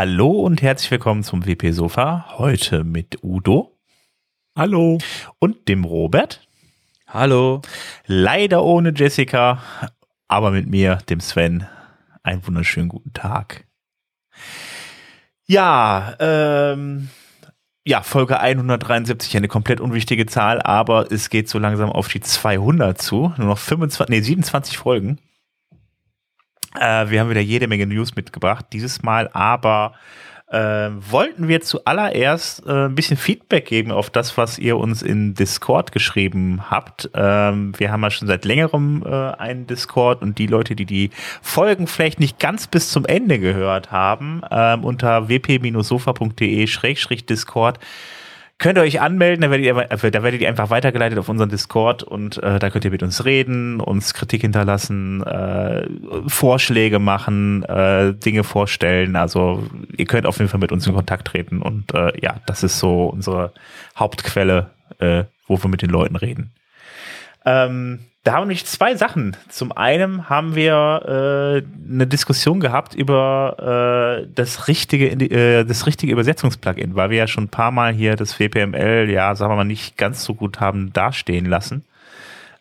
Hallo und herzlich willkommen zum WP Sofa. Heute mit Udo. Hallo. Und dem Robert. Hallo. Leider ohne Jessica, aber mit mir, dem Sven. Einen wunderschönen guten Tag. Ja, ähm, ja, Folge 173, eine komplett unwichtige Zahl, aber es geht so langsam auf die 200 zu. Nur noch 25, nee, 27 Folgen. Äh, wir haben wieder jede Menge News mitgebracht, dieses Mal aber äh, wollten wir zuallererst äh, ein bisschen Feedback geben auf das, was ihr uns in Discord geschrieben habt. Ähm, wir haben ja schon seit längerem äh, einen Discord und die Leute, die die Folgen vielleicht nicht ganz bis zum Ende gehört haben, ähm, unter wp-sofa.de-discord könnt ihr euch anmelden, da werdet ihr, äh, da werdet ihr einfach weitergeleitet auf unseren Discord und äh, da könnt ihr mit uns reden, uns Kritik hinterlassen, äh, Vorschläge machen, äh, Dinge vorstellen. Also ihr könnt auf jeden Fall mit uns in Kontakt treten und äh, ja, das ist so unsere Hauptquelle, äh, wo wir mit den Leuten reden. Ähm, da haben wir nämlich zwei Sachen. Zum einen haben wir äh, eine Diskussion gehabt über äh, das richtige, äh, das richtige Übersetzungsplugin, weil wir ja schon ein paar Mal hier das WPML, ja, sagen wir mal, nicht ganz so gut haben dastehen lassen.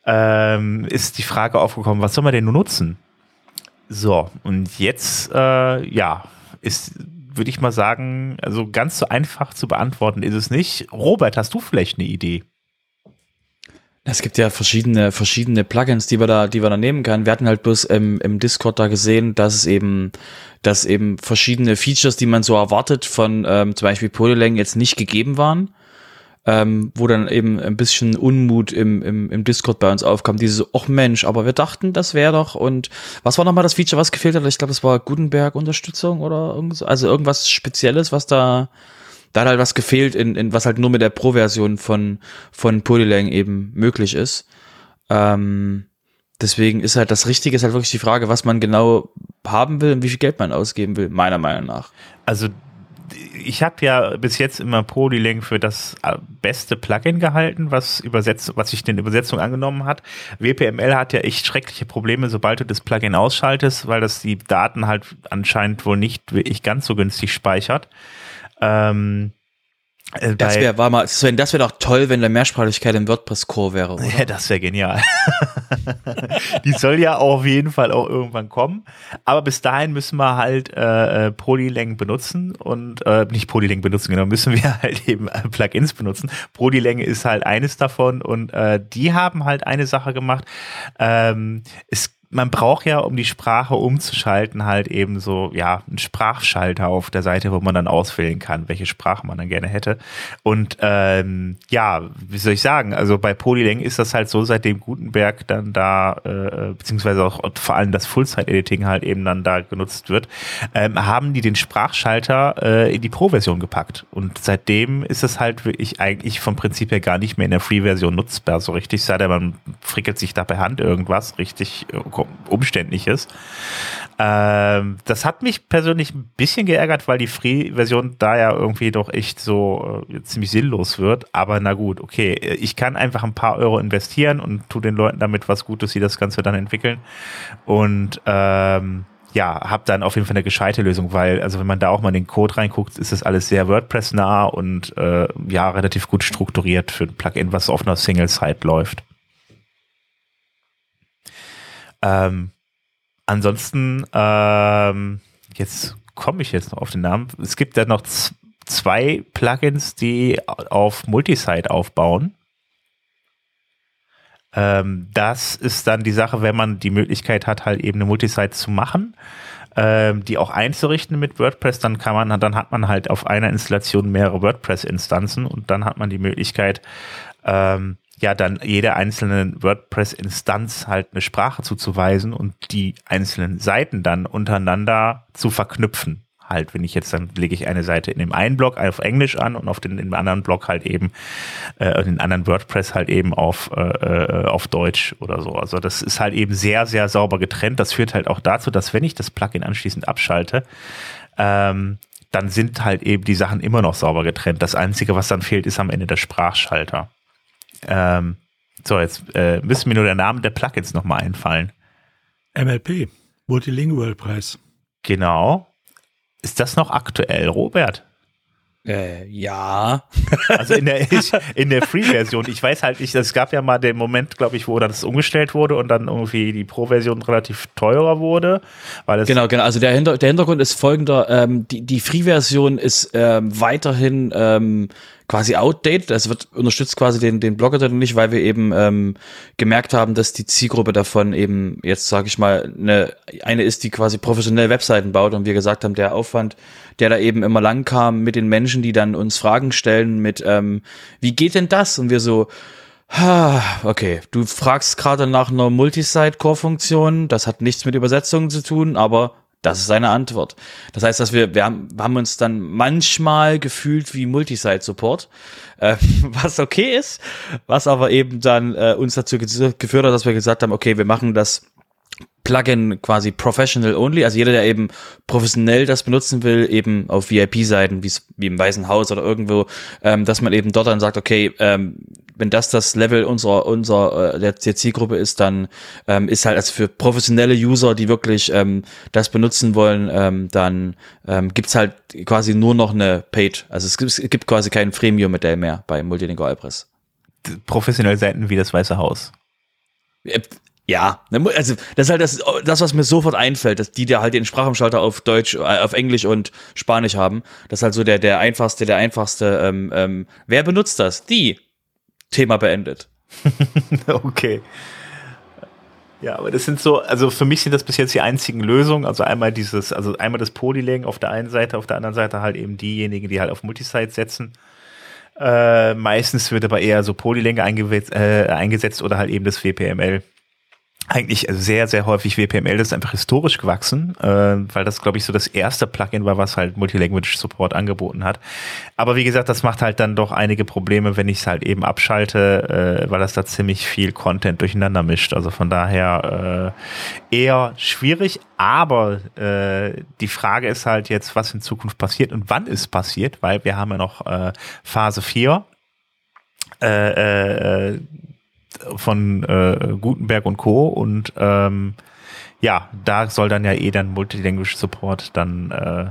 Ähm, ist die Frage aufgekommen, was soll man denn nun nutzen? So, und jetzt, äh, ja, ist, würde ich mal sagen, also ganz so einfach zu beantworten ist es nicht. Robert, hast du vielleicht eine Idee? Es gibt ja verschiedene, verschiedene Plugins, die wir da, die wir da nehmen können. Wir hatten halt bloß im, im Discord da gesehen, dass es eben, dass eben verschiedene Features, die man so erwartet von ähm, zum Beispiel Polylang jetzt nicht gegeben waren. Ähm, wo dann eben ein bisschen Unmut im, im, im Discord bei uns aufkam. Dieses, ach Mensch, aber wir dachten, das wäre doch. Und was war nochmal das Feature, was gefehlt hat? Ich glaube, das war Gutenberg-Unterstützung oder irgendwas, also irgendwas Spezielles, was da, da hat halt was gefehlt, in, in was halt nur mit der Pro-Version von, von Polylang eben möglich ist. Ähm, deswegen ist halt das Richtige, ist halt wirklich die Frage, was man genau haben will und wie viel Geld man ausgeben will, meiner Meinung nach. Also ich habe ja bis jetzt immer Polylang für das äh, beste Plugin gehalten, was übersetzt, was sich den Übersetzung angenommen hat. WPML hat ja echt schreckliche Probleme, sobald du das Plugin ausschaltest, weil das die Daten halt anscheinend wohl nicht wirklich ganz so günstig speichert. Ähm, äh, das wäre, war mal, Sven, das wäre doch toll, wenn der Mehrsprachigkeit im WordPress-Core wäre. Oder? Ja, das wäre genial. Die soll ja auf jeden Fall auch irgendwann kommen. Aber bis dahin müssen wir halt äh, äh Polylang benutzen und äh, nicht Polylang benutzen, genau, müssen wir halt eben äh, Plugins benutzen. Polylang ist halt eines davon und äh, die haben halt eine Sache gemacht. Ähm, es man braucht ja, um die Sprache umzuschalten, halt eben so, ja, einen Sprachschalter auf der Seite, wo man dann auswählen kann, welche Sprache man dann gerne hätte. Und ähm, ja, wie soll ich sagen, also bei Polylang ist das halt so, seitdem Gutenberg dann da, äh, beziehungsweise auch vor allem das Full-Site-Editing halt eben dann da genutzt wird, ähm, haben die den Sprachschalter äh, in die Pro-Version gepackt. Und seitdem ist es halt wirklich eigentlich vom Prinzip her gar nicht mehr in der Free-Version nutzbar, so richtig, sei denn man frickelt sich da per Hand irgendwas, richtig äh, umständlich ist. Ähm, das hat mich persönlich ein bisschen geärgert, weil die Free-Version da ja irgendwie doch echt so äh, ziemlich sinnlos wird. Aber na gut, okay. Ich kann einfach ein paar Euro investieren und tu den Leuten damit was Gutes, die das Ganze dann entwickeln. Und ähm, ja, habe dann auf jeden Fall eine gescheite Lösung, weil, also wenn man da auch mal in den Code reinguckt, ist das alles sehr WordPress-nah und äh, ja, relativ gut strukturiert für ein Plugin, was auf einer Single-Site läuft. Ähm, ansonsten, ähm, jetzt komme ich jetzt noch auf den Namen. Es gibt ja noch zwei Plugins, die auf Multisite aufbauen. Ähm, das ist dann die Sache, wenn man die Möglichkeit hat, halt eben eine Multisite zu machen, ähm, die auch einzurichten mit WordPress, dann kann man, dann hat man halt auf einer Installation mehrere WordPress-Instanzen und dann hat man die Möglichkeit, ähm, ja dann jeder einzelnen WordPress-Instanz halt eine Sprache zuzuweisen und die einzelnen Seiten dann untereinander zu verknüpfen. Halt, wenn ich jetzt, dann lege ich eine Seite in dem einen Blog auf Englisch an und auf den, im anderen Blog halt eben, äh, den anderen WordPress halt eben auf, äh, äh, auf Deutsch oder so. Also das ist halt eben sehr, sehr sauber getrennt. Das führt halt auch dazu, dass wenn ich das Plugin anschließend abschalte, ähm, dann sind halt eben die Sachen immer noch sauber getrennt. Das Einzige, was dann fehlt, ist am Ende der Sprachschalter. Ähm, so, jetzt äh, müssen mir nur der Name der Plugins nochmal einfallen. MLP, Multilingual Preis. Genau. Ist das noch aktuell, Robert? Äh, ja. Also in der, in der Free-Version. Ich weiß halt nicht, es gab ja mal den Moment, glaube ich, wo das umgestellt wurde und dann irgendwie die Pro-Version relativ teurer wurde. Weil es genau, genau. Also der, Hinter der Hintergrund ist folgender. Ähm, die die Free-Version ist ähm, weiterhin ähm, quasi outdated. Es wird unterstützt quasi den, den Blogger nicht, weil wir eben ähm, gemerkt haben, dass die Zielgruppe davon eben jetzt, sage ich mal, eine, eine ist, die quasi professionelle Webseiten baut und wir gesagt haben, der Aufwand, der da eben immer lang kam mit den Menschen, die dann uns Fragen stellen mit, ähm, wie geht denn das? Und wir so, Okay, du fragst gerade nach einer Multisite-Core-Funktion. Das hat nichts mit Übersetzungen zu tun, aber das ist seine Antwort. Das heißt, dass wir, wir haben, haben uns dann manchmal gefühlt wie Multisite-Support, äh, was okay ist, was aber eben dann äh, uns dazu geführt hat, dass wir gesagt haben, okay, wir machen das Plugin quasi professional only, also jeder, der eben professionell das benutzen will, eben auf VIP-Seiten, wie im Weißen Haus oder irgendwo, ähm, dass man eben dort dann sagt, okay, ähm, wenn das das Level unserer, unserer äh, der, Zielgruppe ist, dann ähm, ist halt also für professionelle User, die wirklich ähm, das benutzen wollen, ähm, dann ähm, gibt's halt quasi nur noch eine Paid. Also es gibt, es gibt quasi kein Freemium-Modell mehr bei Multilingual Press. Professionelle Seiten wie das Weiße Haus. Ja, also das ist halt das, das, was mir sofort einfällt, dass die da halt den Sprachumschalter auf Deutsch, äh, auf Englisch und Spanisch haben. Das ist halt so der, der einfachste, der einfachste. Ähm, ähm, wer benutzt das? Die. Thema beendet. okay. Ja, aber das sind so, also für mich sind das bis jetzt die einzigen Lösungen. Also einmal dieses, also einmal das Polylang auf der einen Seite, auf der anderen Seite halt eben diejenigen, die halt auf Multisite setzen. Äh, meistens wird aber eher so eingesetzt, äh, eingesetzt oder halt eben das WPML eigentlich sehr, sehr häufig WPML, das ist einfach historisch gewachsen, äh, weil das, glaube ich, so das erste Plugin war, was halt Multilanguage Support angeboten hat. Aber wie gesagt, das macht halt dann doch einige Probleme, wenn ich es halt eben abschalte, äh, weil das da ziemlich viel Content durcheinander mischt. Also von daher äh, eher schwierig, aber äh, die Frage ist halt jetzt, was in Zukunft passiert und wann es passiert, weil wir haben ja noch äh, Phase 4. Äh, äh, von äh, Gutenberg und Co. Und ähm, ja, da soll dann ja eh dann Multilanguage Support dann äh,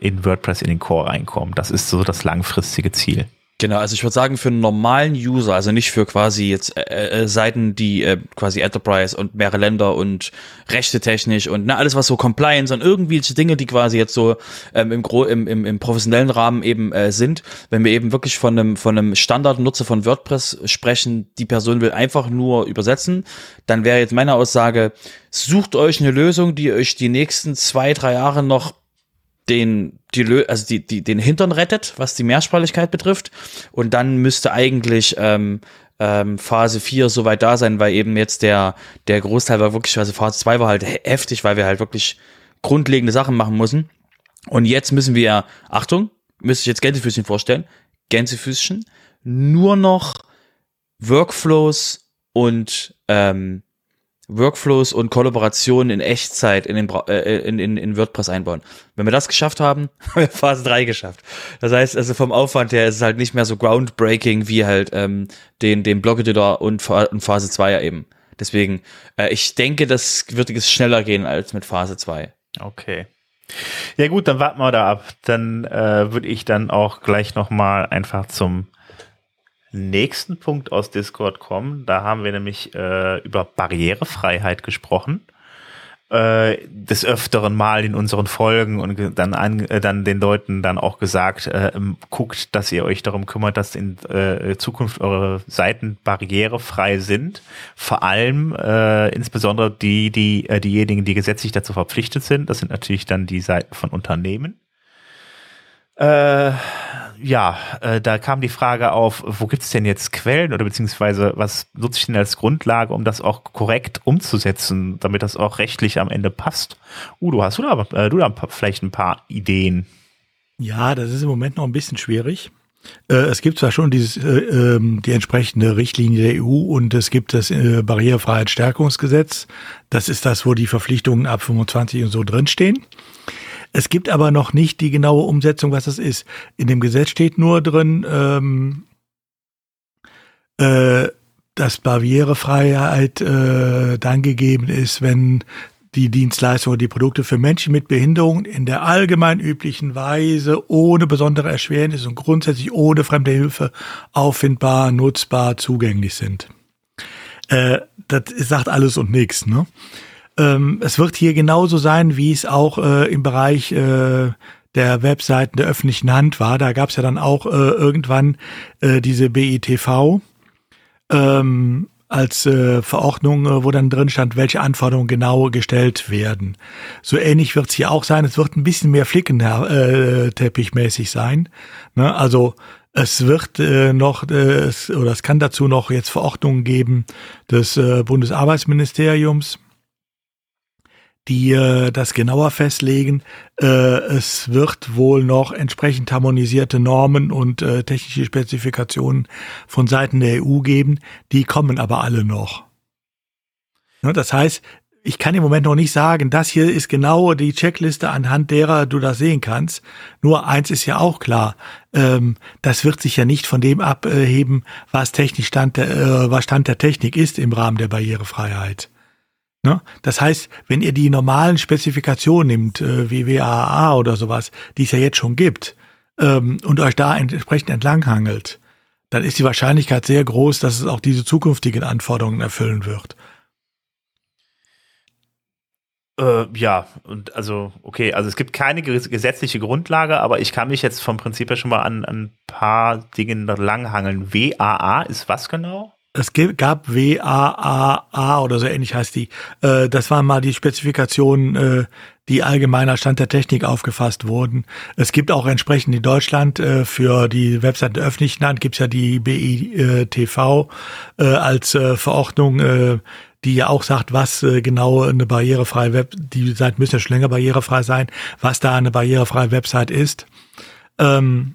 in WordPress in den Core reinkommen. Das ist so das langfristige Ziel. Genau, also ich würde sagen, für einen normalen User, also nicht für quasi jetzt äh, äh, Seiten, die äh, quasi Enterprise und mehrere Länder und Rechte technisch und na, alles, was so Compliance und irgendwelche Dinge, die quasi jetzt so ähm, im, Gro im, im, im professionellen Rahmen eben äh, sind, wenn wir eben wirklich von einem, von einem Standardnutzer von WordPress sprechen, die Person will einfach nur übersetzen, dann wäre jetzt meine Aussage, sucht euch eine Lösung, die euch die nächsten zwei, drei Jahre noch den, die, also die, die, den Hintern rettet, was die Mehrsprachigkeit betrifft. Und dann müsste eigentlich ähm, ähm, Phase 4 soweit da sein, weil eben jetzt der, der Großteil war wirklich, also Phase 2 war halt heftig, weil wir halt wirklich grundlegende Sachen machen müssen. Und jetzt müssen wir, Achtung, müsste ich jetzt Gänsefüßchen vorstellen, Gänsefüßchen, nur noch Workflows und ähm, Workflows und Kollaborationen in Echtzeit in, den, äh, in, in, in WordPress einbauen. Wenn wir das geschafft haben, haben wir Phase 3 geschafft. Das heißt, also vom Aufwand her ist es halt nicht mehr so groundbreaking wie halt ähm, den, den Blog-Editor und, und Phase 2 ja eben. Deswegen, äh, ich denke, das wird es schneller gehen als mit Phase 2. Okay. Ja gut, dann warten wir da ab. Dann äh, würde ich dann auch gleich nochmal einfach zum nächsten Punkt aus Discord kommen. Da haben wir nämlich äh, über Barrierefreiheit gesprochen. Äh, des öfteren Mal in unseren Folgen und dann an, äh, dann den Leuten dann auch gesagt, äh, guckt, dass ihr euch darum kümmert, dass in äh, Zukunft eure Seiten barrierefrei sind. Vor allem äh, insbesondere die, die äh, diejenigen, die gesetzlich dazu verpflichtet sind. Das sind natürlich dann die Seiten von Unternehmen. Äh, ja, äh, da kam die Frage auf, wo gibt es denn jetzt Quellen oder beziehungsweise was nutze ich denn als Grundlage, um das auch korrekt umzusetzen, damit das auch rechtlich am Ende passt? Udo, hast du da, äh, du da vielleicht ein paar Ideen? Ja, das ist im Moment noch ein bisschen schwierig. Äh, es gibt zwar schon dieses, äh, ähm, die entsprechende Richtlinie der EU und es gibt das äh, Barrierefreiheitsstärkungsgesetz. Das ist das, wo die Verpflichtungen ab 25 und so drinstehen. Es gibt aber noch nicht die genaue Umsetzung, was das ist. In dem Gesetz steht nur drin, ähm, äh, dass Barrierefreiheit äh, dann gegeben ist, wenn die Dienstleistungen, die Produkte für Menschen mit Behinderungen in der allgemein üblichen Weise ohne besondere Erschwernis und grundsätzlich ohne fremde Hilfe auffindbar, nutzbar, zugänglich sind. Äh, das sagt alles und nichts. Ne? Ähm, es wird hier genauso sein, wie es auch äh, im Bereich äh, der Webseiten der öffentlichen Hand war. Da gab es ja dann auch äh, irgendwann äh, diese BITV. Ähm, als äh, Verordnung, äh, wo dann drin stand, welche Anforderungen genau gestellt werden. So ähnlich wird es hier auch sein. Es wird ein bisschen mehr Flickenteppichmäßig äh, sein. Ne? Also es wird äh, noch, äh, es, oder es kann dazu noch jetzt Verordnungen geben des äh, Bundesarbeitsministeriums die äh, das genauer festlegen. Äh, es wird wohl noch entsprechend harmonisierte Normen und äh, technische Spezifikationen von Seiten der EU geben. Die kommen aber alle noch. Ne, das heißt, ich kann im Moment noch nicht sagen, das hier ist genau die Checkliste, anhand derer du das sehen kannst. Nur eins ist ja auch klar, ähm, das wird sich ja nicht von dem abheben, was technisch Stand der, äh, was Stand der Technik ist im Rahmen der Barrierefreiheit. Ne? Das heißt, wenn ihr die normalen Spezifikationen nimmt, äh, wie WAA oder sowas, die es ja jetzt schon gibt, ähm, und euch da entsprechend entlanghangelt, dann ist die Wahrscheinlichkeit sehr groß, dass es auch diese zukünftigen Anforderungen erfüllen wird. Äh, ja, und also, okay, also es gibt keine gesetzliche Grundlage, aber ich kann mich jetzt vom Prinzip her schon mal an, an ein paar Dingen langhangeln. WAA ist was genau? Es gab WAAA oder so ähnlich heißt die. Äh, das waren mal die Spezifikationen, äh, die allgemeiner Stand der Technik aufgefasst wurden. Es gibt auch entsprechend in Deutschland äh, für die Webseite der öffentlichen Hand gibt's ja die BITV als Verordnung, die ja auch sagt, was genau eine barrierefreie Web, die Seiten müssen ja schon länger barrierefrei sein, was da eine barrierefreie Website ist. Ähm,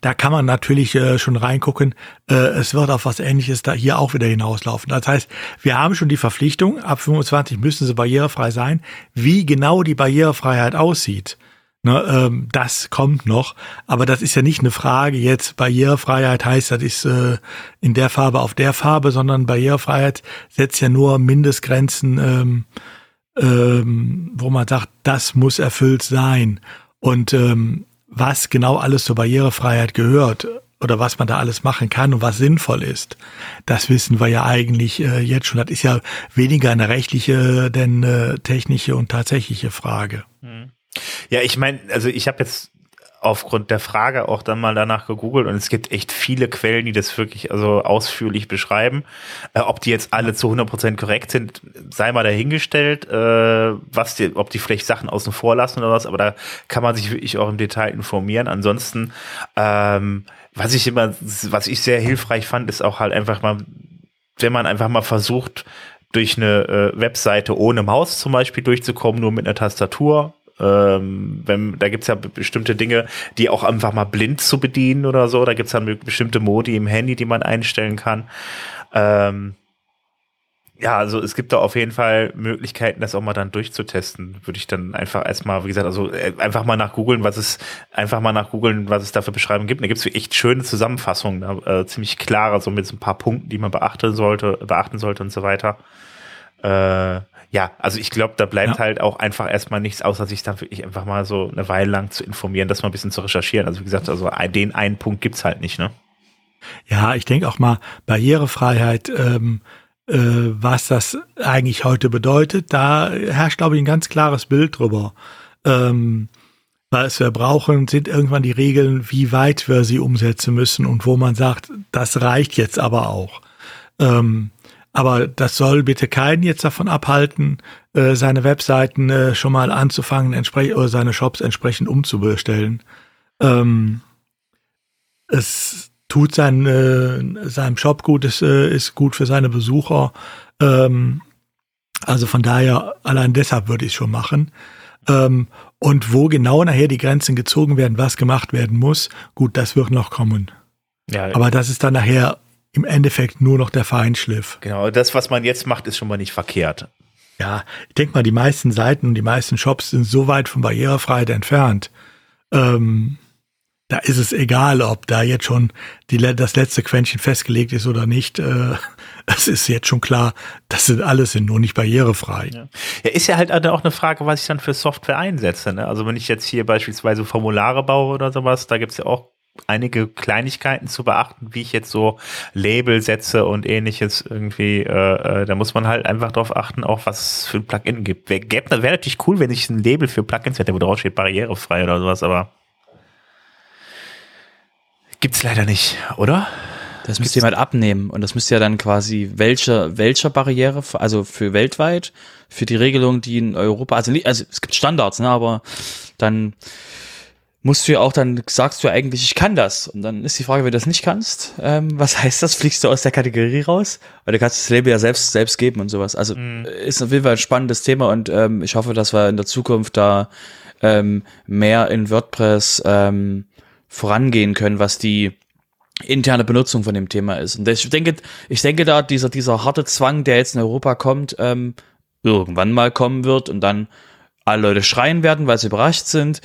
da kann man natürlich äh, schon reingucken, äh, es wird auf was ähnliches da hier auch wieder hinauslaufen. Das heißt, wir haben schon die Verpflichtung, ab 25 müssen sie barrierefrei sein. Wie genau die Barrierefreiheit aussieht, ne, ähm, das kommt noch. Aber das ist ja nicht eine Frage jetzt, Barrierefreiheit heißt, das ist äh, in der Farbe auf der Farbe, sondern Barrierefreiheit setzt ja nur Mindestgrenzen, ähm, ähm, wo man sagt, das muss erfüllt sein. Und ähm, was genau alles zur Barrierefreiheit gehört oder was man da alles machen kann und was sinnvoll ist, das wissen wir ja eigentlich äh, jetzt schon. Das ist ja weniger eine rechtliche, denn äh, technische und tatsächliche Frage. Hm. Ja, ich meine, also ich habe jetzt aufgrund der Frage auch dann mal danach gegoogelt und es gibt echt viele Quellen, die das wirklich also ausführlich beschreiben. Äh, ob die jetzt alle zu 100% korrekt sind, sei mal dahingestellt, äh, was die, ob die vielleicht Sachen außen vor lassen oder was, aber da kann man sich wirklich auch im Detail informieren. Ansonsten, ähm, was ich immer, was ich sehr hilfreich fand, ist auch halt einfach mal, wenn man einfach mal versucht, durch eine äh, Webseite ohne Maus zum Beispiel durchzukommen, nur mit einer Tastatur, ähm, wenn, da gibt's ja bestimmte Dinge, die auch einfach mal blind zu bedienen oder so. Da gibt's dann bestimmte Modi im Handy, die man einstellen kann. Ähm, ja, also es gibt da auf jeden Fall Möglichkeiten, das auch mal dann durchzutesten. Würde ich dann einfach erstmal, wie gesagt, also äh, einfach mal nach googeln, was es, einfach mal nach googeln, was es da für Beschreibungen gibt. Da gibt's echt schöne Zusammenfassungen, äh, ziemlich klare, so mit so ein paar Punkten, die man beachten sollte, beachten sollte und so weiter. Äh, ja, also ich glaube, da bleibt ja. halt auch einfach erstmal nichts, außer sich dann wirklich einfach mal so eine Weile lang zu informieren, das mal ein bisschen zu recherchieren. Also wie gesagt, also den einen Punkt gibt's halt nicht, ne? Ja, ich denke auch mal, Barrierefreiheit, ähm, äh, was das eigentlich heute bedeutet, da herrscht, glaube ich, ein ganz klares Bild drüber. Ähm, was wir brauchen, sind irgendwann die Regeln, wie weit wir sie umsetzen müssen und wo man sagt, das reicht jetzt aber auch. Ähm, aber das soll bitte keinen jetzt davon abhalten, äh, seine Webseiten äh, schon mal anzufangen, entsprechend oder seine Shops entsprechend umzubestellen. Ähm, es tut sein, äh, seinem Shop gut, es äh, ist gut für seine Besucher. Ähm, also von daher, allein deshalb würde ich es schon machen. Ähm, und wo genau nachher die Grenzen gezogen werden, was gemacht werden muss, gut, das wird noch kommen. Ja, Aber das ist dann nachher im Endeffekt nur noch der Feinschliff. Genau, das, was man jetzt macht, ist schon mal nicht verkehrt. Ja, ich denke mal, die meisten Seiten und die meisten Shops sind so weit von Barrierefreiheit entfernt. Ähm, da ist es egal, ob da jetzt schon die, das letzte Quäntchen festgelegt ist oder nicht. Äh, es ist jetzt schon klar, das sind alles sind nur nicht barrierefrei. Ja. ja, ist ja halt auch eine Frage, was ich dann für Software einsetze. Ne? Also wenn ich jetzt hier beispielsweise Formulare baue oder sowas, da gibt's ja auch einige Kleinigkeiten zu beachten, wie ich jetzt so Label setze und ähnliches irgendwie. Äh, äh, da muss man halt einfach darauf achten, auch was es für ein Plugin gibt. Wäre wär natürlich cool, wenn ich ein Label für Plugins hätte, wo drauf steht barrierefrei oder sowas, aber gibt's leider nicht, oder? Das müsste jemand abnehmen und das müsste ja dann quasi welcher welcher Barriere, also für weltweit, für die Regelung, die in Europa, also, also es gibt Standards, ne, aber dann musst du ja auch dann, sagst du ja eigentlich, ich kann das. Und dann ist die Frage, wenn du das nicht kannst, ähm, was heißt das? Fliegst du aus der Kategorie raus? Weil du kannst das Label ja selbst, selbst geben und sowas. Also mhm. ist auf jeden Fall ein spannendes Thema und ähm, ich hoffe, dass wir in der Zukunft da ähm, mehr in WordPress ähm, vorangehen können, was die interne Benutzung von dem Thema ist. Und ich denke, ich denke da, dieser, dieser harte Zwang, der jetzt in Europa kommt, ähm, irgendwann mal kommen wird und dann alle Leute schreien werden, weil sie überrascht sind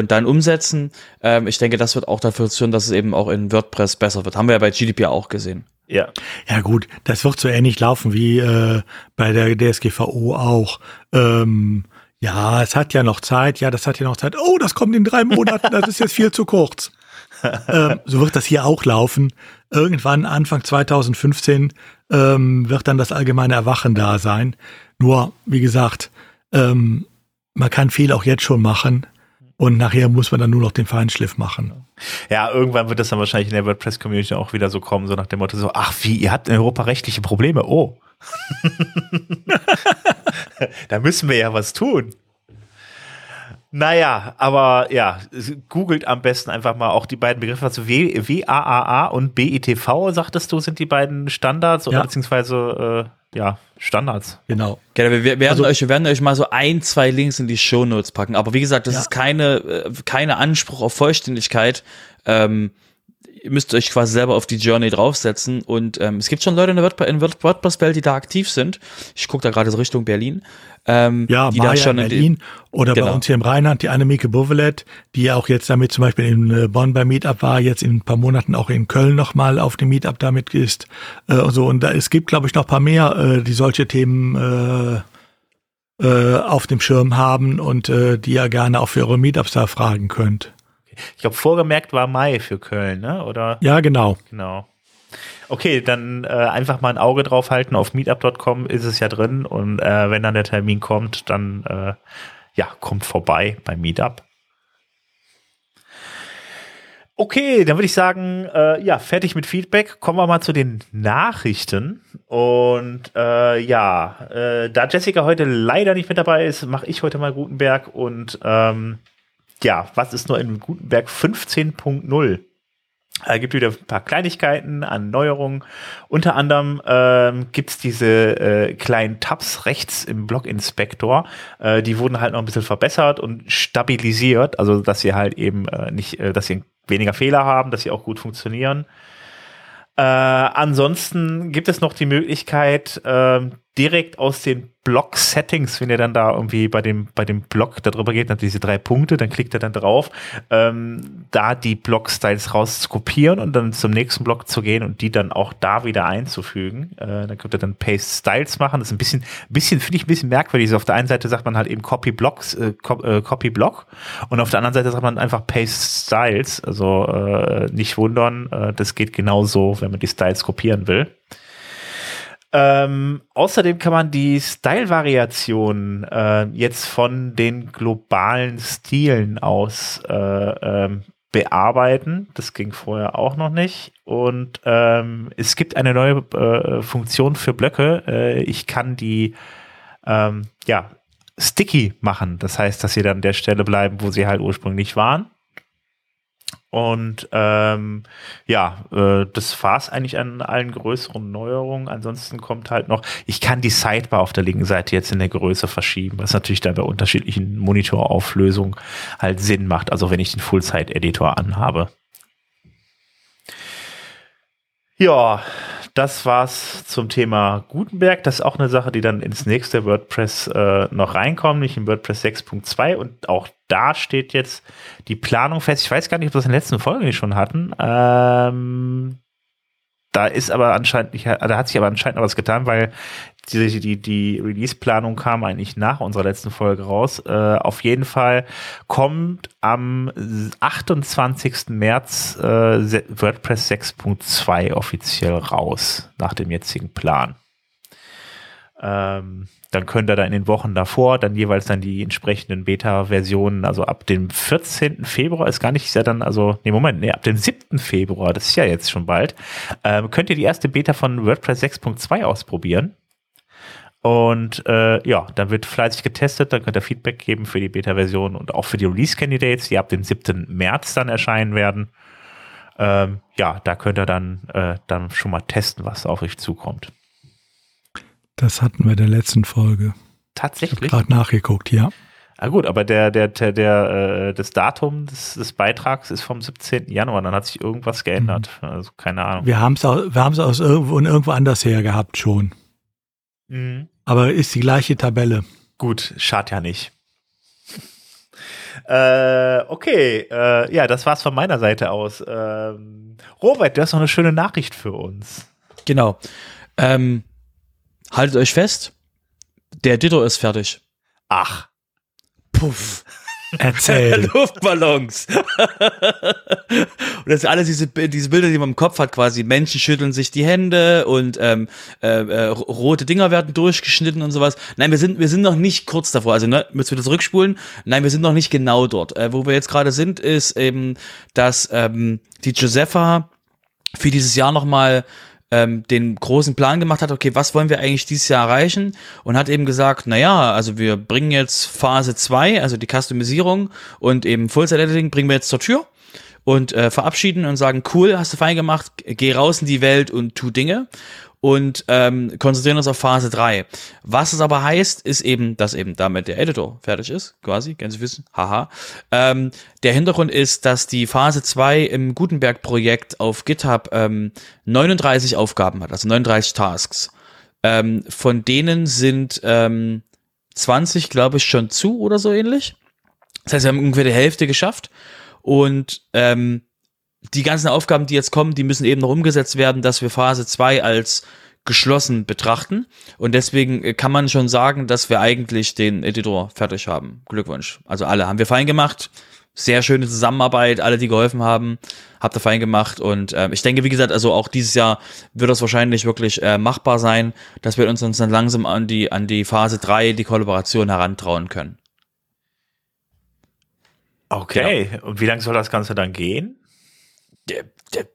und dann umsetzen. Ähm, ich denke, das wird auch dafür führen, dass es eben auch in WordPress besser wird. Haben wir ja bei GDPR auch gesehen. Ja. Ja gut, das wird so ähnlich laufen wie äh, bei der DSGVO auch. Ähm, ja, es hat ja noch Zeit, ja, das hat ja noch Zeit. Oh, das kommt in drei Monaten, das ist jetzt viel zu kurz. ähm, so wird das hier auch laufen. Irgendwann Anfang 2015 ähm, wird dann das allgemeine Erwachen da sein. Nur, wie gesagt, ähm, man kann viel auch jetzt schon machen. Und nachher muss man dann nur noch den Feinschliff machen. Ja, irgendwann wird das dann wahrscheinlich in der WordPress-Community auch wieder so kommen, so nach dem Motto so, ach wie, ihr habt in Europa rechtliche Probleme, oh. da müssen wir ja was tun. Naja, aber ja, googelt am besten einfach mal auch die beiden Begriffe. Also WAAA und BITV, sagtest du, sind die beiden Standards oder ja. beziehungsweise äh, ja, Standards. Genau. genau wir, werden also, euch, wir werden euch mal so ein, zwei Links in die Show Notes packen. Aber wie gesagt, das ja. ist keine, äh, keine Anspruch auf Vollständigkeit. Ähm, ihr müsst euch quasi selber auf die Journey draufsetzen und ähm, es gibt schon Leute in der WordPress-Welt, die da aktiv sind. Ich gucke da gerade so Richtung Berlin. Ähm, ja, die Maya da schon in Berlin oder genau. bei uns hier im Rheinland die Annemieke Bovelet, die auch jetzt damit zum Beispiel in äh, Bonn beim Meetup war, jetzt in ein paar Monaten auch in Köln nochmal auf dem Meetup damit ist. Äh, und so. Und da, es gibt, glaube ich, noch paar mehr, äh, die solche Themen äh, äh, auf dem Schirm haben und äh, die ihr gerne auch für eure Meetups da fragen könnt. Ich glaube, vorgemerkt war Mai für Köln, ne? Oder? Ja, genau. Genau. Okay, dann äh, einfach mal ein Auge drauf halten. Auf meetup.com ist es ja drin und äh, wenn dann der Termin kommt, dann äh, ja, kommt vorbei beim Meetup. Okay, dann würde ich sagen, äh, ja, fertig mit Feedback. Kommen wir mal zu den Nachrichten. Und äh, ja, äh, da Jessica heute leider nicht mit dabei ist, mache ich heute mal Gutenberg und ähm, ja, was ist nur in Gutenberg 15.0? Äh, gibt wieder ein paar Kleinigkeiten an Neuerungen. Unter anderem ähm, gibt es diese äh, kleinen Tabs rechts im Blog-Inspektor. Äh, die wurden halt noch ein bisschen verbessert und stabilisiert, also dass sie halt eben äh, nicht, äh, dass sie weniger Fehler haben, dass sie auch gut funktionieren. Äh, ansonsten gibt es noch die Möglichkeit, äh, direkt aus den Block-Settings, wenn ihr dann da irgendwie bei dem, bei dem Block darüber geht, dann diese drei Punkte, dann klickt er dann drauf, ähm, da die Block-Styles rauszukopieren und dann zum nächsten Block zu gehen und die dann auch da wieder einzufügen. Äh, dann könnt ihr dann Paste Styles machen. Das ist ein bisschen, bisschen finde ich ein bisschen merkwürdig. Also auf der einen Seite sagt man halt eben Copy Blocks, äh, äh, Copy Block und auf der anderen Seite sagt man einfach Paste Styles. Also äh, nicht wundern, äh, das geht genauso, wenn man die Styles kopieren will. Ähm, außerdem kann man die Style-Variation äh, jetzt von den globalen Stilen aus äh, ähm, bearbeiten. Das ging vorher auch noch nicht. Und ähm, es gibt eine neue äh, Funktion für Blöcke. Äh, ich kann die ähm, ja, sticky machen. Das heißt, dass sie dann an der Stelle bleiben, wo sie halt ursprünglich waren. Und ähm, ja, äh, das war's eigentlich an allen größeren Neuerungen. Ansonsten kommt halt noch, ich kann die Sidebar auf der linken Seite jetzt in der Größe verschieben, was natürlich dann bei unterschiedlichen Monitorauflösungen halt Sinn macht, also wenn ich den Full-Site-Editor anhabe. Ja, das war's zum Thema Gutenberg. Das ist auch eine Sache, die dann ins nächste WordPress äh, noch reinkommt, nicht in WordPress 6.2. Und auch da steht jetzt die Planung fest. Ich weiß gar nicht, ob wir das in der letzten Folge schon hatten. Ähm, da ist aber anscheinend nicht, da hat sich aber anscheinend noch was getan, weil die, die, die Release-Planung kam eigentlich nach unserer letzten Folge raus. Äh, auf jeden Fall kommt am 28. März äh, WordPress 6.2 offiziell raus, nach dem jetzigen Plan. Ähm, dann könnt ihr da in den Wochen davor dann jeweils dann die entsprechenden Beta-Versionen, also ab dem 14. Februar ist gar nicht, ist ja dann, also, nee, Moment, nee, ab dem 7. Februar, das ist ja jetzt schon bald, ähm, könnt ihr die erste Beta von WordPress 6.2 ausprobieren. Und äh, ja, dann wird fleißig getestet, dann könnt ihr Feedback geben für die Beta-Version und auch für die Release-Candidates, die ab dem 7. März dann erscheinen werden. Ähm, ja, da könnt ihr dann, äh, dann schon mal testen, was auf euch zukommt. Das hatten wir in der letzten Folge. Tatsächlich. Gerade nachgeguckt, ja. Ah gut, aber der, der, der, der äh, das Datum des, des Beitrags ist vom 17. Januar, dann hat sich irgendwas geändert. Mhm. Also keine Ahnung. Wir haben es wir haben's aus irgendwo, irgendwo anders her gehabt schon. Mhm. Aber ist die gleiche Tabelle. Gut, schadet ja nicht. äh, okay, äh, ja, das war's von meiner Seite aus. Ähm, Robert, du hast noch eine schöne Nachricht für uns. Genau. Ähm, haltet euch fest, der Ditto ist fertig. Ach. Puff. Erzähl. Luftballons. und das sind alles diese, diese Bilder, die man im Kopf hat, quasi. Menschen schütteln sich die Hände und ähm, äh, äh, rote Dinger werden durchgeschnitten und sowas. Nein, wir sind, wir sind noch nicht kurz davor. Also, ne, müssen wir das zurückspulen? Nein, wir sind noch nicht genau dort. Äh, wo wir jetzt gerade sind, ist eben, dass ähm, die Josepha für dieses Jahr nochmal ähm, den großen Plan gemacht hat, okay, was wollen wir eigentlich dieses Jahr erreichen? Und hat eben gesagt, naja, also wir bringen jetzt Phase 2, also die Customisierung und eben Full-Set-Editing bringen wir jetzt zur Tür und äh, verabschieden und sagen, cool, hast du fein gemacht, geh raus in die Welt und tu Dinge und ähm, konzentrieren uns auf Phase 3. Was es aber heißt, ist eben, dass eben damit der Editor fertig ist, quasi, ganz wissen, haha. Ähm, der Hintergrund ist, dass die Phase 2 im Gutenberg-Projekt auf GitHub ähm, 39 Aufgaben hat, also 39 Tasks. Ähm, von denen sind ähm, 20, glaube ich, schon zu oder so ähnlich. Das heißt, wir haben ungefähr die Hälfte geschafft. Und ähm, die ganzen Aufgaben, die jetzt kommen, die müssen eben noch umgesetzt werden, dass wir Phase 2 als geschlossen betrachten. Und deswegen äh, kann man schon sagen, dass wir eigentlich den Editor fertig haben. Glückwunsch. Also alle haben wir fein gemacht. Sehr schöne Zusammenarbeit, alle, die geholfen haben, habt ihr fein gemacht. Und äh, ich denke, wie gesagt, also auch dieses Jahr wird das wahrscheinlich wirklich äh, machbar sein, dass wir uns, uns dann langsam an die, an die Phase 3, die Kollaboration herantrauen können. Okay, genau. und wie lange soll das Ganze dann gehen? Der, der,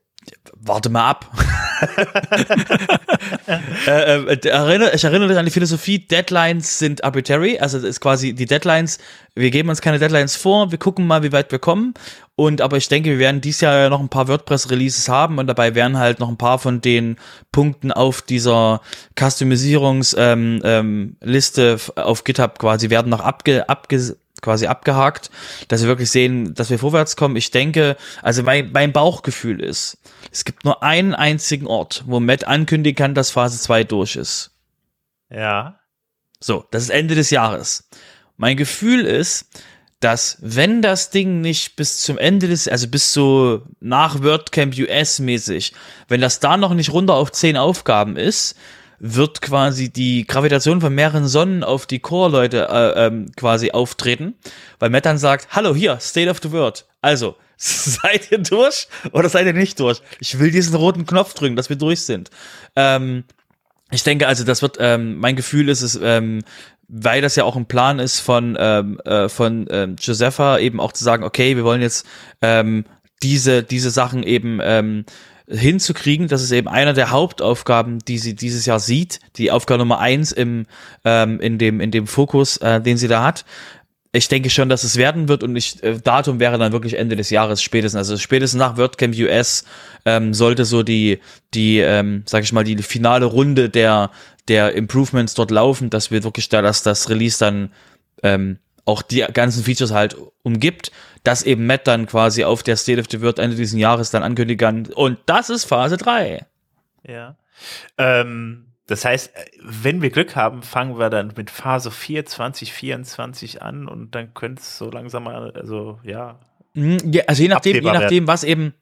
warte mal ab. äh, äh, erinnere, ich erinnere dich an die Philosophie, Deadlines sind arbitrary, also das ist quasi die Deadlines, wir geben uns keine Deadlines vor, wir gucken mal, wie weit wir kommen. Und aber ich denke, wir werden dieses Jahr noch ein paar WordPress-Releases haben und dabei werden halt noch ein paar von den Punkten auf dieser Customisierungsliste ähm, ähm, auf GitHub quasi werden noch abge, abge quasi abgehakt, dass wir wirklich sehen, dass wir vorwärts kommen. Ich denke, also mein, mein Bauchgefühl ist, es gibt nur einen einzigen Ort, wo Matt ankündigen kann, dass Phase 2 durch ist. Ja. So, das ist Ende des Jahres. Mein Gefühl ist, dass wenn das Ding nicht bis zum Ende des, also bis so nach WordCamp US mäßig, wenn das da noch nicht runter auf 10 Aufgaben ist, wird quasi die Gravitation von mehreren Sonnen auf die Core-Leute äh, ähm, quasi auftreten, weil Matt dann sagt, hallo, hier, State of the World. Also, seid ihr durch oder seid ihr nicht durch? Ich will diesen roten Knopf drücken, dass wir durch sind. Ähm, ich denke also, das wird, ähm, mein Gefühl ist es, ähm, weil das ja auch ein Plan ist von, ähm, äh, von ähm, Josepha, eben auch zu sagen, okay, wir wollen jetzt ähm, diese, diese Sachen eben ähm, hinzukriegen. Das ist eben einer der Hauptaufgaben, die sie dieses Jahr sieht. Die Aufgabe Nummer eins im, ähm, in, dem, in dem Fokus, äh, den sie da hat. Ich denke schon, dass es werden wird und ich, äh, Datum wäre dann wirklich Ende des Jahres spätestens. Also spätestens nach WordCamp US ähm, sollte so die, die, ähm, sag ich mal, die finale Runde der, der Improvements dort laufen, dass wir wirklich da, dass das Release dann ähm, auch die ganzen Features halt umgibt, dass eben Matt dann quasi auf der State of the World Ende dieses Jahres dann ankündigen kann. Und das ist Phase 3. Ja. Ähm, das heißt, wenn wir Glück haben, fangen wir dann mit Phase 4 2024 an und dann könnte es so langsam mal, also ja. Mhm, ja also je nachdem, je nachdem, was eben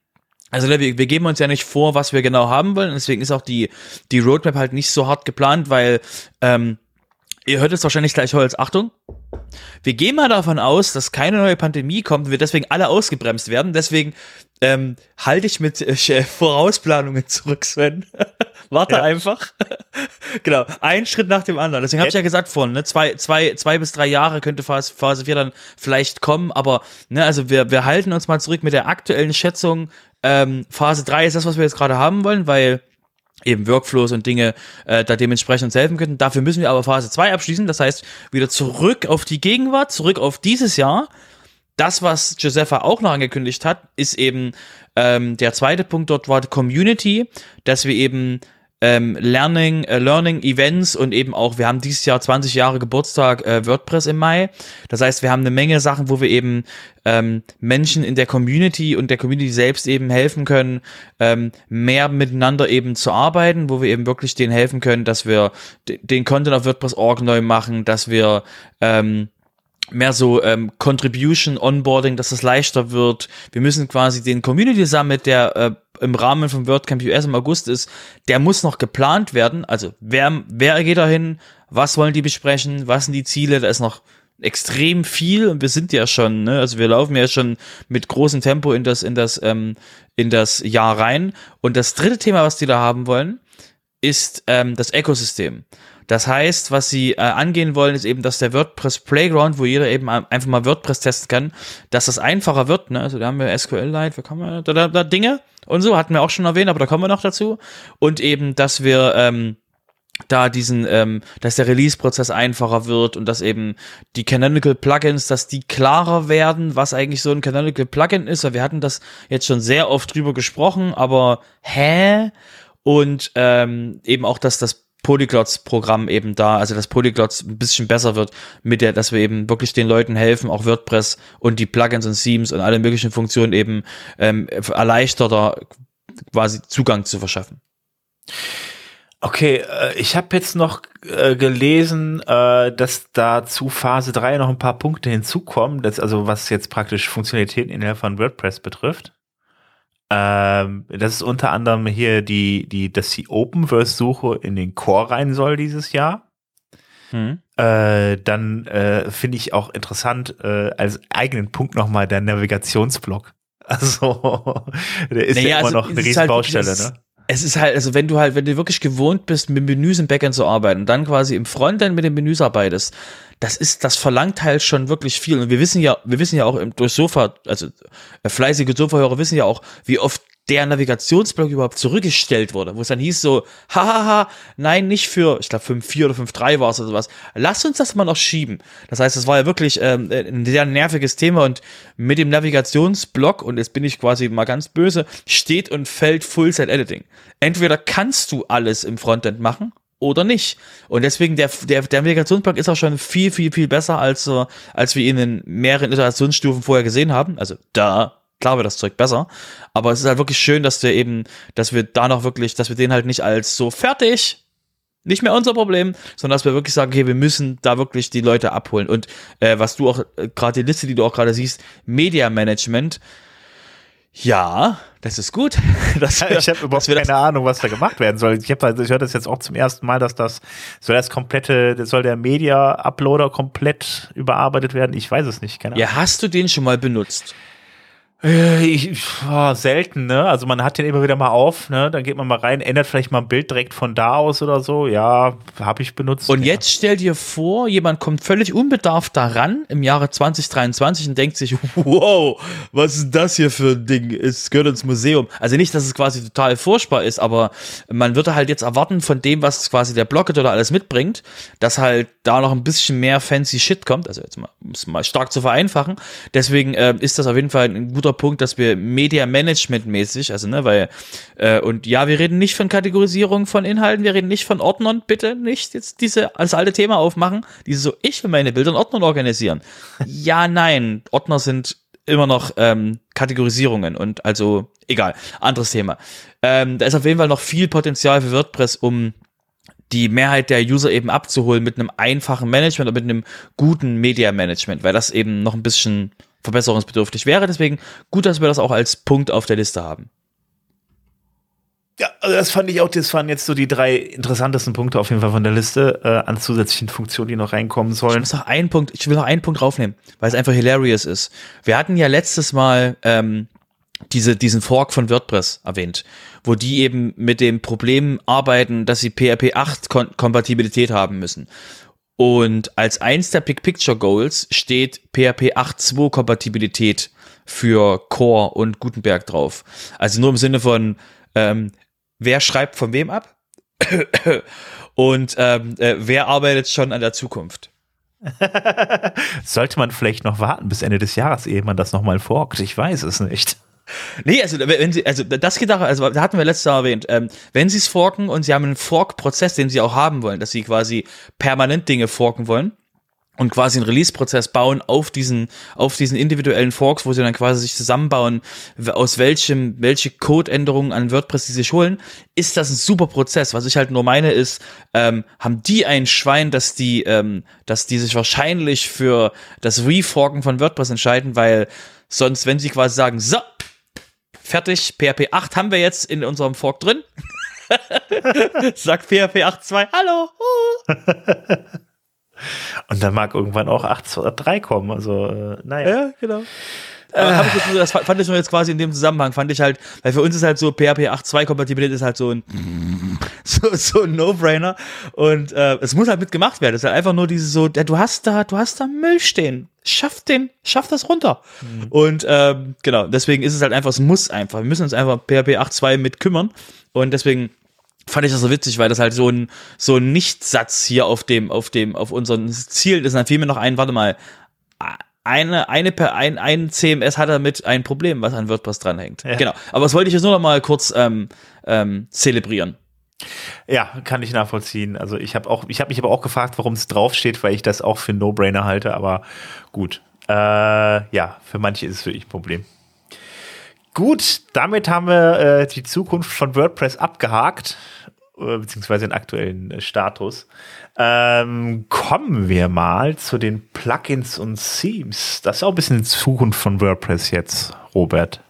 also wir, wir geben uns ja nicht vor, was wir genau haben wollen. Deswegen ist auch die, die Roadmap halt nicht so hart geplant, weil ähm, ihr hört es wahrscheinlich gleich Holz. Achtung. Wir gehen mal davon aus, dass keine neue Pandemie kommt und wir deswegen alle ausgebremst werden. Deswegen ähm, halte ich mit äh, Vorausplanungen zurück, Sven. Warte ja. einfach. genau, ein Schritt nach dem anderen. Deswegen habe ich ja gesagt vorhin, ne, zwei, zwei, zwei bis drei Jahre könnte Phase, Phase 4 dann vielleicht kommen, aber ne, also wir, wir halten uns mal zurück mit der aktuellen Schätzung. Ähm, Phase 3 ist das, was wir jetzt gerade haben wollen, weil eben Workflows und Dinge äh, da dementsprechend uns helfen könnten. Dafür müssen wir aber Phase 2 abschließen. Das heißt, wieder zurück auf die Gegenwart, zurück auf dieses Jahr. Das, was Josepha auch noch angekündigt hat, ist eben ähm, der zweite Punkt dort war die Community, dass wir eben ähm, Learning, äh, Learning Events und eben auch, wir haben dieses Jahr 20 Jahre Geburtstag äh, WordPress im Mai. Das heißt, wir haben eine Menge Sachen, wo wir eben ähm, Menschen in der Community und der Community selbst eben helfen können, ähm, mehr miteinander eben zu arbeiten, wo wir eben wirklich denen helfen können, dass wir den Content auf WordPress.org neu machen, dass wir ähm, mehr so ähm, Contribution, Onboarding, dass es leichter wird. Wir müssen quasi den Community Summit, der äh, im Rahmen vom WordCamp US im August ist, der muss noch geplant werden. Also wer, wer geht da hin? Was wollen die besprechen? Was sind die Ziele? Da ist noch extrem viel und wir sind ja schon, ne? also wir laufen ja schon mit großem Tempo in das, in das, ähm, in das Jahr rein. Und das dritte Thema, was die da haben wollen, ist ähm, das Ökosystem. Das heißt, was sie äh, angehen wollen, ist eben, dass der WordPress Playground, wo jeder eben einfach mal WordPress testen kann, dass das einfacher wird. Ne? Also da haben wir SQL-Lite, wir kommen da, da, da Dinge und so, hatten wir auch schon erwähnt, aber da kommen wir noch dazu. Und eben, dass wir ähm, da diesen, ähm, dass der Release-Prozess einfacher wird und dass eben die Canonical Plugins, dass die klarer werden, was eigentlich so ein Canonical Plugin ist. Weil wir hatten das jetzt schon sehr oft drüber gesprochen, aber hä? Und ähm, eben auch, dass das Polyglots-Programm eben da, also dass Polyglots ein bisschen besser wird, mit der, dass wir eben wirklich den Leuten helfen, auch WordPress und die Plugins und Themes und alle möglichen Funktionen eben ähm, erleichterter quasi Zugang zu verschaffen. Okay, äh, ich habe jetzt noch äh, gelesen, äh, dass da zu Phase 3 noch ein paar Punkte hinzukommen, das, also was jetzt praktisch Funktionalitäten innerhalb von WordPress betrifft. Ähm, das ist unter anderem hier die, die, dass die Openverse-Suche in den Core rein soll dieses Jahr. Hm. Äh, dann äh, finde ich auch interessant äh, als eigenen Punkt nochmal der Navigationsblock. Also der ist naja, ja immer also, noch eine riesen halt Baustelle, ne? Es ist halt, also wenn du halt, wenn du wirklich gewohnt bist, mit Menüs im Backend zu arbeiten und dann quasi im Frontend mit den Menüs arbeitest, das ist, das verlangt halt schon wirklich viel. Und wir wissen ja, wir wissen ja auch durch Sofa, also äh, fleißige Sofa-Hörer wissen ja auch, wie oft der Navigationsblock überhaupt zurückgestellt wurde, wo es dann hieß so, hahaha, nein, nicht für, ich glaube 5.4 oder 5.3 war es oder sowas. Lass uns das mal noch schieben. Das heißt, es war ja wirklich ähm, ein sehr nerviges Thema und mit dem Navigationsblock, und jetzt bin ich quasi mal ganz böse, steht und fällt Full-Set-Editing. Entweder kannst du alles im Frontend machen oder nicht. Und deswegen, der, der, der Navigationsblock ist auch schon viel, viel, viel besser, als, als wir ihn in mehreren Iterationsstufen vorher gesehen haben. Also da klar wird das Zeug besser. Aber es ist halt wirklich schön, dass wir eben, dass wir da noch wirklich, dass wir den halt nicht als so fertig, nicht mehr unser Problem, sondern dass wir wirklich sagen, okay, wir müssen da wirklich die Leute abholen. Und äh, was du auch, äh, gerade die Liste, die du auch gerade siehst, Media Management, ja, das ist gut. Das ich habe überhaupt keine das Ahnung, was da gemacht werden soll. Ich, hab, also ich höre das jetzt auch zum ersten Mal, dass das soll das komplette, soll der Media Uploader komplett überarbeitet werden. Ich weiß es nicht. Keine Ahnung. Ja, hast du den schon mal benutzt? Äh, ich, oh, selten, ne? Also man hat den immer wieder mal auf, ne? Dann geht man mal rein, ändert vielleicht mal ein Bild direkt von da aus oder so. Ja, habe ich benutzt. Und jetzt stell dir vor, jemand kommt völlig unbedarft daran im Jahre 2023 und denkt sich, wow, was ist das hier für ein Ding? Es gehört ins Museum. Also nicht, dass es quasi total furchtbar ist, aber man würde halt jetzt erwarten von dem, was quasi der Blocket oder alles mitbringt, dass halt da noch ein bisschen mehr fancy Shit kommt. Also jetzt mal, um es mal stark zu vereinfachen. Deswegen äh, ist das auf jeden Fall ein guter Punkt, dass wir Media Management mäßig, also ne, weil äh, und ja, wir reden nicht von Kategorisierung von Inhalten, wir reden nicht von Ordnern, bitte nicht jetzt diese als alte Thema aufmachen, diese so ich will meine Bilder in Ordnern organisieren. ja, nein, Ordner sind immer noch ähm, Kategorisierungen und also egal, anderes Thema. Ähm, da ist auf jeden Fall noch viel Potenzial für WordPress, um die Mehrheit der User eben abzuholen mit einem einfachen Management oder mit einem guten Media Management, weil das eben noch ein bisschen verbesserungsbedürftig wäre. Deswegen gut, dass wir das auch als Punkt auf der Liste haben. Ja, also das fand ich auch, das waren jetzt so die drei interessantesten Punkte auf jeden Fall von der Liste äh, an zusätzlichen Funktionen, die noch reinkommen sollen. Ich muss noch einen Punkt, ich will noch einen Punkt draufnehmen, weil es einfach hilarious ist. Wir hatten ja letztes Mal ähm, diese, diesen Fork von WordPress erwähnt, wo die eben mit dem Problem arbeiten, dass sie PHP 8 Kon Kompatibilität haben müssen. Und als eins der Big Picture Goals steht PHP 8.2 Kompatibilität für Core und Gutenberg drauf. Also nur im Sinne von, ähm, wer schreibt von wem ab und ähm, äh, wer arbeitet schon an der Zukunft. Sollte man vielleicht noch warten bis Ende des Jahres, ehe man das nochmal forkt? Ich weiß es nicht. Nee, also wenn sie, also das geht auch, also da hatten wir letztes Mal erwähnt, ähm, wenn sie es forken und sie haben einen Fork-Prozess, den sie auch haben wollen, dass sie quasi permanent Dinge forken wollen und quasi einen Release-Prozess bauen auf diesen, auf diesen individuellen Forks, wo sie dann quasi sich zusammenbauen, aus welchem, welche Code-Änderungen an WordPress sie sich holen, ist das ein super Prozess. Was ich halt nur meine ist, ähm, haben die ein Schwein, dass die, ähm, dass die sich wahrscheinlich für das Reforken von WordPress entscheiden, weil sonst, wenn sie quasi sagen, so, fertig, PHP 8 haben wir jetzt in unserem Fork drin. Sagt PHP 8.2, hallo. Und dann mag irgendwann auch 8.3 kommen, also äh, naja. Ja, genau. Äh, ich jetzt, das fand ich nur jetzt quasi in dem Zusammenhang, fand ich halt, weil für uns ist halt so PHP 8.2 Kompatibilität ist halt so ein so, so ein No-Brainer und äh, es muss halt mitgemacht werden. Es ist halt einfach nur diese so, ja, du hast da, du hast da Müll stehen. Schaff den, schaff das runter. Mhm. Und ähm, genau, deswegen ist es halt einfach, es muss einfach. Wir müssen uns einfach PHP 8.2 mit kümmern und deswegen fand ich das so witzig, weil das halt so ein so ein Nichtsatz hier auf dem auf dem auf unseren Ziel ist. Dann fiel mir noch ein, warte mal, eine, eine per ein, ein CMS hat damit ein Problem, was an WordPress dranhängt. Ja. Genau. Aber das wollte ich jetzt nur noch mal kurz ähm, ähm, zelebrieren. Ja, kann ich nachvollziehen. Also ich habe auch, ich habe mich aber auch gefragt, warum es draufsteht, weil ich das auch für No-Brainer halte. Aber gut, äh, ja, für manche ist es wirklich ein Problem. Gut, damit haben wir äh, die Zukunft von WordPress abgehakt, beziehungsweise den aktuellen äh, Status. Ähm, kommen wir mal zu den Plugins und Themes. Das ist auch ein bisschen die Zukunft von WordPress jetzt, Robert.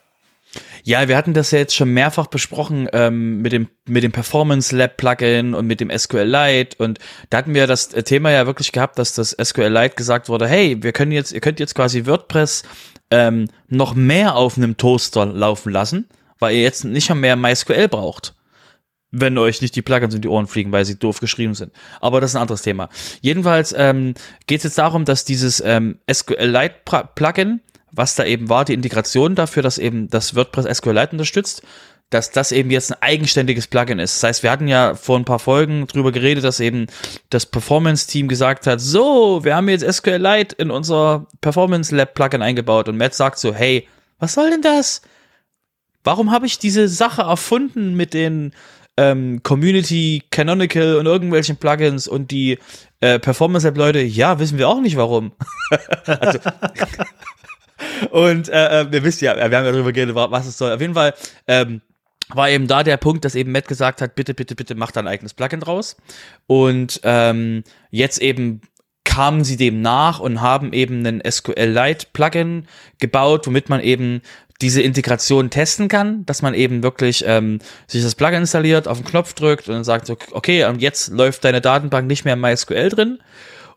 Ja, wir hatten das ja jetzt schon mehrfach besprochen ähm, mit dem mit dem Performance Lab Plugin und mit dem SQLite und da hatten wir das Thema ja wirklich gehabt, dass das SQLite gesagt wurde, hey, wir können jetzt, ihr könnt jetzt quasi WordPress ähm, noch mehr auf einem Toaster laufen lassen, weil ihr jetzt nicht mehr MySQL braucht wenn euch nicht die Plugins in die Ohren fliegen, weil sie doof geschrieben sind. Aber das ist ein anderes Thema. Jedenfalls ähm, geht es jetzt darum, dass dieses ähm, SQLite Plugin, was da eben war, die Integration dafür, dass eben das WordPress SQLite unterstützt, dass das eben jetzt ein eigenständiges Plugin ist. Das heißt, wir hatten ja vor ein paar Folgen drüber geredet, dass eben das Performance-Team gesagt hat, so, wir haben jetzt SQLite in unser Performance Lab Plugin eingebaut und Matt sagt so, hey, was soll denn das? Warum habe ich diese Sache erfunden mit den ähm, Community, Canonical und irgendwelchen Plugins und die äh, Performance-App-Leute, ja, wissen wir auch nicht warum. also, und äh, äh, wir wissen ja, wir haben ja darüber geredet, was es soll. Auf jeden Fall ähm, war eben da der Punkt, dass eben Matt gesagt hat, bitte, bitte, bitte mach da ein eigenes Plugin draus. Und ähm, jetzt eben kamen sie dem nach und haben eben einen SQLite Plugin gebaut, womit man eben diese Integration testen kann, dass man eben wirklich ähm, sich das Plugin installiert, auf den Knopf drückt und dann sagt, okay, und jetzt läuft deine Datenbank nicht mehr in MySQL drin.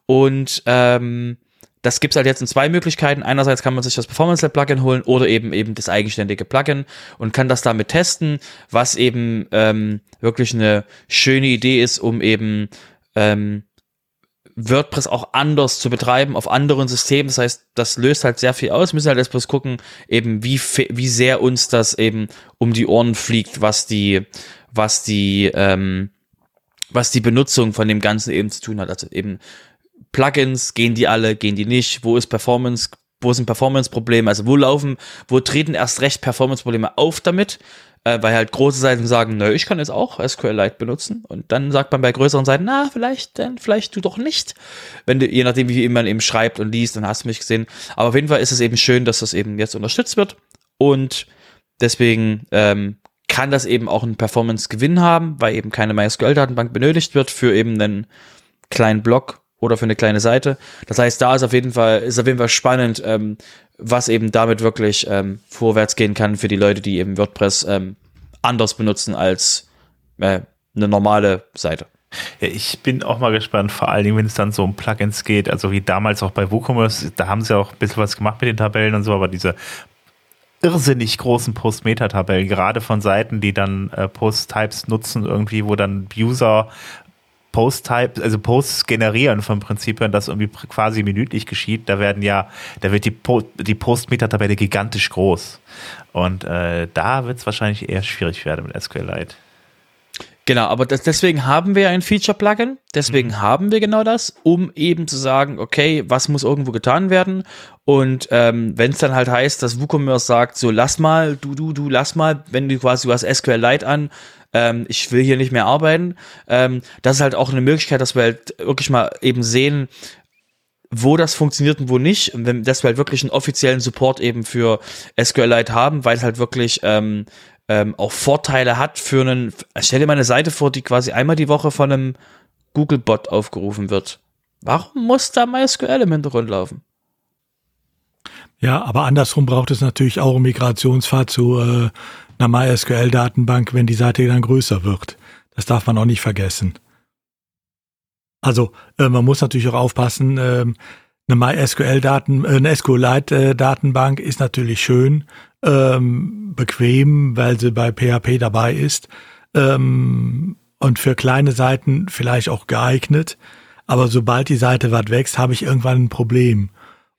Und ähm, das gibt's halt jetzt in zwei Möglichkeiten. Einerseits kann man sich das Performance Lab Plugin holen oder eben eben das eigenständige Plugin und kann das damit testen, was eben ähm, wirklich eine schöne Idee ist, um eben ähm, WordPress auch anders zu betreiben auf anderen Systemen. Das heißt, das löst halt sehr viel aus. Wir müssen halt erst bloß gucken, eben wie, wie sehr uns das eben um die Ohren fliegt, was die, was die, ähm, was die Benutzung von dem Ganzen eben zu tun hat. Also eben Plugins, gehen die alle, gehen die nicht? Wo ist Performance wo sind Performance-Probleme, also wo laufen, wo treten erst recht Performance-Probleme auf damit, äh, weil halt große Seiten sagen, nö, ich kann jetzt auch SQLite benutzen. Und dann sagt man bei größeren Seiten, na, vielleicht, dann vielleicht du doch nicht, wenn du, je nachdem, wie man eben schreibt und liest, dann hast du mich gesehen, aber auf jeden Fall ist es eben schön, dass das eben jetzt unterstützt wird. Und deswegen ähm, kann das eben auch einen Performance-Gewinn haben, weil eben keine MySQL-Datenbank benötigt wird für eben einen kleinen Block oder für eine kleine Seite. Das heißt, da ist auf jeden Fall, ist auf jeden Fall spannend, ähm, was eben damit wirklich ähm, vorwärts gehen kann für die Leute, die eben WordPress ähm, anders benutzen als äh, eine normale Seite. Ja, ich bin auch mal gespannt, vor allen Dingen, wenn es dann so um Plugins geht, also wie damals auch bei WooCommerce, da haben sie auch ein bisschen was gemacht mit den Tabellen und so, aber diese irrsinnig großen Post-Meta-Tabellen, gerade von Seiten, die dann äh, Post-Types nutzen, irgendwie, wo dann User Post-Type, also Posts generieren vom Prinzip her, das irgendwie quasi minütlich geschieht, da werden ja, da wird die, po die Post-Meta-Tabelle gigantisch groß. Und äh, da wird es wahrscheinlich eher schwierig werden mit SQLite. Genau, aber das, deswegen haben wir ein Feature-Plugin, deswegen mhm. haben wir genau das, um eben zu sagen, okay, was muss irgendwo getan werden und ähm, wenn es dann halt heißt, dass WooCommerce sagt, so lass mal, du, du, du, lass mal, wenn du quasi, du hast SQLite an, ähm, ich will hier nicht mehr arbeiten. Ähm, das ist halt auch eine Möglichkeit, dass wir halt wirklich mal eben sehen, wo das funktioniert und wo nicht. Und wenn, dass wir halt wirklich einen offiziellen Support eben für SQLite haben, weil es halt wirklich ähm, ähm, auch Vorteile hat für einen. Stell dir mal eine Seite vor, die quasi einmal die Woche von einem Google-Bot aufgerufen wird. Warum muss da MySQL im Hintergrund laufen? Ja, aber andersrum braucht es natürlich auch einen Migrationspfad zu äh, einer MySQL-Datenbank, wenn die Seite dann größer wird. Das darf man auch nicht vergessen. Also äh, man muss natürlich auch aufpassen, äh, eine MySQL-Daten, äh, eine SQLite-Datenbank ist natürlich schön, ähm, bequem, weil sie bei PHP dabei ist ähm, und für kleine Seiten vielleicht auch geeignet. Aber sobald die Seite weit wächst, habe ich irgendwann ein Problem.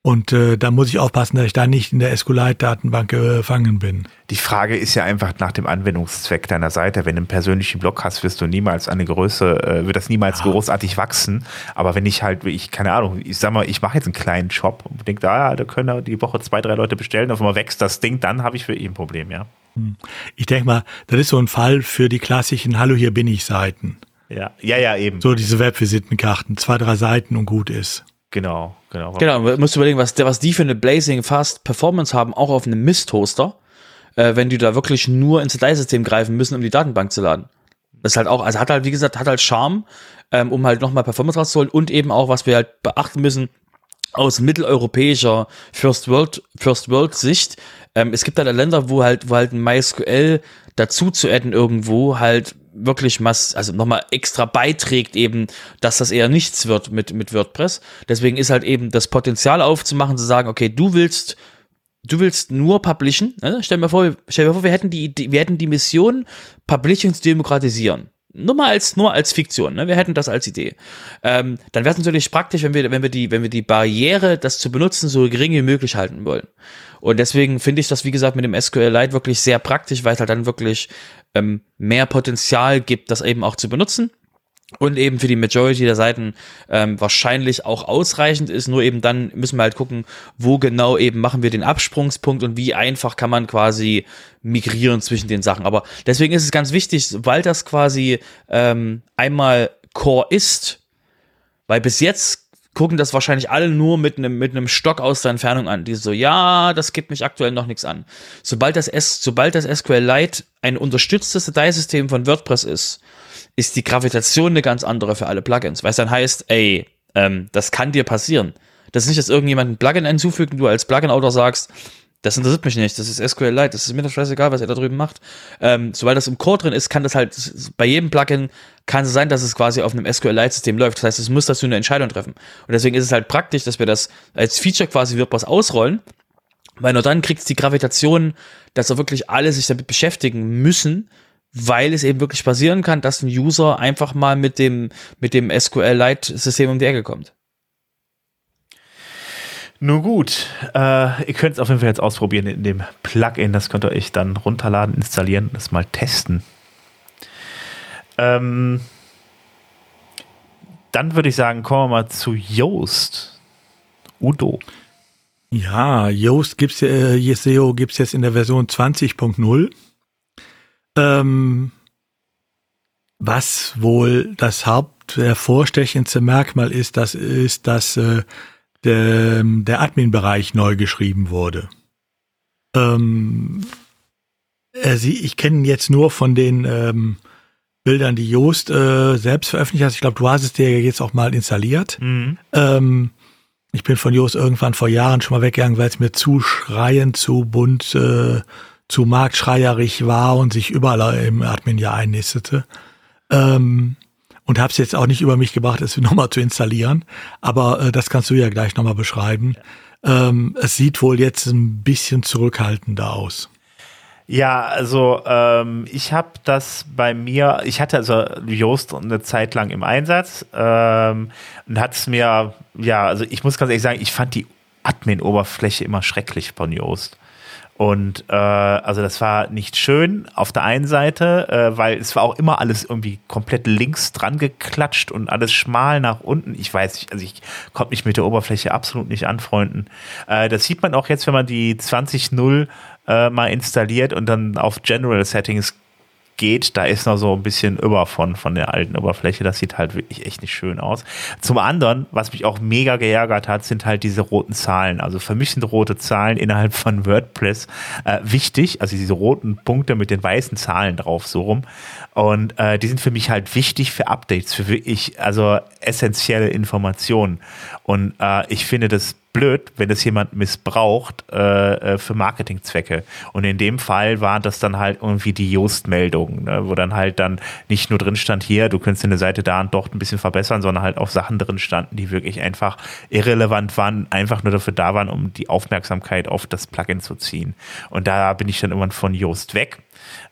Und äh, da muss ich aufpassen, dass ich da nicht in der SQLite-Datenbank gefangen bin. Die Frage ist ja einfach nach dem Anwendungszweck deiner Seite. Wenn du einen persönlichen Blog hast, wirst du niemals eine Größe, äh, wird das niemals ja. großartig wachsen. Aber wenn ich halt, ich keine Ahnung, ich sag mal, ich mache jetzt einen kleinen Shop und denke, ah, da können die Woche zwei, drei Leute bestellen, auf einmal wächst das Ding, dann habe ich für ihn ein Problem, ja. Hm. Ich denke mal, das ist so ein Fall für die klassischen Hallo, hier bin ich Seiten. Ja, ja, ja, eben. So diese Webvisitenkarten, zwei, drei Seiten und gut ist. Genau, genau. Genau, man muss überlegen, was, was die für eine Blazing Fast Performance haben, auch auf einem Mist-Hoster, äh, wenn die da wirklich nur ins Dateisystem greifen müssen, um die Datenbank zu laden. Das ist halt auch, also hat halt, wie gesagt, hat halt Charme, ähm, um halt nochmal Performance rauszuholen und eben auch, was wir halt beachten müssen, aus mitteleuropäischer First World, First World Sicht. Ähm, es gibt halt Länder, wo halt, wo halt ein MySQL dazu zu adden irgendwo halt wirklich mass, also nochmal extra beiträgt eben, dass das eher nichts wird mit, mit WordPress. Deswegen ist halt eben das Potenzial aufzumachen, zu sagen, okay, du willst, du willst nur publishen, ne? stell mir vor, stell mir vor, wir hätten die, wir hätten die Mission, Publishing zu demokratisieren. Nur mal als, nur als Fiktion, ne? Wir hätten das als Idee. Ähm, dann wäre es natürlich praktisch, wenn wir, wenn wir die, wenn wir die Barriere, das zu benutzen, so gering wie möglich halten wollen. Und deswegen finde ich das, wie gesagt, mit dem SQLite wirklich sehr praktisch, weil es halt dann wirklich ähm, mehr Potenzial gibt, das eben auch zu benutzen und eben für die Majority der Seiten ähm, wahrscheinlich auch ausreichend ist. Nur eben dann müssen wir halt gucken, wo genau eben machen wir den Absprungspunkt und wie einfach kann man quasi migrieren zwischen den Sachen. Aber deswegen ist es ganz wichtig, weil das quasi ähm, einmal Core ist, weil bis jetzt gucken das wahrscheinlich alle nur mit einem mit einem Stock aus der Entfernung an. Die so, ja, das gibt mich aktuell noch nichts an. Sobald das S, sobald das SQLite ein unterstütztes Dateisystem von WordPress ist, ist die Gravitation eine ganz andere für alle Plugins, weil es dann heißt, ey, ähm, das kann dir passieren. Das ist nicht, dass irgendjemand ein Plugin hinzufügt und du als Plugin-Autor sagst, das interessiert mich nicht. Das ist SQLite. Das ist mir doch scheißegal, was er da drüben macht. Ähm, sobald das im Core drin ist, kann das halt, bei jedem Plugin kann es sein, dass es quasi auf einem SQLite-System läuft. Das heißt, es muss dazu eine Entscheidung treffen. Und deswegen ist es halt praktisch, dass wir das als Feature quasi WordPress ausrollen. Weil nur dann kriegt es die Gravitation, dass auch wirklich alle sich damit beschäftigen müssen, weil es eben wirklich passieren kann, dass ein User einfach mal mit dem, mit dem SQLite-System um die Ecke kommt. Nun gut, äh, ihr könnt es auf jeden Fall jetzt ausprobieren in dem Plugin. Das könnt ihr euch dann runterladen, installieren und das mal testen. Ähm, dann würde ich sagen, kommen wir mal zu Yoast. Udo. Ja, Yoast gibt's äh, Yeseo gibt's jetzt in der Version 20.0. Ähm, was wohl das Haupt hervorstechendste Merkmal ist, das ist, dass äh, der, der Admin-Bereich neu geschrieben wurde. Ähm, äh, sie, ich kenne jetzt nur von den ähm, Bildern, die Joost äh, selbst veröffentlicht hat. Ich glaube, du hast es dir jetzt auch mal installiert. Mhm. Ähm, ich bin von Joost irgendwann vor Jahren schon mal weggegangen, weil es mir zu schreiend, zu bunt, äh, zu marktschreierig war und sich überall im Admin ja einnistete. Ähm, und habe es jetzt auch nicht über mich gebracht, es nochmal zu installieren. Aber äh, das kannst du ja gleich nochmal beschreiben. Ähm, es sieht wohl jetzt ein bisschen zurückhaltender aus. Ja, also ähm, ich habe das bei mir, ich hatte also Yoast eine Zeit lang im Einsatz ähm, und hat es mir, ja, also ich muss ganz ehrlich sagen, ich fand die Admin-Oberfläche immer schrecklich von Yoast. Und äh, also das war nicht schön auf der einen Seite, äh, weil es war auch immer alles irgendwie komplett links dran geklatscht und alles schmal nach unten. Ich weiß nicht, also ich konnte mich mit der Oberfläche absolut nicht anfreunden. Äh, das sieht man auch jetzt, wenn man die 20.0 äh, mal installiert und dann auf General Settings geht, da ist noch so ein bisschen über von, von der alten Oberfläche. Das sieht halt wirklich echt nicht schön aus. Zum anderen, was mich auch mega geärgert hat, sind halt diese roten Zahlen. Also vermischende rote Zahlen innerhalb von WordPress. Äh, wichtig, also diese roten Punkte mit den weißen Zahlen drauf, so rum. Und äh, die sind für mich halt wichtig für Updates, für wirklich, also essentielle Informationen. Und äh, ich finde das blöd, wenn es jemand missbraucht äh, äh, für Marketingzwecke. Und in dem Fall waren das dann halt irgendwie die Just-Meldungen, ne, wo dann halt dann nicht nur drin stand, hier, du könntest deine Seite da und dort ein bisschen verbessern, sondern halt auch Sachen drin standen, die wirklich einfach irrelevant waren, einfach nur dafür da waren, um die Aufmerksamkeit auf das Plugin zu ziehen. Und da bin ich dann irgendwann von Just weg.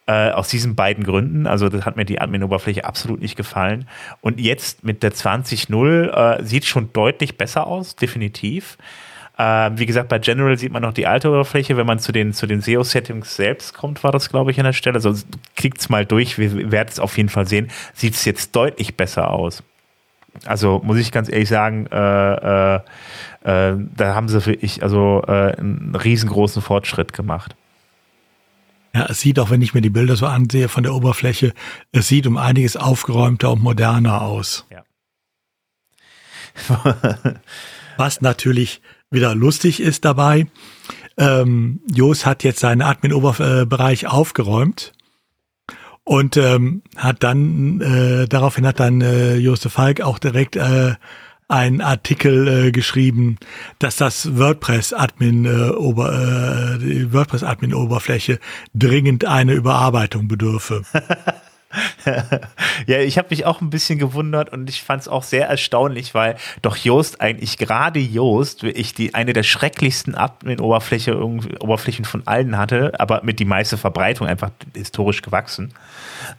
Äh, aus diesen beiden Gründen. Also das hat mir die Admin-Oberfläche absolut nicht gefallen. Und jetzt mit der 20.0 äh, sieht schon deutlich besser aus, definitiv. Äh, wie gesagt, bei General sieht man noch die alte Oberfläche. Wenn man zu den, zu den SEO-Settings selbst kommt, war das, glaube ich, an der Stelle. Also klickt es mal durch, wir werden es auf jeden Fall sehen. Sieht es jetzt deutlich besser aus. Also muss ich ganz ehrlich sagen, äh, äh, äh da haben sie für ich also einen riesengroßen Fortschritt gemacht. Ja, es sieht auch, wenn ich mir die Bilder so ansehe von der Oberfläche, es sieht um einiges aufgeräumter und moderner aus. Ja. Was natürlich wieder lustig ist dabei, ähm, Jos hat jetzt seinen Admin-Oberbereich aufgeräumt und ähm, hat dann, äh, daraufhin hat dann äh, Josef Falk auch direkt äh, einen Artikel äh, geschrieben, dass das WordPress-Admin äh, Ober, äh, WordPress-Admin-Oberfläche dringend eine Überarbeitung bedürfe. ja, ich habe mich auch ein bisschen gewundert und ich fand es auch sehr erstaunlich, weil doch Yoast eigentlich gerade Yoast, ich die eine der schrecklichsten Admin-Oberfläche Oberflächen von allen hatte, aber mit die meiste Verbreitung einfach historisch gewachsen.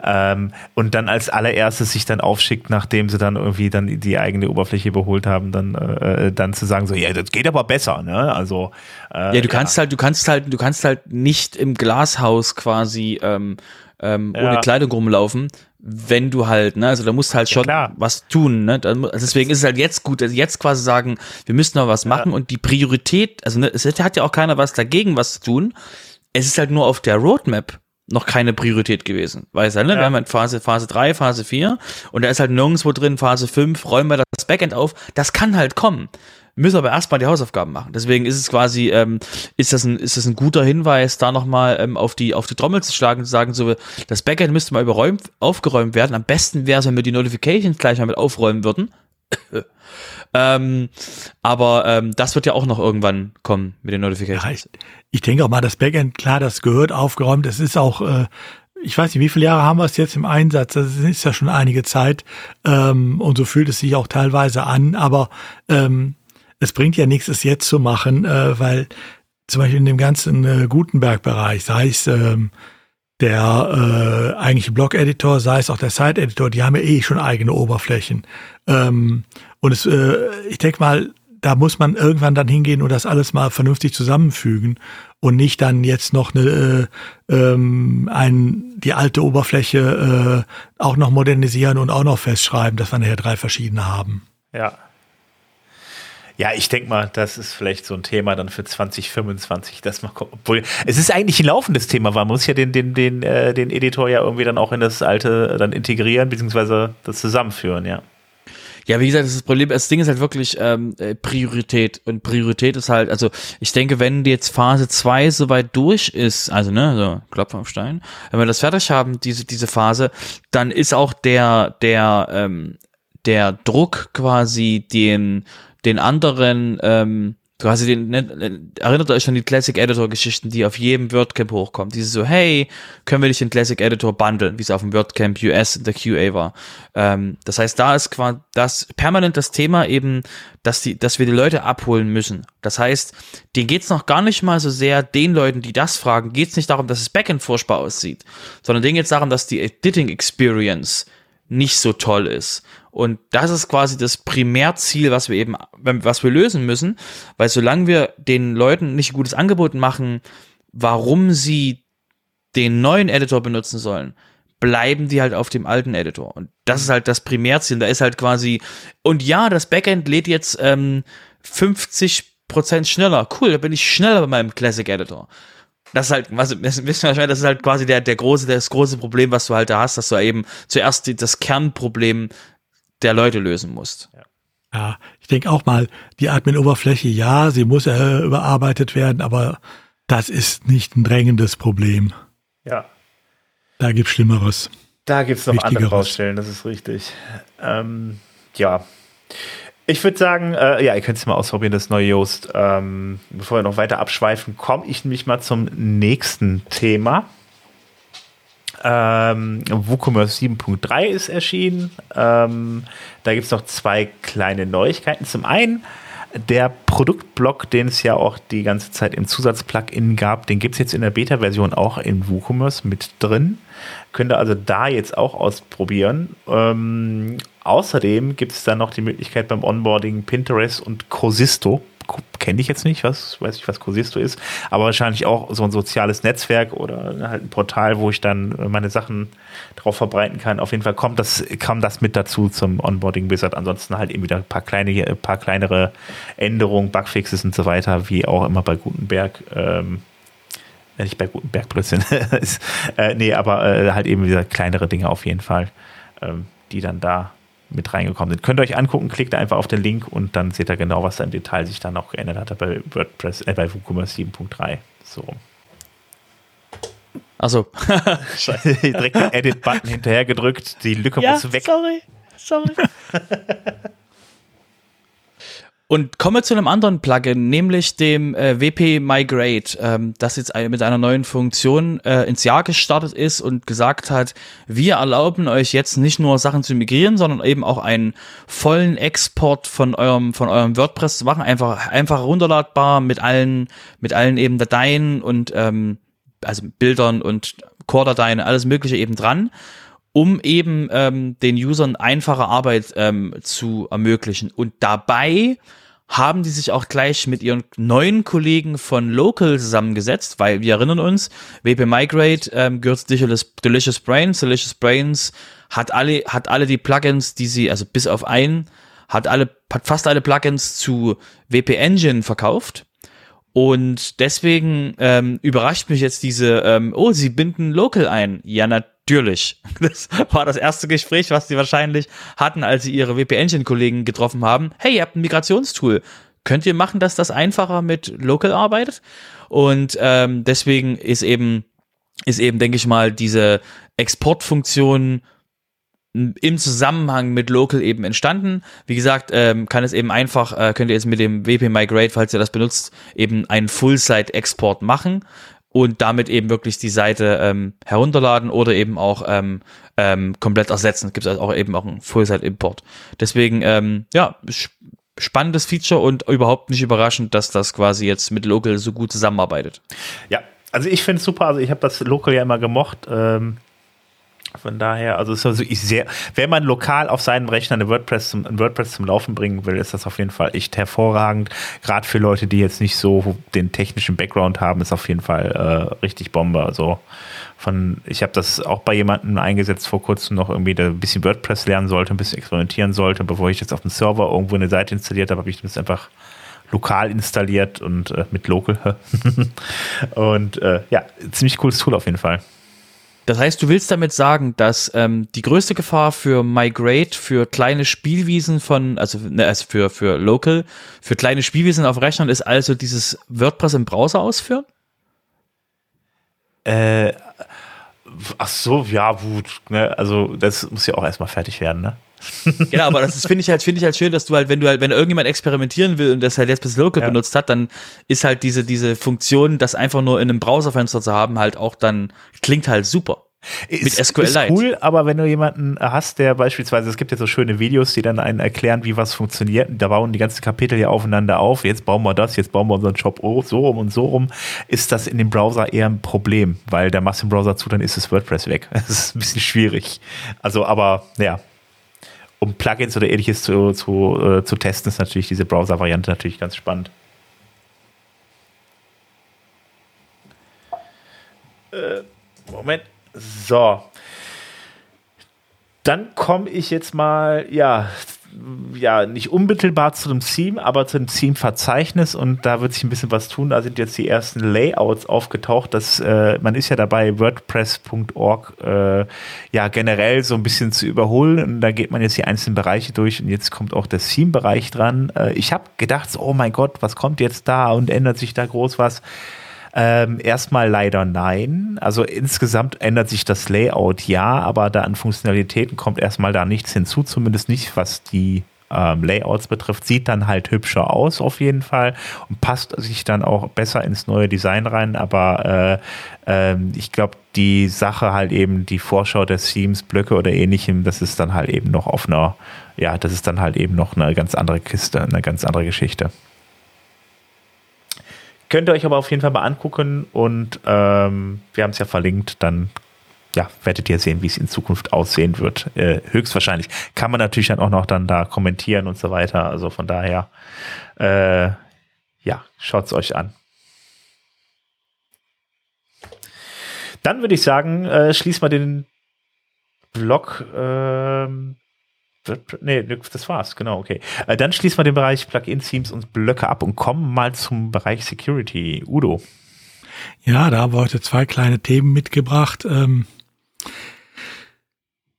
Ähm, und dann als allererstes sich dann aufschickt, nachdem sie dann irgendwie dann die eigene Oberfläche überholt haben, dann äh, dann zu sagen so, ja, das geht aber besser, ne? Also äh, ja, du kannst ja. halt, du kannst halt, du kannst halt nicht im Glashaus quasi ähm, ähm, ja. ohne Kleidung rumlaufen, wenn du halt, ne, also da musst halt schon ja, was tun, ne? Also deswegen ist es halt jetzt gut, also jetzt quasi sagen, wir müssen noch was machen ja. und die Priorität, also ne, es hat ja auch keiner was dagegen, was zu tun. Es ist halt nur auf der Roadmap noch keine Priorität gewesen. Weißt du, ne? Wir haben halt Phase, Phase 3, Phase 4 und da ist halt nirgendwo drin, Phase 5, räumen wir das Backend auf. Das kann halt kommen müssen aber erstmal die Hausaufgaben machen. Deswegen ist es quasi, ähm, ist, das ein, ist das ein guter Hinweis, da nochmal ähm, auf, die, auf die Trommel zu schlagen zu sagen, so, das Backend müsste mal überräumt, aufgeräumt werden. Am besten wäre es, wenn wir die Notifications gleich mal mit aufräumen würden. ähm, aber ähm, das wird ja auch noch irgendwann kommen mit den Notifications. Ja, ich, ich denke auch mal, das Backend, klar, das gehört aufgeräumt. Es ist auch, äh, ich weiß nicht, wie viele Jahre haben wir es jetzt im Einsatz? Das ist ja schon einige Zeit. Ähm, und so fühlt es sich auch teilweise an. Aber ähm, es bringt ja nichts, es jetzt zu machen, äh, weil zum Beispiel in dem ganzen äh, Gutenberg-Bereich, sei es ähm, der äh, eigentliche Blog-Editor, sei es auch der Site-Editor, die haben ja eh schon eigene Oberflächen. Ähm, und es, äh, ich denke mal, da muss man irgendwann dann hingehen und das alles mal vernünftig zusammenfügen und nicht dann jetzt noch eine, äh, ähm, ein, die alte Oberfläche äh, auch noch modernisieren und auch noch festschreiben, dass wir nachher drei verschiedene haben. Ja, Ja, ich denke mal, das ist vielleicht so ein Thema dann für 2025, dass man kommt. Obwohl, es ist eigentlich ein laufendes Thema, weil man muss ja den, den, den, äh, den Editor ja irgendwie dann auch in das alte dann integrieren, beziehungsweise das zusammenführen, ja. Ja, wie gesagt, das, ist das Problem, das Ding ist halt wirklich ähm, äh, Priorität. Und Priorität ist halt, also ich denke, wenn jetzt Phase 2 soweit durch ist, also ne, so Klopf auf Stein, wenn wir das fertig haben, diese, diese Phase, dann ist auch der, der, ähm, der Druck quasi den, den anderen ähm, quasi den, ne, erinnert euch an die Classic Editor Geschichten, die auf jedem WordCamp hochkommen. Diese so, hey, können wir dich in Classic Editor bundeln, wie es auf dem WordCamp US in der QA war. Ähm, das heißt, da ist quasi das permanent das Thema eben, dass die, dass wir die Leute abholen müssen. Das heißt, denen geht's noch gar nicht mal so sehr, den Leuten, die das fragen, geht's nicht darum, dass das Backend furchtbar aussieht, sondern denen geht's darum, dass die Editing Experience nicht so toll ist. Und das ist quasi das Primärziel, was wir eben, was wir lösen müssen, weil solange wir den Leuten nicht ein gutes Angebot machen, warum sie den neuen Editor benutzen sollen, bleiben die halt auf dem alten Editor. Und das ist halt das Primärziel. Da ist halt quasi, und ja, das Backend lädt jetzt ähm, 50% schneller. Cool, da bin ich schneller bei meinem Classic Editor das ist halt, was wissen wir das ist halt quasi der, der große, das große Problem, was du halt da hast, dass du eben zuerst die, das Kernproblem der Leute lösen musst. Ja. Ja, ich denke auch mal, die Admin-Oberfläche, ja, sie muss äh, überarbeitet werden, aber das ist nicht ein drängendes Problem. Ja. Da gibt es Schlimmeres. Da gibt es noch andere Baustellen, das ist richtig. Ähm, ja. Ich würde sagen, äh, ja, ihr könnt es mal ausprobieren, das neue Yoast. Ähm, bevor wir noch weiter abschweifen, komme ich nämlich mal zum nächsten Thema. Ähm, WooCommerce 7.3 ist erschienen. Ähm, da gibt es noch zwei kleine Neuigkeiten. Zum einen der Produktblock, den es ja auch die ganze Zeit im Zusatzplugin gab, den gibt es jetzt in der Beta-Version auch in WooCommerce mit drin. Könnt ihr also da jetzt auch ausprobieren. Ähm, außerdem gibt es dann noch die Möglichkeit beim Onboarding Pinterest und Cosisto kenne ich jetzt nicht, was weiß ich, was Cosisto ist, aber wahrscheinlich auch so ein soziales Netzwerk oder halt ein Portal, wo ich dann meine Sachen drauf verbreiten kann. Auf jeden Fall kommt das, kam das mit dazu zum Onboarding Wizard. Ansonsten halt eben wieder ein paar kleine, ein paar kleinere Änderungen, Bugfixes und so weiter, wie auch immer bei Gutenberg. Ähm, nicht bei Gutenberg Blödsinn. äh, nee, aber äh, halt eben wieder kleinere Dinge auf jeden Fall, ähm, die dann da mit reingekommen sind. Könnt ihr euch angucken, klickt einfach auf den Link und dann seht ihr genau, was da im Detail sich dann auch geändert hat bei WordPress, äh, bei WooCommerce 7.3. So rum. Also direkt den Edit-Button hinterher gedrückt, die Lücke ja, muss weg. Sorry, sorry. Und komme zu einem anderen Plugin, nämlich dem äh, WP Migrate, ähm, das jetzt mit einer neuen Funktion äh, ins Jahr gestartet ist und gesagt hat, wir erlauben euch jetzt nicht nur Sachen zu migrieren, sondern eben auch einen vollen Export von eurem von eurem WordPress zu machen, einfach einfach runterladbar mit allen mit allen eben Dateien und ähm, also Bildern und Core-Dateien, alles Mögliche eben dran um eben ähm, den Usern einfache Arbeit ähm, zu ermöglichen. Und dabei haben die sich auch gleich mit ihren neuen Kollegen von Local zusammengesetzt, weil wir erinnern uns, WP Migrate ähm, gehört Delicious, Delicious Brains. Delicious Brains hat alle, hat alle die Plugins, die sie, also bis auf einen, hat alle, hat fast alle Plugins zu WP Engine verkauft. Und deswegen ähm, überrascht mich jetzt diese, ähm, oh, sie binden Local ein. Ja, natürlich. Das war das erste Gespräch, was sie wahrscheinlich hatten, als sie ihre WP-Engine-Kollegen getroffen haben. Hey, ihr habt ein Migrationstool. Könnt ihr machen, dass das einfacher mit Local arbeitet? Und ähm, deswegen ist eben, ist eben, denke ich mal, diese Exportfunktion im Zusammenhang mit Local eben entstanden. Wie gesagt, ähm, kann es eben einfach, äh, könnt ihr jetzt mit dem WP Migrate, falls ihr das benutzt, eben einen Full-Site-Export machen und damit eben wirklich die Seite ähm, herunterladen oder eben auch ähm, ähm, komplett ersetzen. Gibt es also auch eben auch einen Full-Site-Import. Deswegen, ähm, ja, spannendes Feature und überhaupt nicht überraschend, dass das quasi jetzt mit Local so gut zusammenarbeitet. Ja, also ich finde es super. Also ich habe das Local ja immer gemocht. Ähm Von daher, also also sehr, wenn man lokal auf seinem Rechner eine WordPress zum, ein WordPress zum Laufen bringen will, ist das auf jeden Fall echt hervorragend. Gerade für Leute, die jetzt nicht so den technischen Background haben, ist auf jeden Fall äh, richtig Bombe. Also von, ich habe das auch bei jemandem eingesetzt vor kurzem noch irgendwie, der ein bisschen WordPress lernen sollte, ein bisschen experimentieren sollte. Bevor ich jetzt auf dem Server irgendwo eine Seite installiert habe, habe ich das einfach lokal installiert und äh, mit Local. und äh, ja, ziemlich cooles Tool auf jeden Fall. Das heißt, du willst damit sagen, dass ähm, die größte Gefahr für Migrate, für kleine Spielwiesen von, also, ne, also für, für Local, für kleine Spielwiesen auf Rechnern ist also dieses WordPress im Browser ausführen? Äh, ach so, ja, gut. Ne? Also, das muss ja auch erstmal fertig werden, ne? genau, aber das finde ich halt, finde ich halt schön, dass du halt, wenn du halt, wenn irgendjemand experimentieren will und das halt jetzt bis Local ja. benutzt hat, dann ist halt diese, diese Funktion, das einfach nur in einem Browserfenster zu haben, halt auch dann, klingt halt super. Ist, mit SQLite. Ist cool, aber wenn du jemanden hast, der beispielsweise, es gibt ja so schöne Videos, die dann einen erklären, wie was funktioniert, da bauen die ganzen Kapitel ja aufeinander auf, jetzt bauen wir das, jetzt bauen wir unseren Shop so rum und so rum, ist das in dem Browser eher ein Problem, weil der machst den Browser zu, dann ist das WordPress weg. Das ist ein bisschen schwierig. Also, aber ja, um Plugins oder ähnliches zu, zu, äh, zu testen, ist natürlich diese Browser-Variante natürlich ganz spannend. Äh, Moment. So. Dann komme ich jetzt mal, ja, ja, nicht unmittelbar zu dem Theme, aber zu dem Theme-Verzeichnis und da wird sich ein bisschen was tun. Da sind jetzt die ersten Layouts aufgetaucht. Das, äh, man ist ja dabei, WordPress.org äh, ja generell so ein bisschen zu überholen und da geht man jetzt die einzelnen Bereiche durch und jetzt kommt auch der Theme-Bereich dran. Äh, ich habe gedacht, oh mein Gott, was kommt jetzt da und ändert sich da groß was? Ähm, erstmal leider nein. Also insgesamt ändert sich das Layout ja, aber da an Funktionalitäten kommt erstmal da nichts hinzu, zumindest nicht, was die ähm, Layouts betrifft. Sieht dann halt hübscher aus auf jeden Fall und passt sich dann auch besser ins neue Design rein, aber äh, äh, ich glaube, die Sache halt eben, die Vorschau der Themes, Blöcke oder ähnlichem, das ist dann halt eben noch auf einer, ja, das ist dann halt eben noch eine ganz andere Kiste, eine ganz andere Geschichte. Könnt ihr euch aber auf jeden Fall mal angucken und ähm, wir haben es ja verlinkt, dann ja, werdet ihr sehen, wie es in Zukunft aussehen wird. Äh, höchstwahrscheinlich. Kann man natürlich dann auch noch dann da kommentieren und so weiter. Also von daher, äh, ja, schaut es euch an. Dann würde ich sagen, äh, schließ mal den Blog. Ähm, Nee, das war's, genau, okay. Äh, dann schließen wir den Bereich Plugin-Themes und Blöcke ab und kommen mal zum Bereich Security. Udo. Ja, da haben wir heute zwei kleine Themen mitgebracht. Ähm,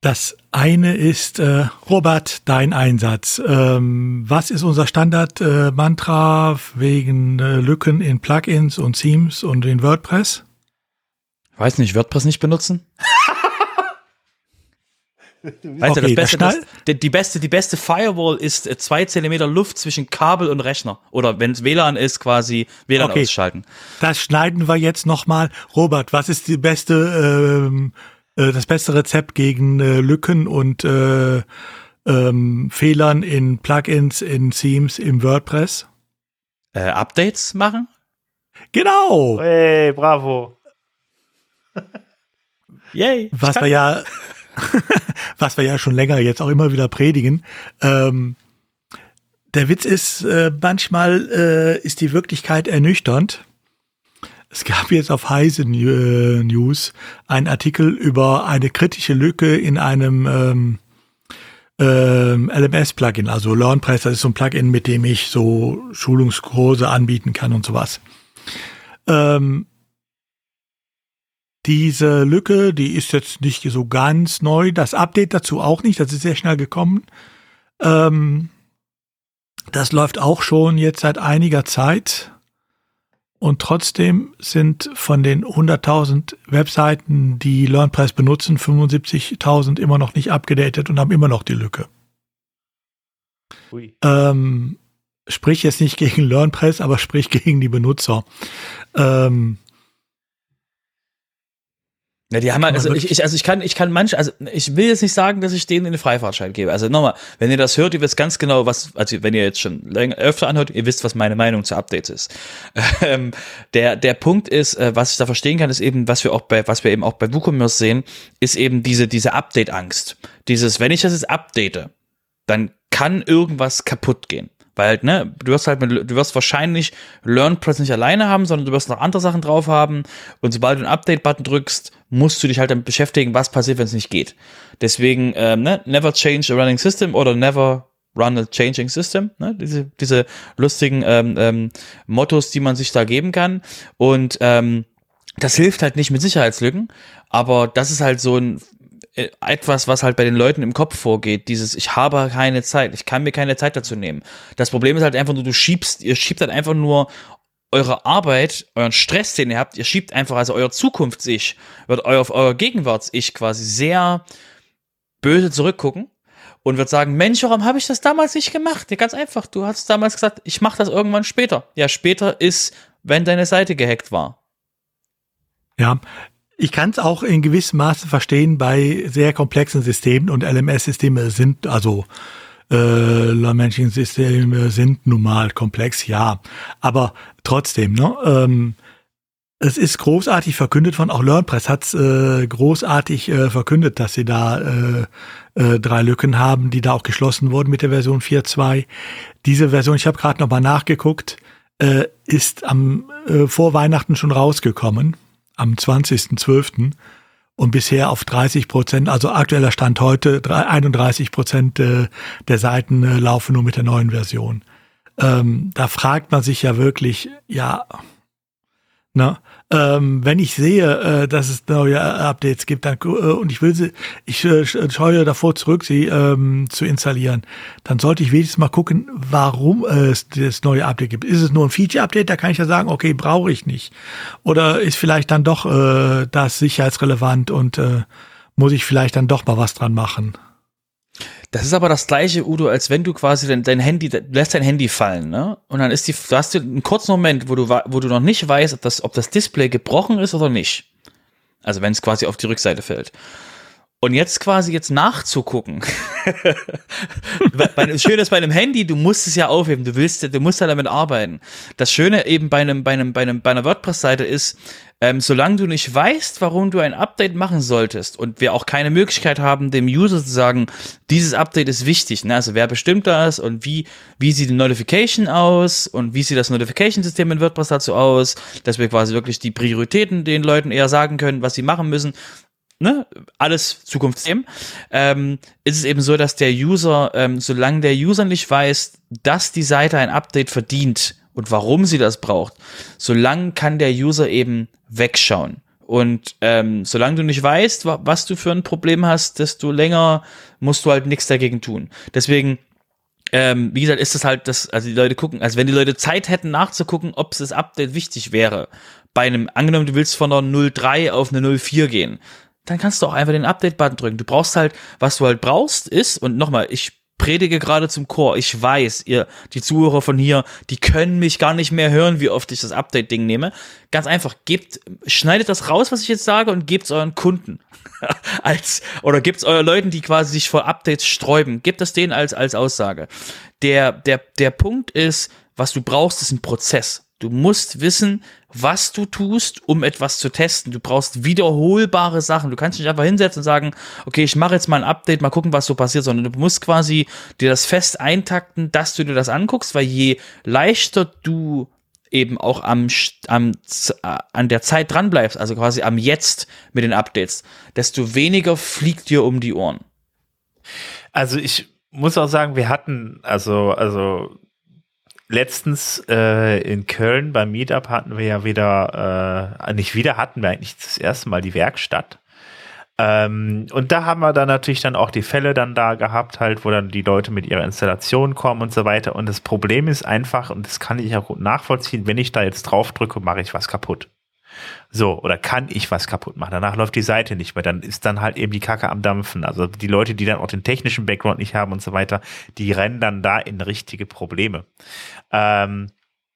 das eine ist, äh, Robert, dein Einsatz. Ähm, was ist unser Standard-Mantra wegen äh, Lücken in Plugins und Themes und in WordPress? Weiß nicht, WordPress nicht benutzen? Weißt okay, du, das Beste, das, die, die, beste, die beste Firewall ist äh, zwei Zentimeter Luft zwischen Kabel und Rechner. Oder wenn es WLAN ist, quasi WLAN okay. ausschalten. Das schneiden wir jetzt nochmal. Robert, was ist die beste, ähm, äh, das beste Rezept gegen äh, Lücken und äh, ähm, Fehlern in Plugins, in Themes, im WordPress? Äh, Updates machen? Genau. Hey, bravo. Yay. Was wir ja was wir ja schon länger jetzt auch immer wieder predigen. Ähm, der Witz ist, äh, manchmal äh, ist die Wirklichkeit ernüchternd. Es gab jetzt auf Heise äh, News einen Artikel über eine kritische Lücke in einem ähm, ähm, LMS-Plugin, also LearnPress, das ist so ein Plugin, mit dem ich so Schulungskurse anbieten kann und sowas. Ähm, diese Lücke, die ist jetzt nicht so ganz neu. Das Update dazu auch nicht, das ist sehr schnell gekommen. Ähm, das läuft auch schon jetzt seit einiger Zeit. Und trotzdem sind von den 100.000 Webseiten, die LearnPress benutzen, 75.000 immer noch nicht abgedatet und haben immer noch die Lücke. Ähm, sprich jetzt nicht gegen LearnPress, aber sprich gegen die Benutzer. Ähm, Ja, die haben halt, also ich, ich, also ich kann, ich kann manche, also ich will jetzt nicht sagen, dass ich denen den Freifahrtschein gebe. Also nochmal, wenn ihr das hört, ihr wisst ganz genau, was, also wenn ihr jetzt schon länger, öfter anhört, ihr wisst, was meine Meinung zu Updates ist. Ähm, der, der Punkt ist, äh, was ich da verstehen kann, ist eben, was wir auch bei, was wir eben auch bei WooCommerce sehen, ist eben diese, diese Update-Angst. Dieses, wenn ich das jetzt update, dann kann irgendwas kaputt gehen. Weil ne, du wirst halt mit, du wirst wahrscheinlich LearnPress nicht alleine haben, sondern du wirst noch andere Sachen drauf haben. Und sobald du einen Update-Button drückst, musst du dich halt damit beschäftigen, was passiert, wenn es nicht geht. Deswegen, ähm, ne, never change a running system oder never run a changing system. Ne? Diese, diese lustigen ähm, ähm, Mottos, die man sich da geben kann. Und ähm, das hilft halt nicht mit Sicherheitslücken, aber das ist halt so ein etwas, was halt bei den Leuten im Kopf vorgeht, dieses ich habe keine Zeit, ich kann mir keine Zeit dazu nehmen. Das Problem ist halt einfach nur, du schiebst, ihr schiebt halt einfach nur eure Arbeit, euren Stress, den ihr habt, ihr schiebt einfach, also euer Zukunfts-Ich, wird euer, euer Gegenwarts-Ich quasi sehr böse zurückgucken und wird sagen, Mensch, warum habe ich das damals nicht gemacht? Ja, ganz einfach, du hast damals gesagt, ich mache das irgendwann später. Ja, später ist, wenn deine Seite gehackt war. Ja, ich kann es auch in gewissem Maße verstehen bei sehr komplexen Systemen und LMS-Systeme sind, also äh, Managing-Systeme sind nun mal komplex, ja. Aber trotzdem, ne? Ähm, es ist großartig verkündet von, auch LearnPress hat es äh, großartig äh, verkündet, dass sie da äh, äh, drei Lücken haben, die da auch geschlossen wurden mit der Version 4.2. Diese Version, ich habe gerade nochmal nachgeguckt, äh, ist am äh, vor Weihnachten schon rausgekommen, am 20.12 und bisher auf 30 Prozent, also aktueller Stand heute, 31 Prozent äh, der Seiten äh, laufen nur mit der neuen Version. Ähm, da fragt man sich ja wirklich, ja, ne, ähm, wenn ich sehe, äh, dass es neue Updates gibt, dann, äh, und ich will sie, ich äh, scheue davor zurück, sie ähm, zu installieren, dann sollte ich wenigstens mal gucken, warum es das neue Update gibt. Ist es nur ein Feature-Update? Da kann ich ja sagen, okay, brauche ich nicht. Oder ist vielleicht dann doch äh, das sicherheitsrelevant und äh, muss ich vielleicht dann doch mal was dran machen? Das ist aber das gleiche, Udo, als wenn du quasi dein, dein Handy, lässt dein Handy fallen, ne? Und dann ist die, du hast einen kurzen Moment, wo du, wo du noch nicht weißt, ob das, ob das Display gebrochen ist oder nicht. Also wenn es quasi auf die Rückseite fällt. Und jetzt quasi jetzt nachzugucken. das Schöne ist bei einem Handy, du musst es ja aufheben, du willst, du musst ja damit arbeiten. Das Schöne eben bei einem, bei einem, bei einem, bei einer WordPress-Seite ist, ähm, solange du nicht weißt, warum du ein Update machen solltest und wir auch keine Möglichkeit haben, dem User zu sagen, dieses Update ist wichtig, ne? also wer bestimmt das und wie, wie sieht die Notification aus und wie sieht das Notification-System in WordPress dazu aus, dass wir quasi wirklich die Prioritäten den Leuten eher sagen können, was sie machen müssen ne, alles Zukunftsthemen, ähm, ist es eben so, dass der User, ähm, solange der User nicht weiß, dass die Seite ein Update verdient und warum sie das braucht, solange kann der User eben wegschauen. Und ähm, solange du nicht weißt, was du für ein Problem hast, desto länger musst du halt nichts dagegen tun. Deswegen ähm, wie gesagt, ist das halt das, also die Leute gucken, also wenn die Leute Zeit hätten nachzugucken, ob das Update wichtig wäre, bei einem, angenommen, du willst von einer 03 auf eine 04 gehen, dann kannst du auch einfach den Update-Button drücken. Du brauchst halt, was du halt brauchst, ist, und nochmal, ich predige gerade zum Chor. Ich weiß, ihr, die Zuhörer von hier, die können mich gar nicht mehr hören, wie oft ich das Update-Ding nehme. Ganz einfach, gebt, schneidet das raus, was ich jetzt sage, und gebt es euren Kunden. als, oder es euren Leuten, die quasi sich vor Updates sträuben. Gebt das denen als, als Aussage. Der, der, der Punkt ist, was du brauchst, ist ein Prozess. Du musst wissen, was du tust, um etwas zu testen. Du brauchst wiederholbare Sachen. Du kannst nicht einfach hinsetzen und sagen, okay, ich mache jetzt mal ein Update, mal gucken, was so passiert, sondern du musst quasi dir das fest eintakten, dass du dir das anguckst, weil je leichter du eben auch am, am, an der Zeit dran bleibst, also quasi am Jetzt mit den Updates, desto weniger fliegt dir um die Ohren. Also ich muss auch sagen, wir hatten, also, also letztens äh, in Köln beim Meetup hatten wir ja wieder, äh, nicht wieder, hatten wir eigentlich das erste Mal die Werkstatt. Ähm, und da haben wir dann natürlich dann auch die Fälle dann da gehabt, halt, wo dann die Leute mit ihrer Installation kommen und so weiter. Und das Problem ist einfach, und das kann ich auch gut nachvollziehen, wenn ich da jetzt drauf drücke, mache ich was kaputt. So, oder kann ich was kaputt machen? Danach läuft die Seite nicht mehr. Dann ist dann halt eben die Kacke am Dampfen. Also die Leute, die dann auch den technischen Background nicht haben und so weiter, die rennen dann da in richtige Probleme. Ähm,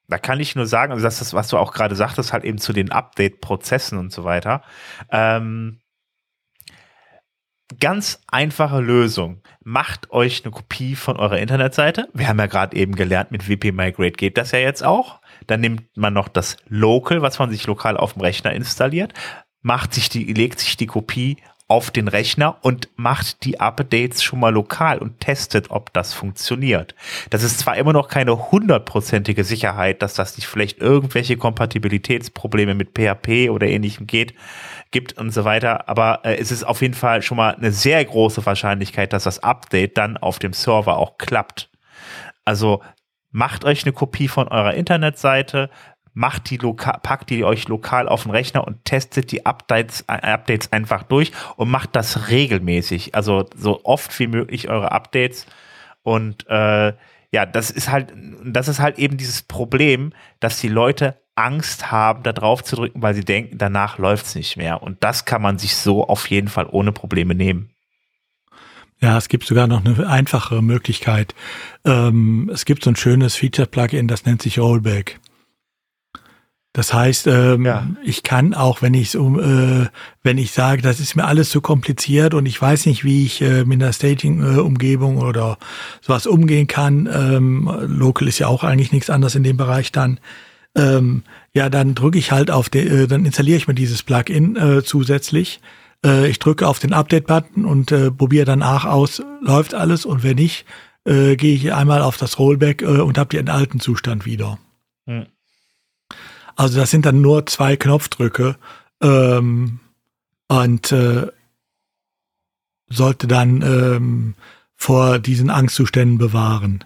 da kann ich nur sagen, also das ist, was du auch gerade sagtest, halt eben zu den Update-Prozessen und so weiter. Ähm, ganz einfache Lösung. Macht euch eine Kopie von eurer Internetseite. Wir haben ja gerade eben gelernt, mit WP Migrate geht das ja jetzt auch. Dann nimmt man noch das Local, was man sich lokal auf dem Rechner installiert, macht sich die, legt sich die Kopie auf den Rechner und macht die Updates schon mal lokal und testet, ob das funktioniert. Das ist zwar immer noch keine hundertprozentige Sicherheit, dass das nicht vielleicht irgendwelche Kompatibilitätsprobleme mit PHP oder ähnlichem geht, gibt und so weiter, aber äh, es ist auf jeden Fall schon mal eine sehr große Wahrscheinlichkeit, dass das Update dann auf dem Server auch klappt. Also macht euch eine Kopie von eurer Internetseite, macht die lokal, packt die euch lokal auf den Rechner und testet die Updates, äh, Updates einfach durch und macht das regelmäßig. Also so oft wie möglich eure Updates. Und äh, ja, das ist halt, das ist halt eben dieses Problem, dass die Leute Angst haben, da drauf zu drücken, weil sie denken, danach läuft's nicht mehr. Und das kann man sich so auf jeden Fall ohne Probleme nehmen. Ja, es gibt sogar noch eine einfachere Möglichkeit. Ähm, es gibt so ein schönes Feature-Plugin, das nennt sich Rollback. Das heißt, ähm, ja. ich kann auch, wenn ich um, äh, wenn ich sage, das ist mir alles zu kompliziert und ich weiß nicht, wie ich äh, mit einer Staging-Umgebung oder sowas umgehen kann. Ähm, Local ist ja auch eigentlich nichts anderes in dem Bereich dann. Ähm, ja, dann drücke ich halt auf den, äh, dann installiere ich mir dieses Plugin äh, zusätzlich. Äh, ich drücke auf den Update-Button und äh, probiere danach aus, läuft alles und wenn nicht, äh, gehe ich einmal auf das Rollback äh, und habe den alten Zustand wieder. Hm. Also das sind dann nur zwei Knopfdrücke ähm, und äh, sollte dann ähm, vor diesen Angstzuständen bewahren.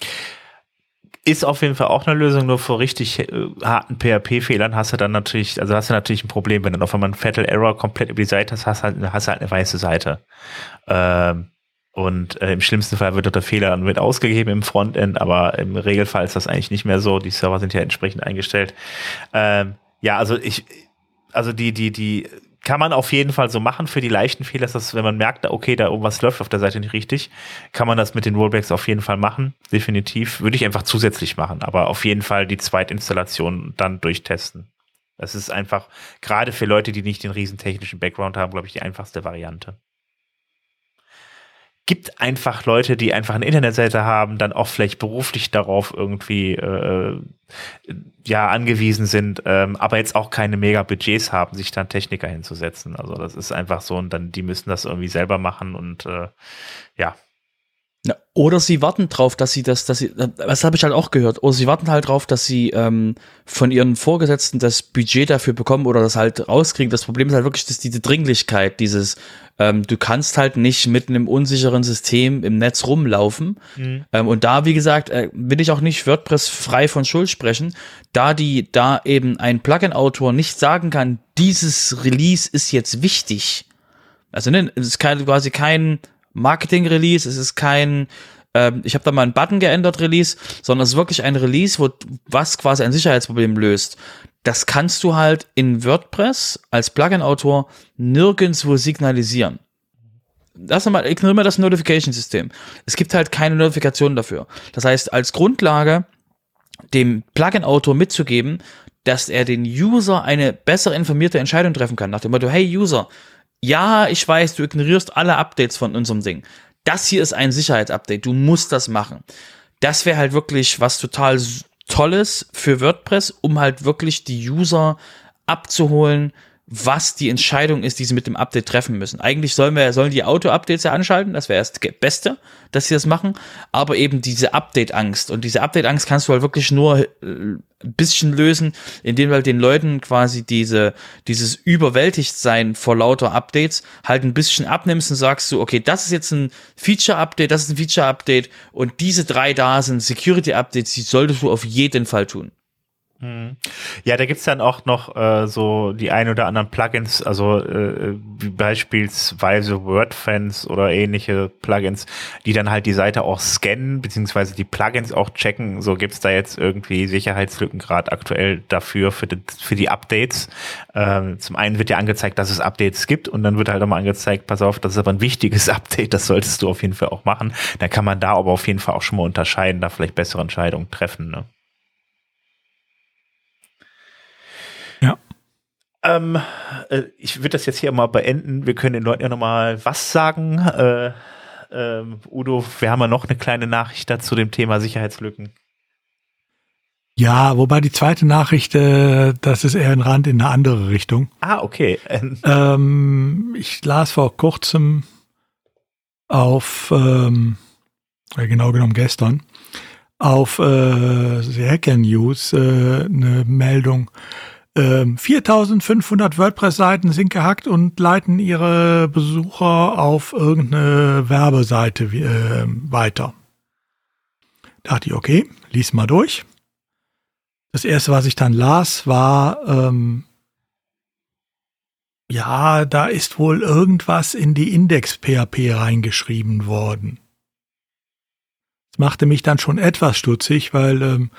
Ist auf jeden Fall auch eine Lösung, nur vor richtig äh, harten PHP-Fehlern hast du dann natürlich, also hast du natürlich ein Problem, wenn du auf einmal einen Fatal Error komplett über die Seite hast, hast, halt, hast halt eine weiße Seite. Ähm, und äh, im schlimmsten Fall wird der Fehler dann mit ausgegeben im Frontend, aber im Regelfall ist das eigentlich nicht mehr so. Die Server sind ja entsprechend eingestellt. Ähm, ja, also ich, also die, die, die kann man auf jeden Fall so machen. Für die leichten Fehler ist das, wenn man merkt, okay, da irgendwas läuft auf der Seite nicht richtig, kann man das mit den Rollbacks auf jeden Fall machen. Definitiv. Würde ich einfach zusätzlich machen, aber auf jeden Fall die Zweitinstallation dann durchtesten. Das ist einfach, gerade für Leute, die nicht den riesen technischen Background haben, glaube ich, die einfachste Variante gibt einfach Leute, die einfach eine Internetseite haben, dann auch vielleicht beruflich darauf irgendwie äh, ja angewiesen sind, ähm, aber jetzt auch keine mega Budgets haben, sich dann Techniker hinzusetzen. Also das ist einfach so und dann die müssen das irgendwie selber machen und äh, ja. Oder sie warten drauf, dass sie das, dass sie, das habe ich halt auch gehört. Oder sie warten halt drauf, dass sie ähm, von ihren Vorgesetzten das Budget dafür bekommen oder das halt rauskriegen. Das Problem ist halt wirklich, dass diese Dringlichkeit, dieses, ähm, du kannst halt nicht mit einem unsicheren System im Netz rumlaufen. Mhm. Ähm, und da, wie gesagt, äh, will ich auch nicht WordPress frei von Schuld sprechen, da die, da eben ein Plugin-Autor nicht sagen kann, dieses Release ist jetzt wichtig. Also ne, es ist kein, quasi kein Marketing-Release, es ist kein, ähm, ich habe da mal einen Button geändert Release, sondern es ist wirklich ein Release, wo was quasi ein Sicherheitsproblem löst. Das kannst du halt in WordPress als Plugin-Autor nirgendwo signalisieren. Lass mal, ignoriere mal das Notification-System. Es gibt halt keine Notifikation dafür. Das heißt, als Grundlage dem Plugin-Autor mitzugeben, dass er den User eine bessere informierte Entscheidung treffen kann. Nach dem Motto, hey User, ja, ich weiß, du ignorierst alle Updates von unserem Ding. Das hier ist ein Sicherheitsupdate. Du musst das machen. Das wäre halt wirklich was total Tolles für WordPress, um halt wirklich die User abzuholen, was die Entscheidung ist, die sie mit dem Update treffen müssen. Eigentlich sollen wir, sollen die Auto-Updates ja anschalten, das wäre das Beste, dass sie das machen, aber eben diese Update-Angst und diese Update-Angst kannst du halt wirklich nur äh, ein bisschen lösen, indem du halt den Leuten quasi diese, dieses Überwältigtsein vor lauter Updates halt ein bisschen abnimmst und sagst du, okay, das ist jetzt ein Feature-Update, das ist ein Feature-Update und diese drei da sind Security-Updates, die solltest du auf jeden Fall tun. Mhm. Ja, da gibt's dann auch noch äh, so die ein oder anderen Plugins, also äh, wie beispielsweise WordFans oder ähnliche Plugins, die dann halt die Seite auch scannen, beziehungsweise die Plugins auch checken. So gibt's da jetzt irgendwie Sicherheitslücken gerade aktuell dafür, für die, für die Updates. Ähm, zum einen wird ja angezeigt, dass es Updates gibt und dann wird halt auch mal angezeigt, pass auf, das ist aber ein wichtiges Update, das solltest du auf jeden Fall auch machen. Da kann man da aber auf jeden Fall auch schon mal unterscheiden, da vielleicht bessere Entscheidungen treffen. Ne? Ähm, äh, ich würde das jetzt hier mal beenden. Wir können den Leuten ja nochmal was sagen. Äh, ähm, Udo, wir haben ja noch eine kleine Nachricht dazu dem Thema Sicherheitslücken. Ja, wobei die zweite Nachricht, äh, das ist eher ein Rand in eine andere Richtung. Ah, okay. Ähm, ich las vor kurzem auf, ähm, genau genommen gestern, auf äh, Hacker News äh, eine Meldung. Ähm, 4500 WordPress-Seiten sind gehackt und leiten ihre Besucher auf irgendeine Werbeseite äh, weiter. Dachte ich, okay, lies mal durch. Das erste, was ich dann las, war, ähm, ja, da ist wohl irgendwas in die Index-PHP reingeschrieben worden. Das machte mich dann schon etwas stutzig, weil ähm,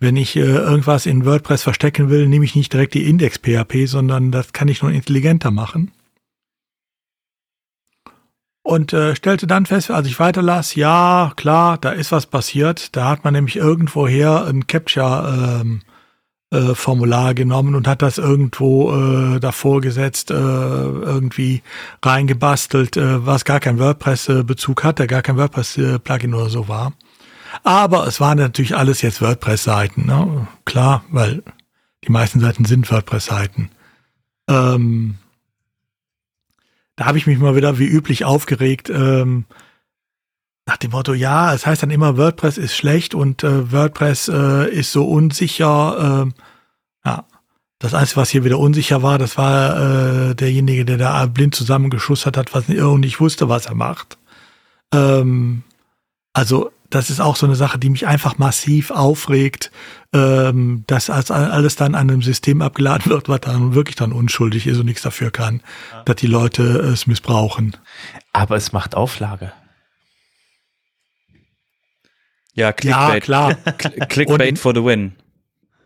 wenn ich äh, irgendwas in WordPress verstecken will, nehme ich nicht direkt die Index-PHP, sondern das kann ich noch intelligenter machen. Und äh, stellte dann fest, als ich weiterlas, ja, klar, da ist was passiert. Da hat man nämlich irgendwoher ein Capture ähm, äh, genommen und hat das irgendwo äh, davor gesetzt, äh, irgendwie reingebastelt, äh, was gar kein WordPress-Bezug hatte, gar kein WordPress-Plugin oder so war. Aber es waren natürlich alles jetzt WordPress-Seiten, ne? klar, weil die meisten Seiten sind WordPress-Seiten. Ähm, da habe ich mich mal wieder wie üblich aufgeregt, ähm, nach dem Motto, ja, es heißt dann immer, WordPress ist schlecht und äh, WordPress äh, ist so unsicher. Äh, ja, das Einzige, was hier wieder unsicher war, das war äh, derjenige, der da blind zusammengeschustert hat, was und nicht wusste, was er macht. Ähm, also das ist auch so eine Sache, die mich einfach massiv aufregt, ähm, dass alles dann an einem System abgeladen wird, was dann wirklich dann unschuldig ist und nichts dafür kann, ja. dass die Leute es missbrauchen. Aber es macht Auflage. Ja, Clickbait. Ja, klar. Clickbait und, for the win.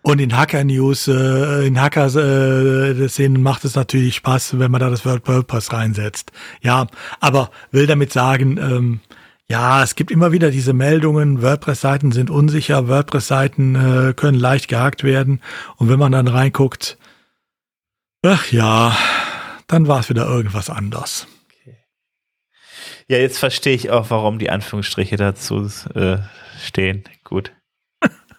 Und in Hacker News, äh, in Hacker äh, Szenen macht es natürlich Spaß, wenn man da das WordPress reinsetzt. Ja, aber will damit sagen, ähm, ja, es gibt immer wieder diese Meldungen, WordPress-Seiten sind unsicher, WordPress-Seiten äh, können leicht gehackt werden. Und wenn man dann reinguckt, ach ja, dann war es wieder irgendwas anders. Okay. Ja, jetzt verstehe ich auch, warum die Anführungsstriche dazu äh, stehen. Gut.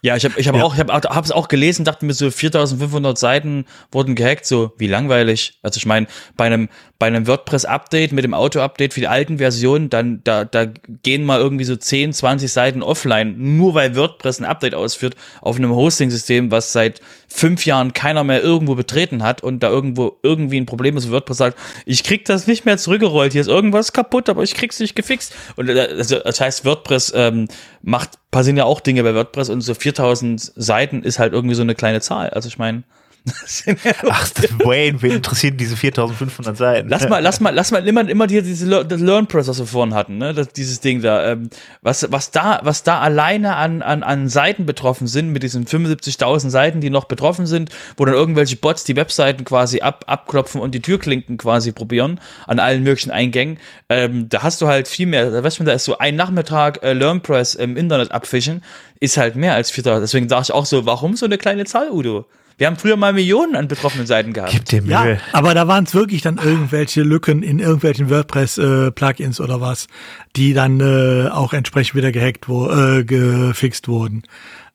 Ja, ich habe ich hab ja. auch, ich habe es auch gelesen, dachte mir so 4500 Seiten wurden gehackt, so wie langweilig. Also ich meine, bei einem bei einem WordPress-Update mit dem Auto-Update für die alten Versionen, dann da, da gehen mal irgendwie so 10, 20 Seiten offline, nur weil WordPress ein Update ausführt auf einem Hosting-System, was seit fünf Jahren keiner mehr irgendwo betreten hat und da irgendwo irgendwie ein Problem ist, WordPress sagt, ich krieg das nicht mehr zurückgerollt, hier ist irgendwas kaputt, aber ich krieg's nicht gefixt. Und äh, also, das heißt, WordPress ähm, macht, passieren ja auch Dinge bei WordPress und so 4000 Seiten ist halt irgendwie so eine kleine Zahl. Also ich meine, Ach, Wayne, wen interessieren diese 4500 Seiten? Lass mal, lass mal, lass mal immer, immer die, diese LearnPress, was wir vorhin hatten, ne? Das, dieses Ding da. Ähm, was, was da, was da alleine an, an, an Seiten betroffen sind, mit diesen 75.000 Seiten, die noch betroffen sind, wo dann irgendwelche Bots die Webseiten quasi ab, abklopfen und die Türklinken quasi probieren an allen möglichen Eingängen. Ähm, da hast du halt viel mehr. Weißt du, da ist so ein Nachmittag äh, LearnPress im Internet abfischen, ist halt mehr als 4000. Deswegen dachte ich auch so, warum so eine kleine Zahl, Udo? Wir haben früher mal Millionen an betroffenen Seiten gehabt. Gib dir Mühe. Ja, aber da waren es wirklich dann irgendwelche Lücken in irgendwelchen WordPress-Plugins äh, oder was, die dann äh, auch entsprechend wieder gehackt, wo, äh, gefixt wurden.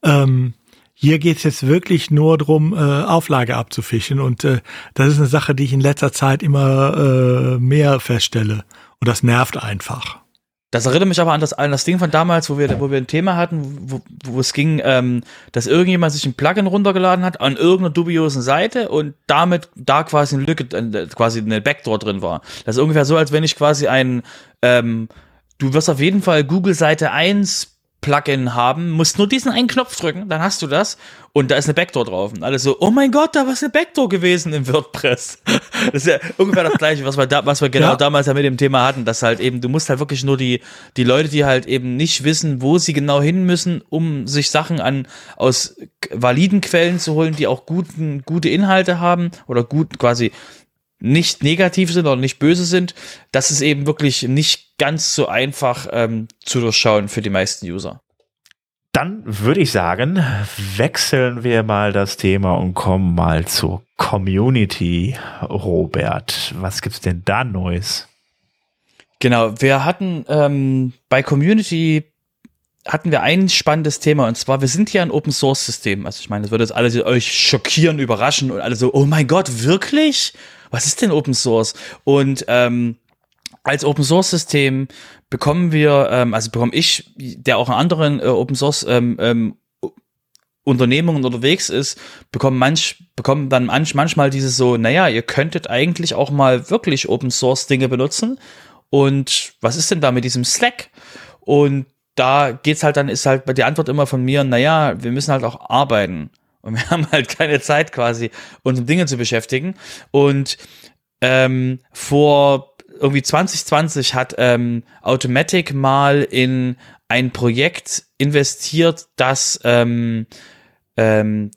Ähm, hier geht's jetzt wirklich nur drum, äh, Auflage abzufischen. Und äh, das ist eine Sache, die ich in letzter Zeit immer äh, mehr feststelle. Und das nervt einfach. Das erinnert mich aber an das, an das Ding von damals, wo wir, wo wir ein Thema hatten, wo, wo es ging, ähm, dass irgendjemand sich ein Plugin runtergeladen hat an irgendeiner dubiosen Seite und damit da quasi eine Lücke, äh, quasi eine Backdoor drin war. Das ist ungefähr so, als wenn ich quasi ein, ähm, du wirst auf jeden Fall Google Seite 1 Plugin haben, musst nur diesen einen Knopf drücken, dann hast du das und da ist eine Backdoor drauf. Und alle so, oh mein Gott, da war eine Backdoor gewesen im WordPress. Das ist ja ungefähr das gleiche, was wir, da, was wir genau ja. damals ja mit dem Thema hatten, dass halt eben, du musst halt wirklich nur die, die Leute, die halt eben nicht wissen, wo sie genau hin müssen, um sich Sachen an, aus validen Quellen zu holen, die auch guten, gute Inhalte haben oder gut quasi nicht negativ sind oder nicht böse sind, das ist eben wirklich nicht ganz so einfach ähm, zu durchschauen für die meisten User. Dann würde ich sagen, wechseln wir mal das Thema und kommen mal zur Community. Robert, was gibt's denn da Neues? Genau, wir hatten ähm, bei Community hatten wir ein spannendes Thema und zwar, wir sind hier ein Open Source System. Also ich meine, das würde jetzt alle euch schockieren, überraschen und alle so, oh mein Gott, wirklich? Was ist denn Open Source? Und ähm, als Open Source System bekommen wir, ähm, also bekomme ich, der auch in anderen äh, Open Source ähm, ähm, Unternehmungen unterwegs ist, bekommen manch, bekommen dann manch, manchmal dieses so, naja, ihr könntet eigentlich auch mal wirklich Open Source Dinge benutzen. Und was ist denn da mit diesem Slack? Und da geht's halt dann, ist halt die Antwort immer von mir, naja, wir müssen halt auch arbeiten. Und wir haben halt keine Zeit quasi, uns um Dinge zu beschäftigen. Und ähm, vor irgendwie 2020 hat ähm, Automatic mal in ein Projekt investiert, das ähm, ähm,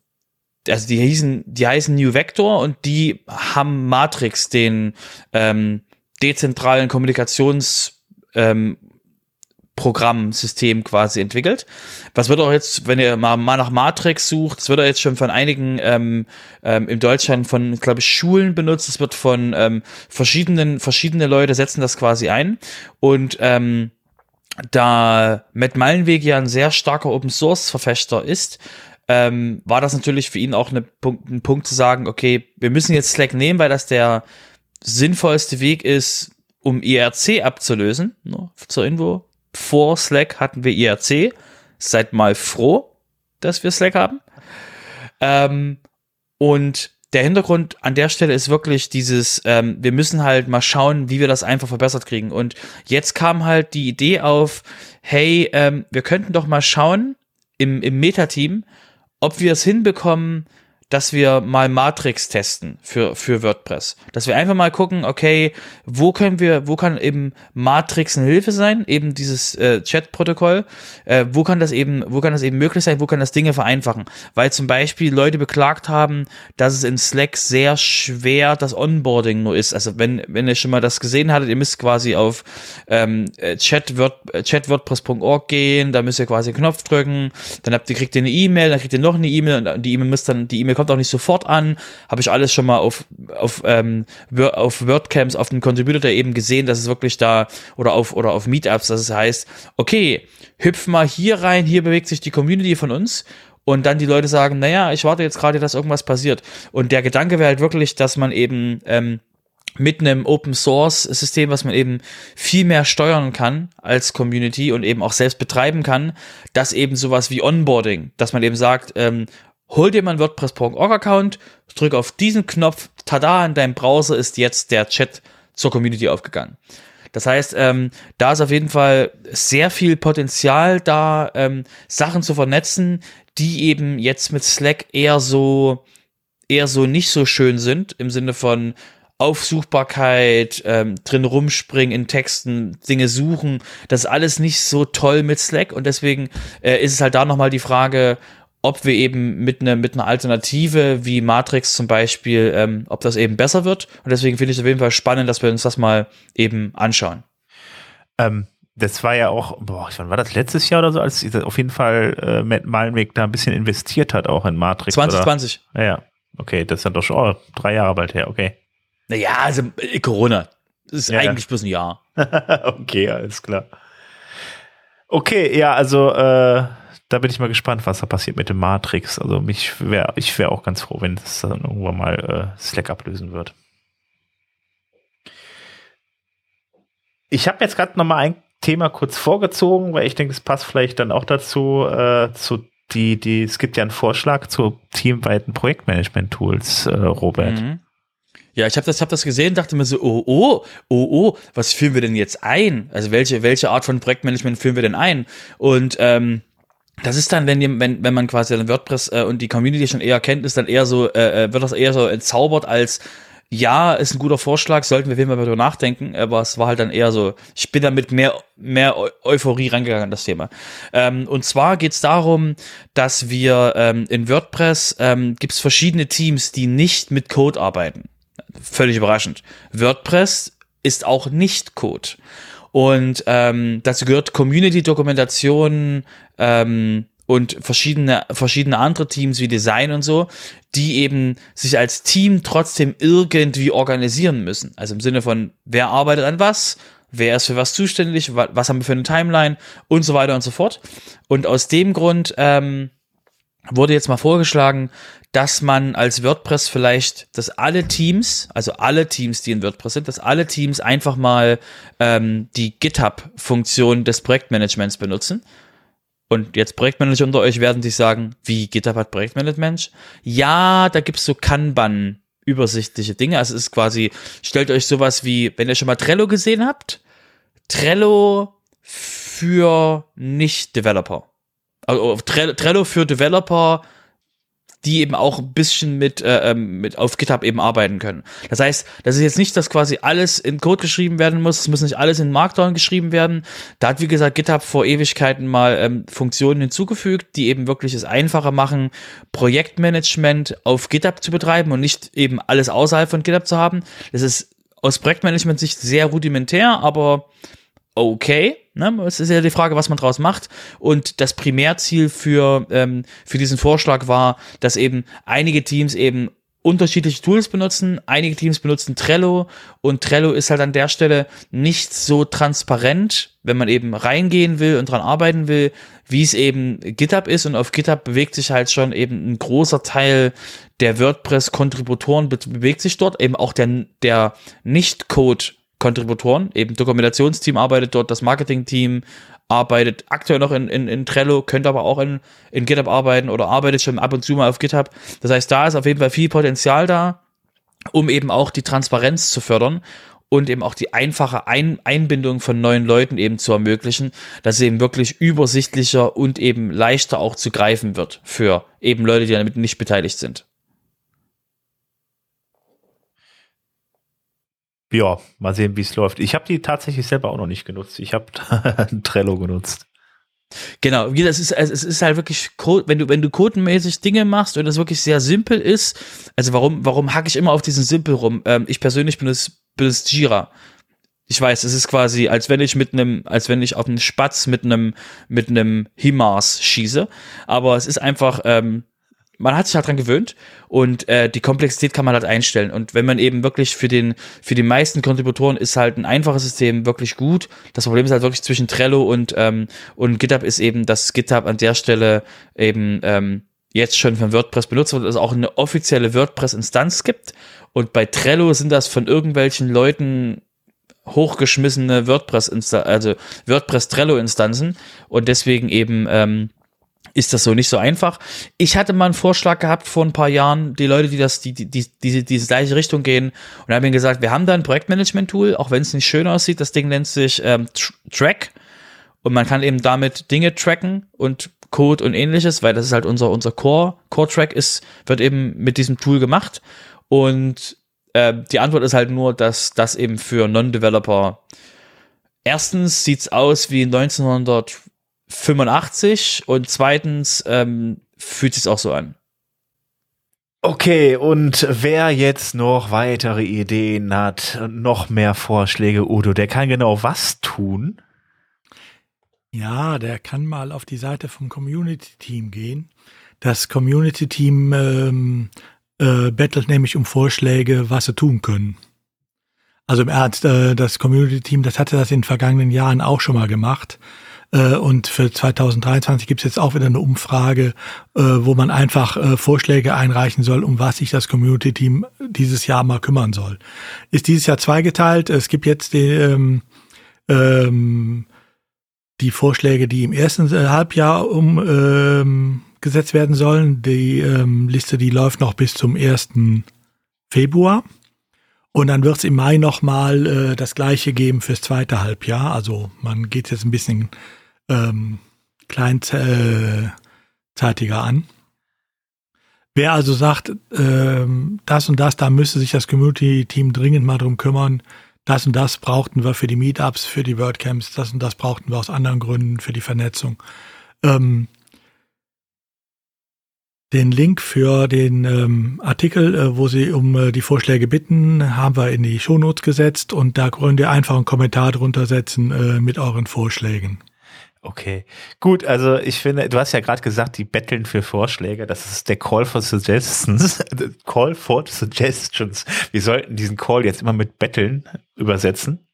also die hießen, die heißen New Vector und die haben Matrix, den ähm, dezentralen Kommunikations ähm, Programmsystem quasi entwickelt. Was wird auch jetzt, wenn ihr mal, mal nach Matrix sucht, es wird auch jetzt schon von einigen ähm, ähm, in Deutschland von, glaube ich, Schulen benutzt. Es wird von ähm, verschiedenen, verschiedene Leute setzen das quasi ein. Und ähm, da Matt Meilenweg ja ein sehr starker Open Source Verfechter ist, ähm, war das natürlich für ihn auch eine, ein Punkt zu sagen, okay, wir müssen jetzt Slack nehmen, weil das der sinnvollste Weg ist, um IRC abzulösen. Ne, zur Info, vor Slack hatten wir IRC. Seid mal froh, dass wir Slack haben. Ähm, und der Hintergrund an der Stelle ist wirklich dieses, ähm, wir müssen halt mal schauen, wie wir das einfach verbessert kriegen. Und jetzt kam halt die Idee auf, hey, ähm, wir könnten doch mal schauen im, im Meta-Team, ob wir es hinbekommen, dass wir mal Matrix testen für, für WordPress. Dass wir einfach mal gucken, okay, wo können wir, wo kann eben Matrix eine Hilfe sein, eben dieses äh, Chat-Protokoll, äh, wo kann das eben, wo kann das eben möglich sein, wo kann das Dinge vereinfachen? Weil zum Beispiel Leute beklagt haben, dass es in Slack sehr schwer das Onboarding nur ist. Also wenn, wenn ihr schon mal das gesehen hattet, ihr müsst quasi auf ähm, äh, chat.wordpress.org gehen, da müsst ihr quasi einen Knopf drücken, dann habt ihr, kriegt ihr eine E-Mail, dann kriegt ihr noch eine E-Mail und die E-Mail müsst dann, die E-Mail kommt auch nicht sofort an. Habe ich alles schon mal auf, auf, ähm, auf WordCamps, auf dem Contributor eben gesehen, dass es wirklich da oder auf, oder auf Meetups, dass es heißt, okay, hüpf mal hier rein, hier bewegt sich die Community von uns und dann die Leute sagen, naja, ich warte jetzt gerade, dass irgendwas passiert. Und der Gedanke wäre halt wirklich, dass man eben ähm, mit einem Open Source System, was man eben viel mehr steuern kann als Community und eben auch selbst betreiben kann, dass eben sowas wie Onboarding, dass man eben sagt, ähm, hol dir mal einen WordPress.org Account, drück auf diesen Knopf, tada, in deinem Browser ist jetzt der Chat zur Community aufgegangen. Das heißt, ähm, da ist auf jeden Fall sehr viel Potenzial da, ähm, Sachen zu vernetzen, die eben jetzt mit Slack eher so, eher so nicht so schön sind, im Sinne von Aufsuchbarkeit, ähm, drin rumspringen in Texten, Dinge suchen, das ist alles nicht so toll mit Slack und deswegen äh, ist es halt da nochmal die Frage, ob wir eben mit einer mit einer Alternative wie Matrix zum Beispiel, ähm, ob das eben besser wird. Und deswegen finde ich es auf jeden Fall spannend, dass wir uns das mal eben anschauen. Ähm, das war ja auch, boah, wann war das letztes Jahr oder so, als auf jeden Fall äh, Matt Malmweg da ein bisschen investiert hat, auch in Matrix. 2020. Oder? Ja, okay, das ist dann doch schon oh, drei Jahre bald her, okay. Naja, also äh, Corona. Das ist ja, eigentlich ja. bloß ein Jahr. okay, alles klar. Okay, ja, also äh, da bin ich mal gespannt, was da passiert mit dem Matrix. Also mich wäre, ich wäre auch ganz froh, wenn es dann irgendwann mal äh, Slack ablösen wird. Ich habe jetzt gerade noch mal ein Thema kurz vorgezogen, weil ich denke, es passt vielleicht dann auch dazu, äh, zu die, die, es gibt ja einen Vorschlag zu teamweiten Projektmanagement-Tools, äh, Robert. Mhm. Ja, ich habe das, hab das gesehen, dachte mir so, oh, oh, oh, oh, was führen wir denn jetzt ein? Also welche, welche Art von Projektmanagement führen wir denn ein? Und ähm, das ist dann, wenn, wenn, wenn man quasi dann WordPress äh, und die Community schon eher kennt, ist dann eher so, äh, äh, wird das eher so entzaubert als ja, ist ein guter Vorschlag, sollten wir mal darüber nachdenken, aber es war halt dann eher so, ich bin damit mehr, mehr Eu Euphorie rangegangen an das Thema. Ähm, und zwar geht's darum, dass wir ähm, in WordPress ähm, gibt's verschiedene Teams, die nicht mit Code arbeiten. Völlig überraschend. WordPress ist auch nicht Code. Und ähm, dazu gehört Community-Dokumentation ähm, und verschiedene, verschiedene andere Teams wie Design und so, die eben sich als Team trotzdem irgendwie organisieren müssen. Also im Sinne von, wer arbeitet an was, wer ist für was zuständig, was haben wir für eine Timeline und so weiter und so fort. Und aus dem Grund ähm, wurde jetzt mal vorgeschlagen, dass man als WordPress vielleicht, dass alle Teams, also alle Teams, die in WordPress sind, dass alle Teams einfach mal ähm, die GitHub-Funktion des Projektmanagements benutzen. Und jetzt Projektmanager unter euch werden sich sagen, wie GitHub hat Projektmanagement? Ja, da gibt's so Kanban übersichtliche Dinge. Also es ist quasi, stellt euch sowas wie, wenn ihr schon mal Trello gesehen habt, Trello für Nicht-Developer. Also Trello für Developer die eben auch ein bisschen mit, äh, ähm, mit auf GitHub eben arbeiten können. Das heißt, das ist jetzt nicht, dass quasi alles in Code geschrieben werden muss, es muss nicht alles in Markdown geschrieben werden. Da hat, wie gesagt, GitHub vor Ewigkeiten mal ähm, Funktionen hinzugefügt, die eben wirklich es einfacher machen, Projektmanagement auf GitHub zu betreiben und nicht eben alles außerhalb von GitHub zu haben. Das ist aus Projektmanagement-Sicht sehr rudimentär, aber okay. Ne? Es ist ja die Frage, was man draus macht. Und das Primärziel für, ähm, für diesen Vorschlag war, dass eben einige Teams eben unterschiedliche Tools benutzen. Einige Teams benutzen Trello und Trello ist halt an der Stelle nicht so transparent, wenn man eben reingehen will und dran arbeiten will, wie es eben GitHub ist. Und auf GitHub bewegt sich halt schon eben ein großer Teil der WordPress-Kontributoren bewegt sich dort, eben auch der, der Nicht-Code Kontributoren, eben Dokumentationsteam arbeitet dort, das Marketingteam arbeitet aktuell noch in, in, in Trello, könnte aber auch in, in GitHub arbeiten oder arbeitet schon ab und zu mal auf GitHub. Das heißt, da ist auf jeden Fall viel Potenzial da, um eben auch die Transparenz zu fördern und eben auch die einfache Ein Einbindung von neuen Leuten eben zu ermöglichen, dass es eben wirklich übersichtlicher und eben leichter auch zu greifen wird für eben Leute, die damit nicht beteiligt sind. Ja, mal sehen, wie es läuft. Ich habe die tatsächlich selber auch noch nicht genutzt. Ich habe Trello genutzt. Genau, das ist, es ist halt wirklich, wenn du, wenn du codenmäßig Dinge machst und das wirklich sehr simpel ist, also warum, warum hacke ich immer auf diesen Simpel rum? Ähm, ich persönlich benutze, benutze Jira. Ich weiß, es ist quasi, als wenn ich mit einem, als wenn ich auf einen Spatz mit einem, mit einem Himars schieße. Aber es ist einfach, ähm, man hat sich halt dran gewöhnt und äh, die Komplexität kann man halt einstellen. Und wenn man eben wirklich für den, für die meisten Kontributoren ist halt ein einfaches System wirklich gut. Das Problem ist halt wirklich zwischen Trello und, ähm, und GitHub ist eben, dass GitHub an der Stelle eben ähm, jetzt schon von WordPress benutzt wird, also auch eine offizielle WordPress-Instanz gibt. Und bei Trello sind das von irgendwelchen Leuten hochgeschmissene WordPress, also WordPress Trello-Instanzen und deswegen eben ähm, ist das so nicht so einfach. Ich hatte mal einen Vorschlag gehabt vor ein paar Jahren, die Leute, die das, die, die, die diese, diese gleiche Richtung gehen, und haben mir gesagt, wir haben da ein Projektmanagement-Tool, auch wenn es nicht schön aussieht, das Ding nennt sich ähm, Track und man kann eben damit Dinge tracken und Code und ähnliches, weil das ist halt unser, unser Core, Core-Track ist, wird eben mit diesem Tool gemacht und äh, die Antwort ist halt nur, dass das eben für Non-Developer Erstens sieht's aus wie 1900 85 und zweitens ähm, fühlt sich auch so an. Okay, und wer jetzt noch weitere Ideen hat, noch mehr Vorschläge, Udo, der kann genau was tun? Ja, der kann mal auf die Seite vom Community Team gehen. Das Community Team ähm, äh, bettelt nämlich um Vorschläge, was sie tun können. Also im Ernst, äh, das Community Team, das hatte das in den vergangenen Jahren auch schon mal gemacht. Äh, und für 2023 gibt es jetzt auch wieder eine Umfrage, äh, wo man einfach äh, Vorschläge einreichen soll, um was sich das Community-Team dieses Jahr mal kümmern soll. Ist dieses Jahr zweigeteilt. Es gibt jetzt die, ähm, ähm, die Vorschläge, die im ersten Halbjahr umgesetzt werden sollen. Die ähm, Liste, die läuft noch bis zum 1. Februar. Und dann wird es im Mai nochmal äh, das gleiche geben fürs zweite Halbjahr. Also man geht jetzt ein bisschen ähm, kleinzeitiger an. Wer also sagt, ähm, das und das, da müsste sich das Community-Team dringend mal drum kümmern, das und das brauchten wir für die Meetups, für die WordCamps, das und das brauchten wir aus anderen Gründen für die Vernetzung. Ähm, den Link für den ähm, Artikel, äh, wo Sie um äh, die Vorschläge bitten, haben wir in die Shownotes gesetzt und da könnt ihr einfach einen Kommentar drunter setzen äh, mit euren Vorschlägen. Okay, gut, also ich finde, du hast ja gerade gesagt, die betteln für Vorschläge, das ist der Call for Suggestions, Call for Suggestions. Wir sollten diesen Call jetzt immer mit betteln übersetzen.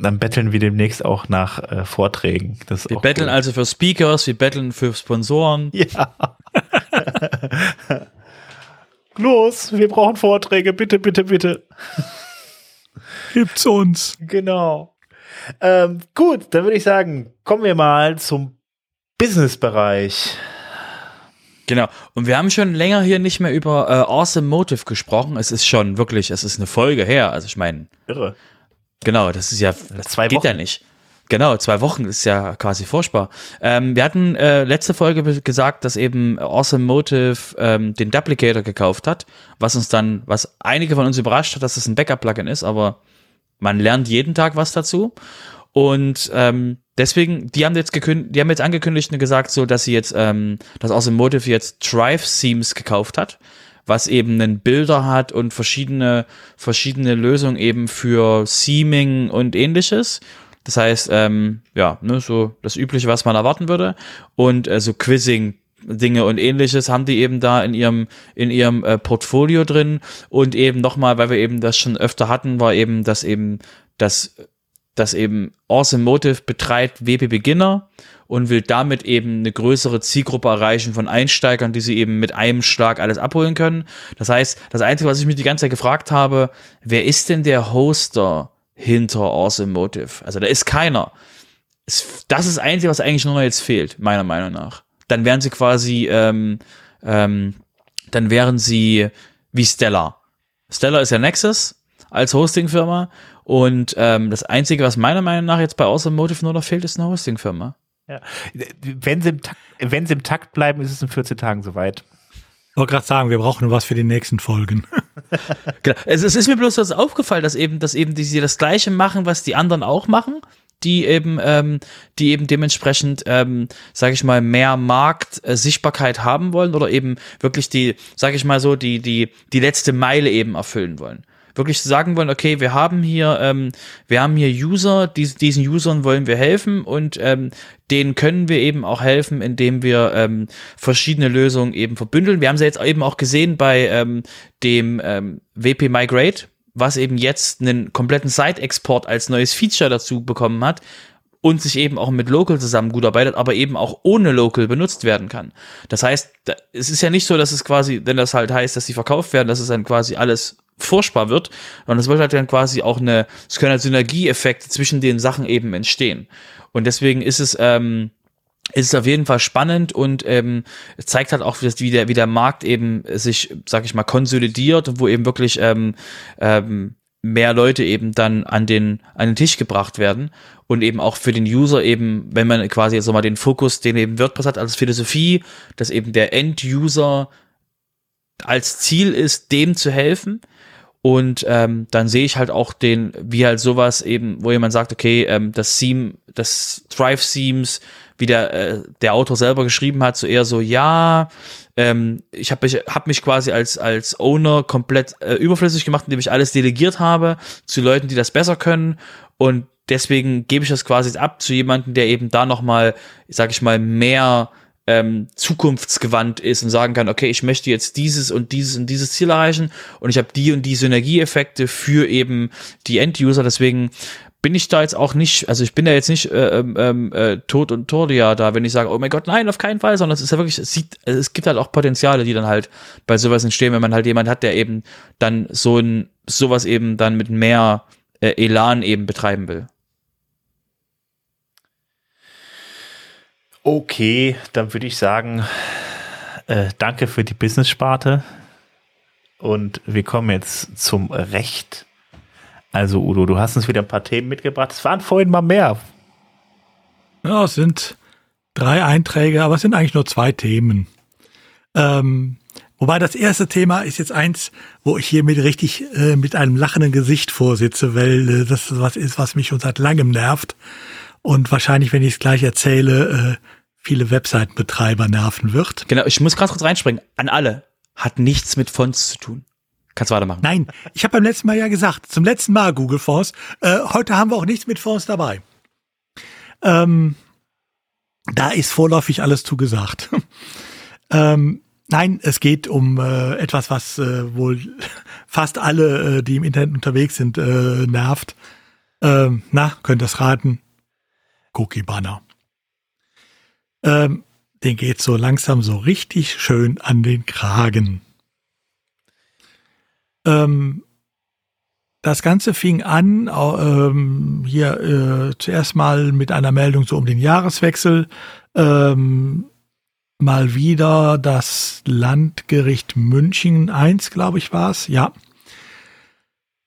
Dann betteln wir demnächst auch nach äh, Vorträgen. Das wir betteln gut. also für Speakers, wir betteln für Sponsoren. Ja. Los, wir brauchen Vorträge, bitte, bitte, bitte. Gibt's uns. Genau. Ähm, gut, dann würde ich sagen, kommen wir mal zum Business-Bereich. Genau. Und wir haben schon länger hier nicht mehr über äh, Awesome Motive gesprochen. Es ist schon wirklich, es ist eine Folge her. Also ich meine. Irre. Genau, das ist ja, das zwei geht Wochen. ja nicht. Genau, zwei Wochen ist ja quasi furchtbar. Ähm, wir hatten äh, letzte Folge gesagt, dass eben Awesome Motive ähm, den Duplicator gekauft hat, was uns dann, was einige von uns überrascht hat, dass das ein Backup-Plugin ist, aber man lernt jeden Tag was dazu. Und ähm, deswegen, die haben jetzt gekündigt, die haben jetzt angekündigt und gesagt, so, dass sie jetzt, ähm, dass Awesome Motive jetzt Drive Themes gekauft hat, was eben einen Bilder hat und verschiedene, verschiedene Lösungen eben für Seaming und ähnliches. Das heißt, ähm, ja, ne, so das Übliche, was man erwarten würde. Und äh, so Quizzing, Dinge und ähnliches haben die eben da in ihrem in ihrem äh, Portfolio drin und eben nochmal, weil wir eben das schon öfter hatten, war eben, dass eben das dass eben Awesome Motive betreibt WP Beginner und will damit eben eine größere Zielgruppe erreichen von Einsteigern, die sie eben mit einem Schlag alles abholen können. Das heißt, das Einzige, was ich mich die ganze Zeit gefragt habe, wer ist denn der Hoster hinter Awesome Motive. Also da ist keiner. Das ist das Einzige, was eigentlich nur noch jetzt fehlt, meiner Meinung nach. Dann wären sie quasi, ähm, ähm, dann wären sie wie Stellar. Stellar ist ja Nexus als Hostingfirma und ähm, das Einzige, was meiner Meinung nach jetzt bei Awesome Motive nur noch fehlt, ist eine Hostingfirma. Ja. Wenn sie, im Takt, wenn sie im Takt bleiben, ist es in 14 Tagen soweit wollte gerade sagen, wir brauchen was für die nächsten Folgen. genau. es, es, ist mir bloß das aufgefallen, dass eben, dass eben die, die das Gleiche machen, was die anderen auch machen, die eben, ähm, die eben dementsprechend, ähm, sage ich mal, mehr Marktsichtbarkeit äh, haben wollen oder eben wirklich die, sage ich mal so, die die die letzte Meile eben erfüllen wollen wirklich sagen wollen, okay, wir haben hier, ähm, wir haben hier User, dies, diesen Usern wollen wir helfen und ähm, denen können wir eben auch helfen, indem wir ähm, verschiedene Lösungen eben verbündeln. Wir haben sie jetzt eben auch gesehen bei ähm, dem ähm, WP Migrate, was eben jetzt einen kompletten Site-Export als neues Feature dazu bekommen hat und sich eben auch mit Local zusammen gut arbeitet, aber eben auch ohne Local benutzt werden kann. Das heißt, es ist ja nicht so, dass es quasi, wenn das halt heißt, dass sie verkauft werden, dass es dann quasi alles furchtbar wird. Und es wird halt dann quasi auch eine, es können halt Synergieeffekte zwischen den Sachen eben entstehen. Und deswegen ist es, ähm, ist auf jeden Fall spannend und ähm, zeigt halt auch, wie der, wie der Markt eben sich, sag ich mal, konsolidiert und wo eben wirklich ähm, ähm, mehr Leute eben dann an den, an den Tisch gebracht werden und eben auch für den User eben, wenn man quasi jetzt nochmal den Fokus, den eben WordPress hat als Philosophie, dass eben der End-User als Ziel ist, dem zu helfen. Und ähm, dann sehe ich halt auch den, wie halt sowas eben, wo jemand sagt, okay, ähm, das Theme, das Thrive Themes, wie der, äh, der Autor selber geschrieben hat, so eher so, ja, ähm, ich habe mich, hab mich quasi als, als Owner komplett äh, überflüssig gemacht, indem ich alles delegiert habe zu Leuten, die das besser können. Und deswegen gebe ich das quasi ab zu jemandem, der eben da nochmal, sag ich mal, mehr ähm, zukunftsgewandt ist und sagen kann, okay, ich möchte jetzt dieses und dieses und dieses Ziel erreichen und ich habe die und die Synergieeffekte für eben die End-User. Deswegen bin ich da jetzt auch nicht, also ich bin da jetzt nicht äh, ähm äh, tot und Tordia da, wenn ich sage, oh mein Gott, nein, auf keinen Fall, sondern es ist ja wirklich, es sieht, es gibt halt auch Potenziale, die dann halt bei sowas entstehen, wenn man halt jemand hat, der eben dann so ein, sowas eben dann mit mehr äh, Elan eben betreiben will. Okay, dann würde ich sagen, äh, danke für die Business-Sparte. Und wir kommen jetzt zum Recht. Also, Udo, du hast uns wieder ein paar Themen mitgebracht. Es waren vorhin mal mehr. Ja, es sind drei Einträge, aber es sind eigentlich nur zwei Themen. Ähm, wobei das erste Thema ist jetzt eins, wo ich hier mit richtig äh, mit einem lachenden Gesicht vorsitze, weil äh, das was ist, was mich schon seit langem nervt. Und wahrscheinlich, wenn ich es gleich erzähle, äh, viele Webseitenbetreiber nerven wird. Genau, ich muss gerade kurz reinspringen. An alle. Hat nichts mit Fonts zu tun. Kannst weitermachen. Nein, ich habe beim letzten Mal ja gesagt, zum letzten Mal Google Fonts. Äh, heute haben wir auch nichts mit Fonts dabei. Ähm, da ist vorläufig alles zugesagt. ähm, nein, es geht um äh, etwas, was äh, wohl fast alle, äh, die im Internet unterwegs sind, äh, nervt. Ähm, na, könnt ihr es raten? Cookie Banner. Ähm, den geht so langsam so richtig schön an den Kragen. Ähm, das Ganze fing an, ähm, hier äh, zuerst mal mit einer Meldung so um den Jahreswechsel. Ähm, mal wieder das Landgericht München 1, glaube ich, war es, ja.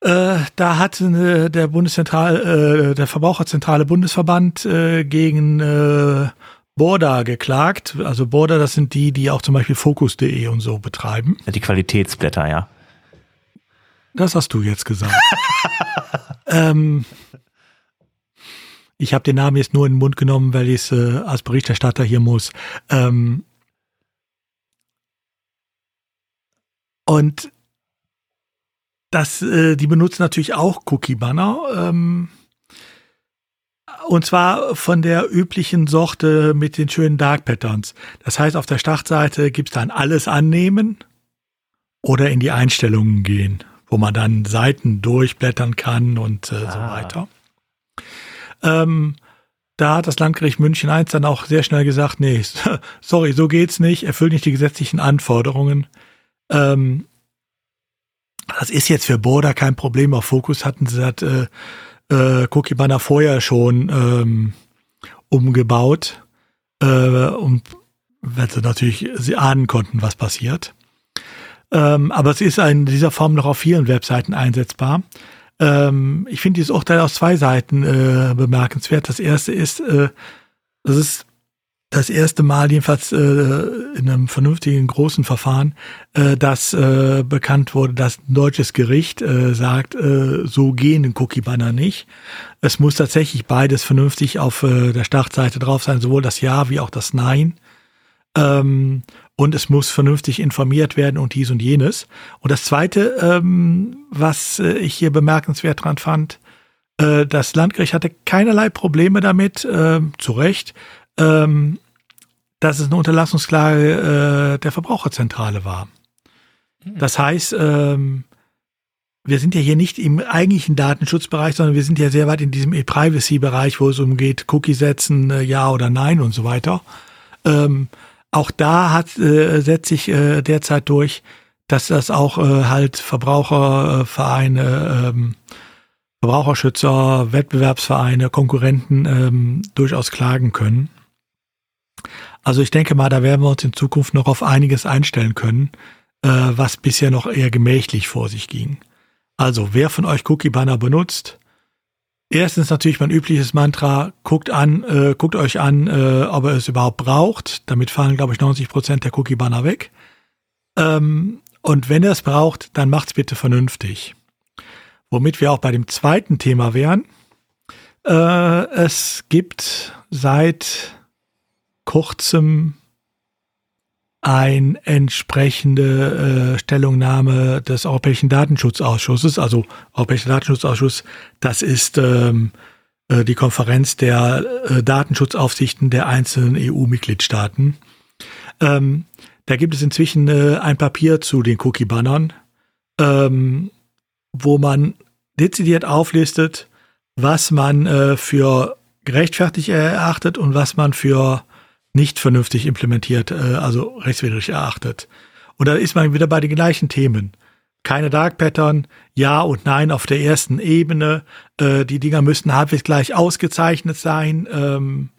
Äh, da hat der Bundeszentral, äh, der Verbraucherzentrale Bundesverband äh, gegen Borda geklagt. Also Borda, das sind die, die auch zum Beispiel Focus.de und so betreiben. Die Qualitätsblätter, ja. Das hast du jetzt gesagt. ähm, ich habe den Namen jetzt nur in den Mund genommen, weil ich es äh, als Berichterstatter hier muss. Ähm, und das, äh, die benutzen natürlich auch Cookie-Banner. Ähm, und zwar von der üblichen Sorte mit den schönen Dark Patterns. Das heißt, auf der Startseite gibt es dann alles annehmen oder in die Einstellungen gehen wo man dann Seiten durchblättern kann und äh, ah. so weiter. Ähm, da hat das Landgericht München I dann auch sehr schnell gesagt, nee, sorry, so geht's nicht, erfüllt nicht die gesetzlichen Anforderungen. Ähm, das ist jetzt für Border kein Problem. Auf Fokus hatten sie das äh, äh, Cookie Banner vorher schon ähm, umgebaut, äh, und weil sie natürlich sie ahnen konnten, was passiert. Ähm, aber es ist in dieser Form noch auf vielen Webseiten einsetzbar. Ähm, ich finde dieses Urteil aus zwei Seiten äh, bemerkenswert. Das erste ist, äh, das ist das erste Mal jedenfalls äh, in einem vernünftigen großen Verfahren, äh, dass äh, bekannt wurde, dass ein deutsches Gericht äh, sagt, äh, so gehen ein Cookie-Banner nicht. Es muss tatsächlich beides vernünftig auf äh, der Startseite drauf sein, sowohl das Ja wie auch das Nein. Ähm, und es muss vernünftig informiert werden und dies und jenes. Und das Zweite, ähm, was äh, ich hier bemerkenswert dran fand, äh, das Landgericht hatte keinerlei Probleme damit, äh, zu Recht, ähm, dass es eine Unterlassungsklage äh, der Verbraucherzentrale war. Hm. Das heißt, ähm, wir sind ja hier nicht im eigentlichen Datenschutzbereich, sondern wir sind ja sehr weit in diesem E-Privacy-Bereich, wo es umgeht, Cookie setzen, äh, ja oder nein und so weiter. Ähm, auch da hat, äh, setzt sich äh, derzeit durch, dass das auch äh, halt Verbrauchervereine, ähm, Verbraucherschützer, Wettbewerbsvereine, Konkurrenten ähm, durchaus klagen können. Also ich denke mal, da werden wir uns in Zukunft noch auf einiges einstellen können, äh, was bisher noch eher gemächlich vor sich ging. Also wer von euch Cookie Banner benutzt, Erstens natürlich mein übliches Mantra, guckt an, äh, guckt euch an, äh, ob ihr es überhaupt braucht. Damit fallen, glaube ich, 90 Prozent der Cookie-Banner weg. Ähm, und wenn ihr es braucht, dann macht's bitte vernünftig. Womit wir auch bei dem zweiten Thema wären. Äh, es gibt seit kurzem ein entsprechende äh, Stellungnahme des Europäischen Datenschutzausschusses, also Europäischer Datenschutzausschuss, das ist ähm, äh, die Konferenz der äh, Datenschutzaufsichten der einzelnen EU-Mitgliedstaaten. Ähm, da gibt es inzwischen äh, ein Papier zu den Cookie-Bannern, ähm, wo man dezidiert auflistet, was man äh, für gerechtfertigt erachtet und was man für nicht vernünftig implementiert, äh, also rechtswidrig erachtet. Und da ist man wieder bei den gleichen Themen. Keine Dark Pattern, ja und nein auf der ersten Ebene. Äh, die Dinger müssen halbwegs gleich ausgezeichnet sein ähm,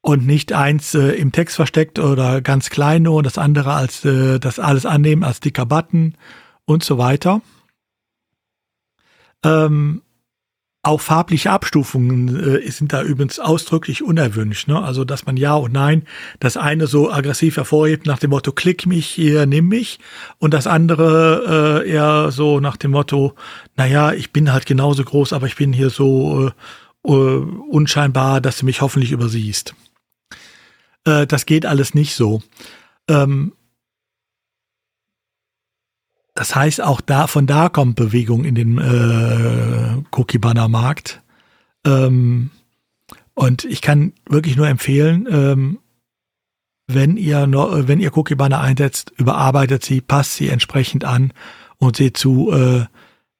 und nicht eins äh, im Text versteckt oder ganz klein nur und das andere als äh, das alles annehmen als dicker Button und so weiter. Ähm, auch farbliche Abstufungen äh, sind da übrigens ausdrücklich unerwünscht. Ne? Also, dass man Ja und Nein das eine so aggressiv hervorhebt nach dem Motto, klick mich hier, nimm mich. Und das andere äh, eher so nach dem Motto, naja, ich bin halt genauso groß, aber ich bin hier so äh, uh, unscheinbar, dass du mich hoffentlich übersiehst. Äh, das geht alles nicht so. Ähm, das heißt, auch da, von da kommt Bewegung in den äh, Cookie-Banner-Markt. Ähm, und ich kann wirklich nur empfehlen, ähm, wenn ihr wenn ihr Cookie Banner einsetzt, überarbeitet sie, passt sie entsprechend an und seht zu, äh,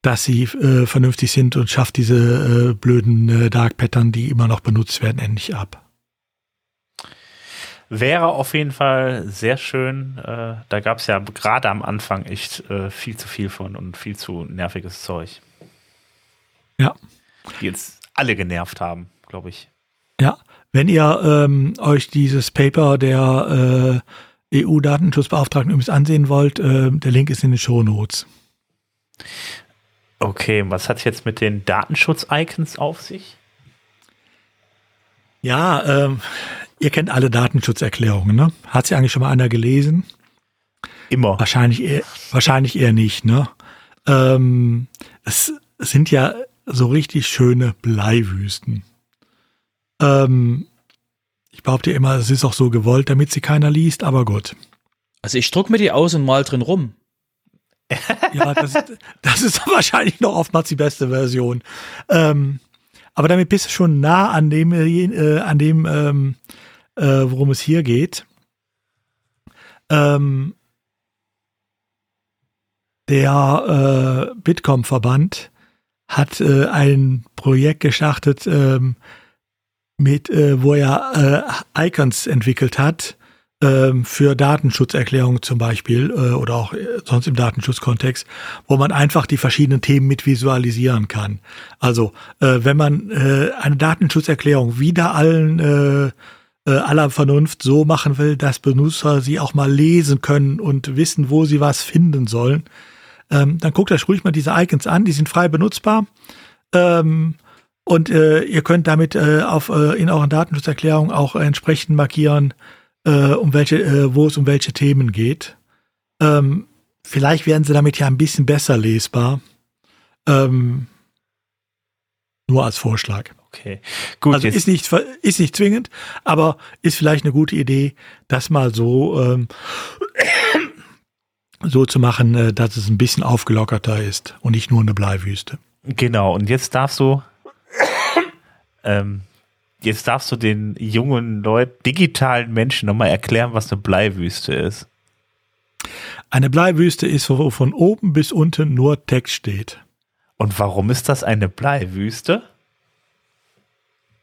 dass sie äh, vernünftig sind und schafft diese äh, blöden äh, Dark Pattern, die immer noch benutzt werden, endlich ab. Wäre auf jeden Fall sehr schön. Äh, da gab es ja gerade am Anfang echt äh, viel zu viel von und viel zu nerviges Zeug. Ja. Die jetzt alle genervt haben, glaube ich. Ja, wenn ihr ähm, euch dieses Paper der äh, EU-Datenschutzbeauftragten übrigens ansehen wollt, äh, der Link ist in den Show Notes. Okay, was hat jetzt mit den Datenschutz-Icons auf sich? Ja, ähm, ihr kennt alle Datenschutzerklärungen, ne? Hat sie eigentlich schon mal einer gelesen? Immer. Wahrscheinlich eher, wahrscheinlich eher nicht, ne? Ähm, es sind ja so richtig schöne Bleiwüsten. Ähm, ich behaupte immer, es ist auch so gewollt, damit sie keiner liest, aber gut. Also ich druck mir die aus und mal drin rum. ja, das, das ist wahrscheinlich noch oftmals die beste Version. Ähm, aber damit bist du schon nah an dem, äh, an dem, ähm, äh, worum es hier geht. Ähm, der äh, Bitkom-Verband hat äh, ein Projekt gestartet, ähm, mit, äh, wo er äh, Icons entwickelt hat ähm, für Datenschutzerklärungen zum Beispiel äh, oder auch äh, sonst im Datenschutzkontext, wo man einfach die verschiedenen Themen mit visualisieren kann. Also äh, wenn man eine Datenschutzerklärung wieder allen aller Vernunft so machen will, dass Benutzer sie auch mal lesen können und wissen, wo sie was finden sollen, ähm, dann guckt euch ruhig mal diese Icons an, die sind frei benutzbar. Ähm, und äh, ihr könnt damit äh, auf, äh, in euren Datenschutzerklärungen auch entsprechend markieren, äh, um welche, äh, wo es um welche Themen geht. Ähm, vielleicht werden sie damit ja ein bisschen besser lesbar. Ähm, nur als Vorschlag. Okay, gut. Also ist nicht, ist nicht zwingend, aber ist vielleicht eine gute Idee, das mal so, ähm, so zu machen, äh, dass es ein bisschen aufgelockerter ist und nicht nur eine Bleiwüste. Genau, und jetzt darfst du ähm, jetzt darfst du den jungen Leuten, digitalen Menschen nochmal erklären, was eine Bleiwüste ist. Eine Bleiwüste ist, wo von oben bis unten nur Text steht. Und warum ist das eine Bleiwüste?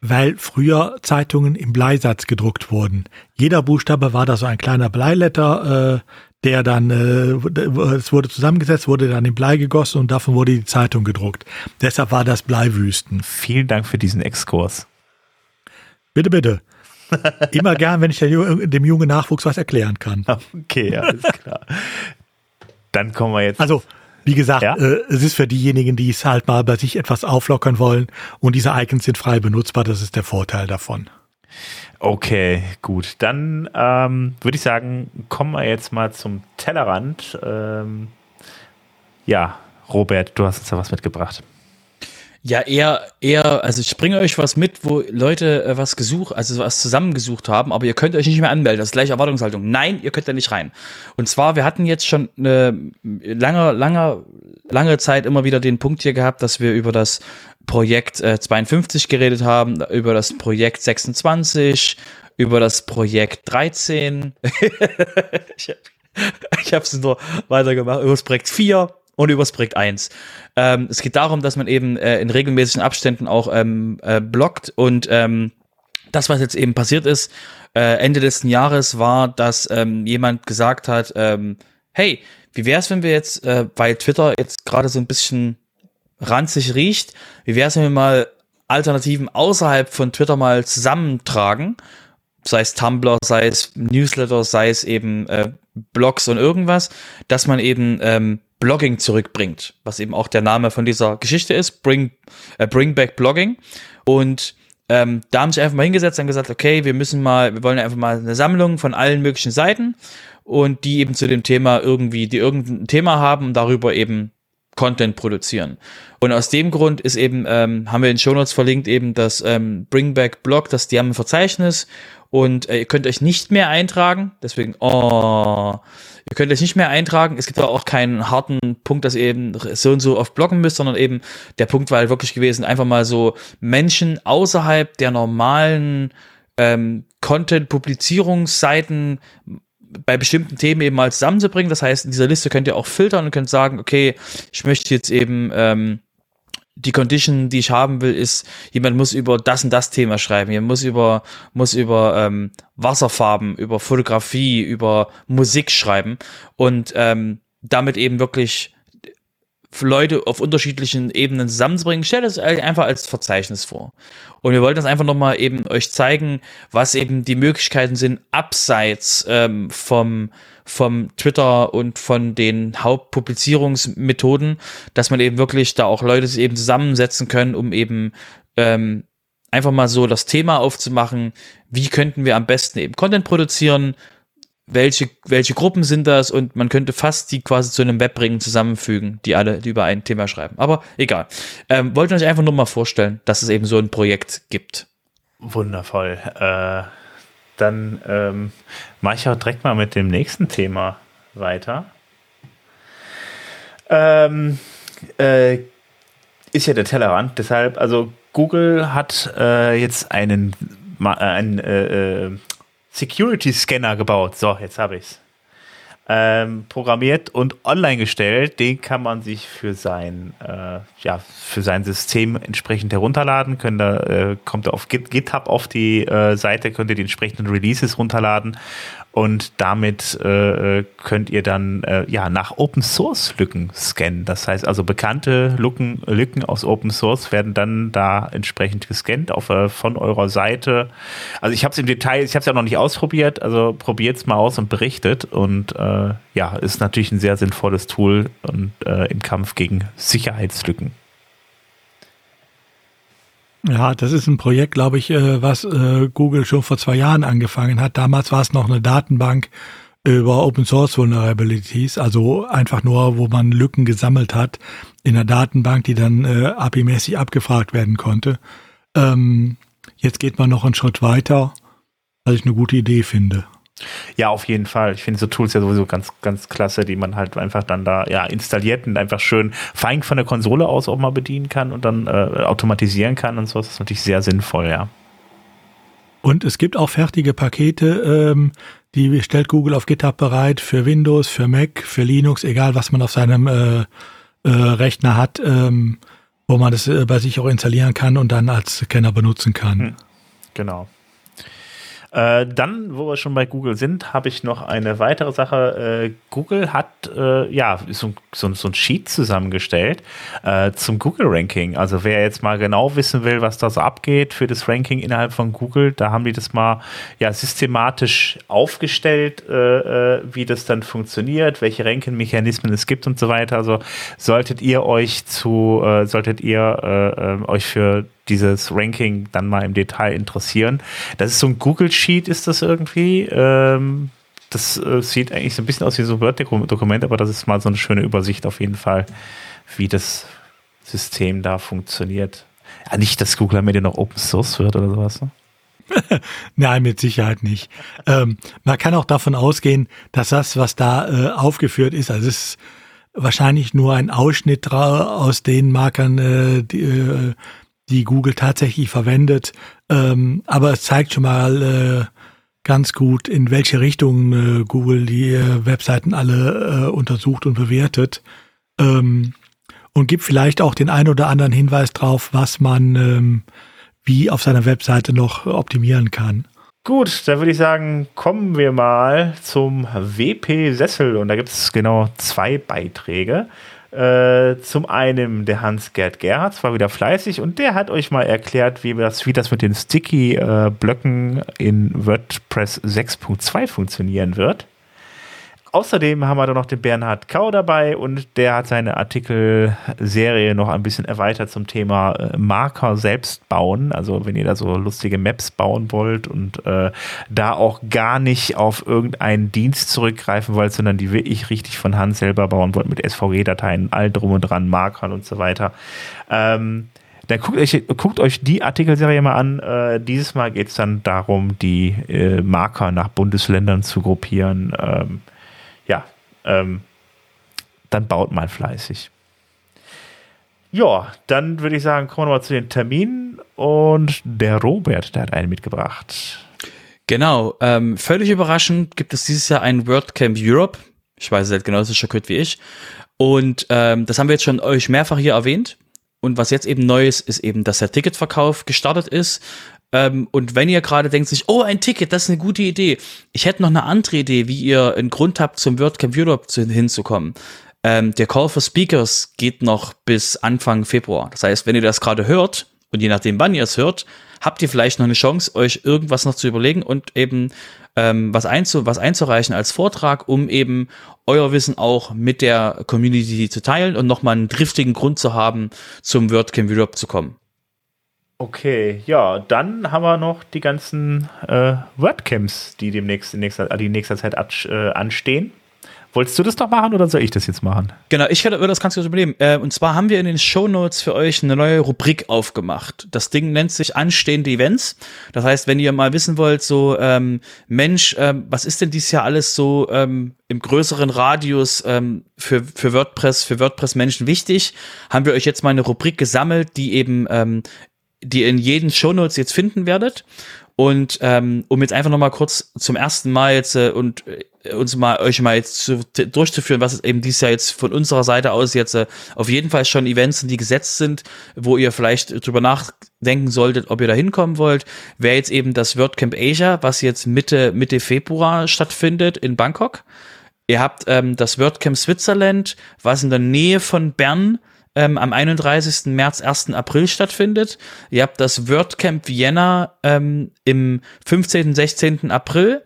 Weil früher Zeitungen im Bleisatz gedruckt wurden. Jeder Buchstabe war da so ein kleiner Bleiletter, äh, der dann, äh, es wurde zusammengesetzt, wurde dann in Blei gegossen und davon wurde die Zeitung gedruckt. Deshalb war das Bleiwüsten. Vielen Dank für diesen Exkurs. Bitte, bitte. Immer gern, wenn ich dem jungen Nachwuchs was erklären kann. Okay, alles klar. Dann kommen wir jetzt. Also, wie gesagt, ja? äh, es ist für diejenigen, die es halt mal bei sich etwas auflockern wollen und diese Icons sind frei benutzbar, das ist der Vorteil davon. Okay, gut. Dann ähm, würde ich sagen, kommen wir jetzt mal zum Tellerrand. Ähm, ja, Robert, du hast uns da was mitgebracht. Ja, eher, eher, also ich bringe euch was mit, wo Leute äh, was gesucht, also was zusammengesucht haben, aber ihr könnt euch nicht mehr anmelden. Das ist gleich Erwartungshaltung. Nein, ihr könnt da nicht rein. Und zwar, wir hatten jetzt schon eine lange, lange, lange Zeit immer wieder den Punkt hier gehabt, dass wir über das Projekt äh, 52 geredet haben, über das Projekt 26, über das Projekt 13. ich habe es nur weitergemacht, über das Projekt 4 und über das Projekt 1. Ähm, es geht darum, dass man eben äh, in regelmäßigen Abständen auch ähm, äh, blockt und ähm, das, was jetzt eben passiert ist, äh, Ende letzten Jahres war, dass ähm, jemand gesagt hat, ähm, hey, wie wäre es, wenn wir jetzt, äh, weil Twitter jetzt gerade so ein bisschen ranzig riecht, wie wäre es, wenn wir mal Alternativen außerhalb von Twitter mal zusammentragen, sei es Tumblr, sei es Newsletter, sei es eben äh, Blogs und irgendwas, dass man eben ähm, Blogging zurückbringt, was eben auch der Name von dieser Geschichte ist, Bring, äh, Bring Back Blogging. Und ähm, da haben sie einfach mal hingesetzt und gesagt, okay, wir müssen mal, wir wollen einfach mal eine Sammlung von allen möglichen Seiten und die eben zu dem Thema irgendwie, die irgendein Thema haben und darüber eben Content produzieren. Und aus dem Grund ist eben, ähm, haben wir in Show Notes verlinkt eben das ähm, Bring Back Blog, das die haben ein Verzeichnis und äh, ihr könnt euch nicht mehr eintragen. Deswegen, oh, ihr könnt euch nicht mehr eintragen. Es gibt aber auch keinen harten Punkt, dass ihr eben so und so oft blocken müsst, sondern eben der Punkt war halt wirklich gewesen, einfach mal so Menschen außerhalb der normalen ähm, Content-Publizierungsseiten bei bestimmten Themen eben mal zusammenzubringen. Das heißt, in dieser Liste könnt ihr auch filtern und könnt sagen, okay, ich möchte jetzt eben ähm, die Condition, die ich haben will, ist, jemand muss über das und das Thema schreiben, jemand muss über, muss über ähm, Wasserfarben, über Fotografie, über Musik schreiben und ähm, damit eben wirklich Leute auf unterschiedlichen Ebenen zusammenzubringen. Stellt es einfach als Verzeichnis vor. Und wir wollten das einfach nochmal eben euch zeigen, was eben die Möglichkeiten sind, abseits ähm, vom, vom Twitter und von den Hauptpublizierungsmethoden, dass man eben wirklich da auch Leute eben zusammensetzen können, um eben ähm, einfach mal so das Thema aufzumachen, wie könnten wir am besten eben Content produzieren, welche, welche Gruppen sind das und man könnte fast die quasi zu einem Webringen zusammenfügen, die alle über ein Thema schreiben. Aber egal. Ähm, wollte euch einfach nur mal vorstellen, dass es eben so ein Projekt gibt. Wundervoll. Äh, dann ähm, mache ich auch direkt mal mit dem nächsten Thema weiter. Ähm, äh, ist ja der Tellerrand, deshalb, also Google hat äh, jetzt einen, äh, einen äh, äh, Security-Scanner gebaut. So, jetzt habe ich es. Ähm, programmiert und online gestellt. Den kann man sich für sein, äh, ja, für sein System entsprechend herunterladen. Könnt ihr, äh, kommt auf GitHub auf die äh, Seite, könnt ihr die entsprechenden Releases runterladen und damit äh, könnt ihr dann äh, ja nach Open Source Lücken scannen. Das heißt also bekannte Lücken, Lücken aus Open Source werden dann da entsprechend gescannt auf, äh, von eurer Seite. Also ich habe es im Detail, ich habe es ja noch nicht ausprobiert, also probiert es mal aus und berichtet. Und äh, ja, ist natürlich ein sehr sinnvolles Tool und äh, im Kampf gegen Sicherheitslücken. Ja, das ist ein Projekt, glaube ich, äh, was äh, Google schon vor zwei Jahren angefangen hat. Damals war es noch eine Datenbank über Open Source Vulnerabilities, also einfach nur, wo man Lücken gesammelt hat in der Datenbank, die dann äh, API-mäßig abgefragt werden konnte. Ähm, jetzt geht man noch einen Schritt weiter, was ich eine gute Idee finde. Ja, auf jeden Fall. Ich finde so Tools ja sowieso ganz, ganz klasse, die man halt einfach dann da ja installiert und einfach schön fein von der Konsole aus auch mal bedienen kann und dann äh, automatisieren kann und so. Das ist natürlich sehr sinnvoll, ja. Und es gibt auch fertige Pakete, ähm, die stellt Google auf GitHub bereit für Windows, für Mac, für Linux, egal was man auf seinem äh, äh, Rechner hat, ähm, wo man das äh, bei sich auch installieren kann und dann als Scanner benutzen kann. Hm. Genau. Äh, dann, wo wir schon bei Google sind, habe ich noch eine weitere Sache. Äh, Google hat äh, ja so, so, so, ein Sheet zusammengestellt äh, zum Google-Ranking. Also wer jetzt mal genau wissen will, was da so abgeht für das Ranking innerhalb von Google, da haben die das mal ja systematisch aufgestellt, äh, äh, wie das dann funktioniert, welche Ranking-Mechanismen es gibt und so weiter. Also solltet ihr euch zu, solltet ihr euch für dieses Ranking dann mal im Detail interessieren. Das ist so ein Google Sheet, ist das irgendwie. Ähm, das äh, sieht eigentlich so ein bisschen aus wie so ein Word-Dokument, aber das ist mal so eine schöne Übersicht auf jeden Fall, wie das System da funktioniert. Ja, nicht, dass Google am Ende noch Open Source wird oder sowas. Ne? Nein, mit Sicherheit nicht. Ähm, man kann auch davon ausgehen, dass das, was da äh, aufgeführt ist, also es ist wahrscheinlich nur ein Ausschnitt aus den Markern, äh, die, äh, die Google tatsächlich verwendet. Ähm, aber es zeigt schon mal äh, ganz gut, in welche Richtung äh, Google die äh, Webseiten alle äh, untersucht und bewertet. Ähm, und gibt vielleicht auch den ein oder anderen Hinweis drauf, was man ähm, wie auf seiner Webseite noch optimieren kann. Gut, dann würde ich sagen, kommen wir mal zum WP-Sessel. Und da gibt es genau zwei Beiträge. Äh, zum einen der Hans-Gerd Gerhardt war wieder fleißig und der hat euch mal erklärt, wie das, wie das mit den Sticky-Blöcken äh, in WordPress 6.2 funktionieren wird. Außerdem haben wir da noch den Bernhard Kau dabei und der hat seine Artikelserie noch ein bisschen erweitert zum Thema äh, Marker selbst bauen. Also wenn ihr da so lustige Maps bauen wollt und äh, da auch gar nicht auf irgendeinen Dienst zurückgreifen wollt, sondern die wirklich richtig von Hand selber bauen wollt mit SVG-Dateien, all drum und dran, Markern und so weiter. Ähm, dann guckt euch, guckt euch die Artikelserie mal an. Äh, dieses Mal geht es dann darum, die äh, Marker nach Bundesländern zu gruppieren. Ähm, ja, ähm, dann baut mal fleißig. Ja, dann würde ich sagen, kommen wir mal zu den Terminen. Und der Robert, der hat einen mitgebracht. Genau, ähm, völlig überraschend gibt es dieses Jahr ein WordCamp Europe. Ich weiß, ihr seid genauso schockiert wie ich. Und ähm, das haben wir jetzt schon euch mehrfach hier erwähnt. Und was jetzt eben neu ist, ist eben, dass der Ticketverkauf gestartet ist. Ähm, und wenn ihr gerade denkt sich, oh, ein Ticket, das ist eine gute Idee. Ich hätte noch eine andere Idee, wie ihr einen Grund habt, zum WordCamp Europe zu, hinzukommen. Ähm, der Call for Speakers geht noch bis Anfang Februar. Das heißt, wenn ihr das gerade hört, und je nachdem, wann ihr es hört, habt ihr vielleicht noch eine Chance, euch irgendwas noch zu überlegen und eben ähm, was, einzu was einzureichen als Vortrag, um eben euer Wissen auch mit der Community zu teilen und nochmal einen driftigen Grund zu haben, zum WordCamp Europe zu kommen. Okay, ja, dann haben wir noch die ganzen äh, WordCamps, die demnächst in nächster, die in nächster Zeit äh, anstehen. Wolltest du das noch machen oder soll ich das jetzt machen? Genau, ich würde das ganz kurz übernehmen. Äh, und zwar haben wir in den Show Notes für euch eine neue Rubrik aufgemacht. Das Ding nennt sich anstehende Events. Das heißt, wenn ihr mal wissen wollt, so ähm, Mensch, ähm, was ist denn dieses Jahr alles so ähm, im größeren Radius ähm, für, für WordPress, für WordPress-Menschen wichtig, haben wir euch jetzt mal eine Rubrik gesammelt, die eben, ähm, die ihr in jeden Show Notes jetzt finden werdet. Und ähm, um jetzt einfach noch mal kurz zum ersten Mal jetzt äh, und äh, uns mal euch mal jetzt zu, durchzuführen, was eben dieses Jahr jetzt von unserer Seite aus jetzt äh, auf jeden Fall schon Events sind, die gesetzt sind, wo ihr vielleicht drüber nachdenken solltet, ob ihr da hinkommen wollt, wäre jetzt eben das WordCamp Asia, was jetzt Mitte Mitte Februar stattfindet in Bangkok. Ihr habt ähm, das WordCamp Switzerland, was in der Nähe von Bern ähm, am 31. März, 1. April stattfindet. Ihr habt das WordCamp Vienna ähm, im 15. 16. April.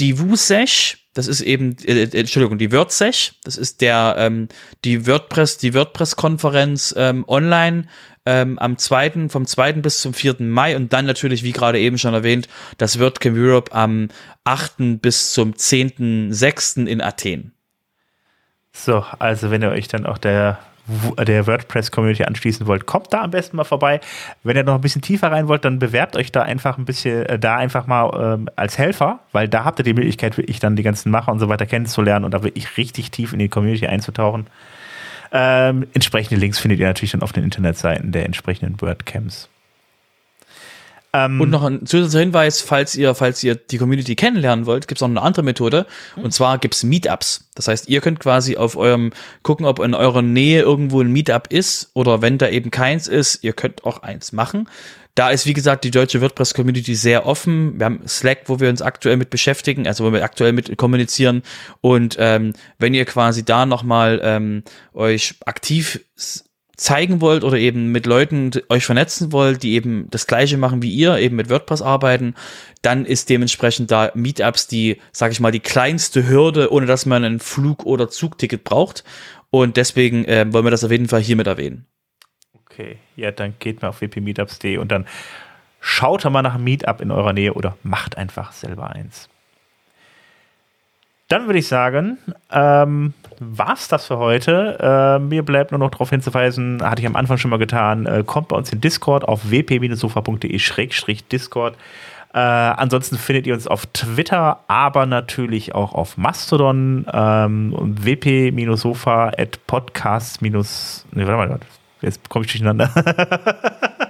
Die WUSESH, das ist eben, äh, äh, Entschuldigung, die WordSech, das ist der, ähm, die WordPress, die WordPress-Konferenz ähm, online ähm, am 2., vom 2. bis zum 4. Mai und dann natürlich, wie gerade eben schon erwähnt, das WordCamp Europe am 8. bis zum 10.6. in Athen. So, also wenn ihr euch dann auch der der WordPress-Community anschließen wollt, kommt da am besten mal vorbei. Wenn ihr noch ein bisschen tiefer rein wollt, dann bewerbt euch da einfach ein bisschen, äh, da einfach mal ähm, als Helfer, weil da habt ihr die Möglichkeit, wirklich dann die ganzen Macher und so weiter kennenzulernen und da wirklich richtig tief in die Community einzutauchen. Ähm, entsprechende Links findet ihr natürlich dann auf den Internetseiten der entsprechenden WordCamps. Ähm, und noch ein zusätzlicher Hinweis, falls ihr, falls ihr die Community kennenlernen wollt, gibt es noch eine andere Methode. Mhm. Und zwar gibt es Meetups. Das heißt, ihr könnt quasi auf eurem gucken, ob in eurer Nähe irgendwo ein Meetup ist oder wenn da eben keins ist, ihr könnt auch eins machen. Da ist, wie gesagt, die deutsche WordPress-Community sehr offen. Wir haben Slack, wo wir uns aktuell mit beschäftigen, also wo wir aktuell mit kommunizieren. Und ähm, wenn ihr quasi da nochmal ähm, euch aktiv zeigen wollt oder eben mit Leuten euch vernetzen wollt, die eben das gleiche machen wie ihr, eben mit WordPress arbeiten, dann ist dementsprechend da Meetups die, sag ich mal, die kleinste Hürde, ohne dass man ein Flug- oder Zugticket braucht. Und deswegen äh, wollen wir das auf jeden Fall hiermit erwähnen. Okay, ja, dann geht mal auf wpmeetups.de und dann schaut mal nach einem Meetup in eurer Nähe oder macht einfach selber eins. Dann würde ich sagen, ähm, war's das für heute. Äh, mir bleibt nur noch darauf hinzuweisen, hatte ich am Anfang schon mal getan, äh, kommt bei uns in Discord auf wp-sofa.de-discord. Äh, ansonsten findet ihr uns auf Twitter, aber natürlich auch auf Mastodon ähm, wp-sofa at podcast- ne, warte mal, jetzt komme ich durcheinander.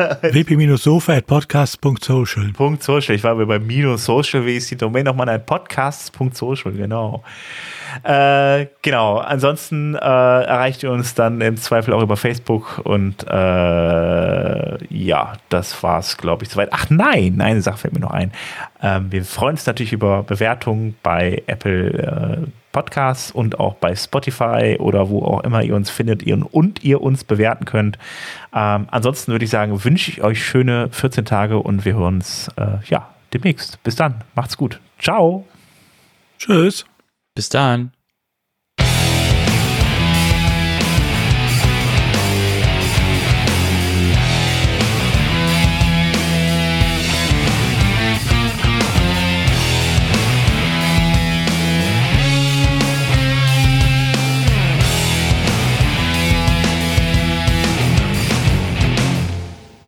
wp-sofa.podcast.social. Punkt social. Ich war bei minus social, wie ist die Domain nochmal? Ein Podcasts.social, genau. Äh, genau. Ansonsten äh, erreicht ihr uns dann im Zweifel auch über Facebook und äh, ja, das war's, glaube ich, soweit. Ach nein, eine Sache fällt mir noch ein. Ähm, wir freuen uns natürlich über Bewertungen bei Apple äh, Podcasts und auch bei Spotify oder wo auch immer ihr uns findet ihr, und ihr uns bewerten könnt. Ähm, ansonsten würde ich sagen, wünsche ich euch schöne 14 Tage und wir hören uns äh, ja demnächst. Bis dann. Macht's gut. Ciao. Tschüss. Bis dann.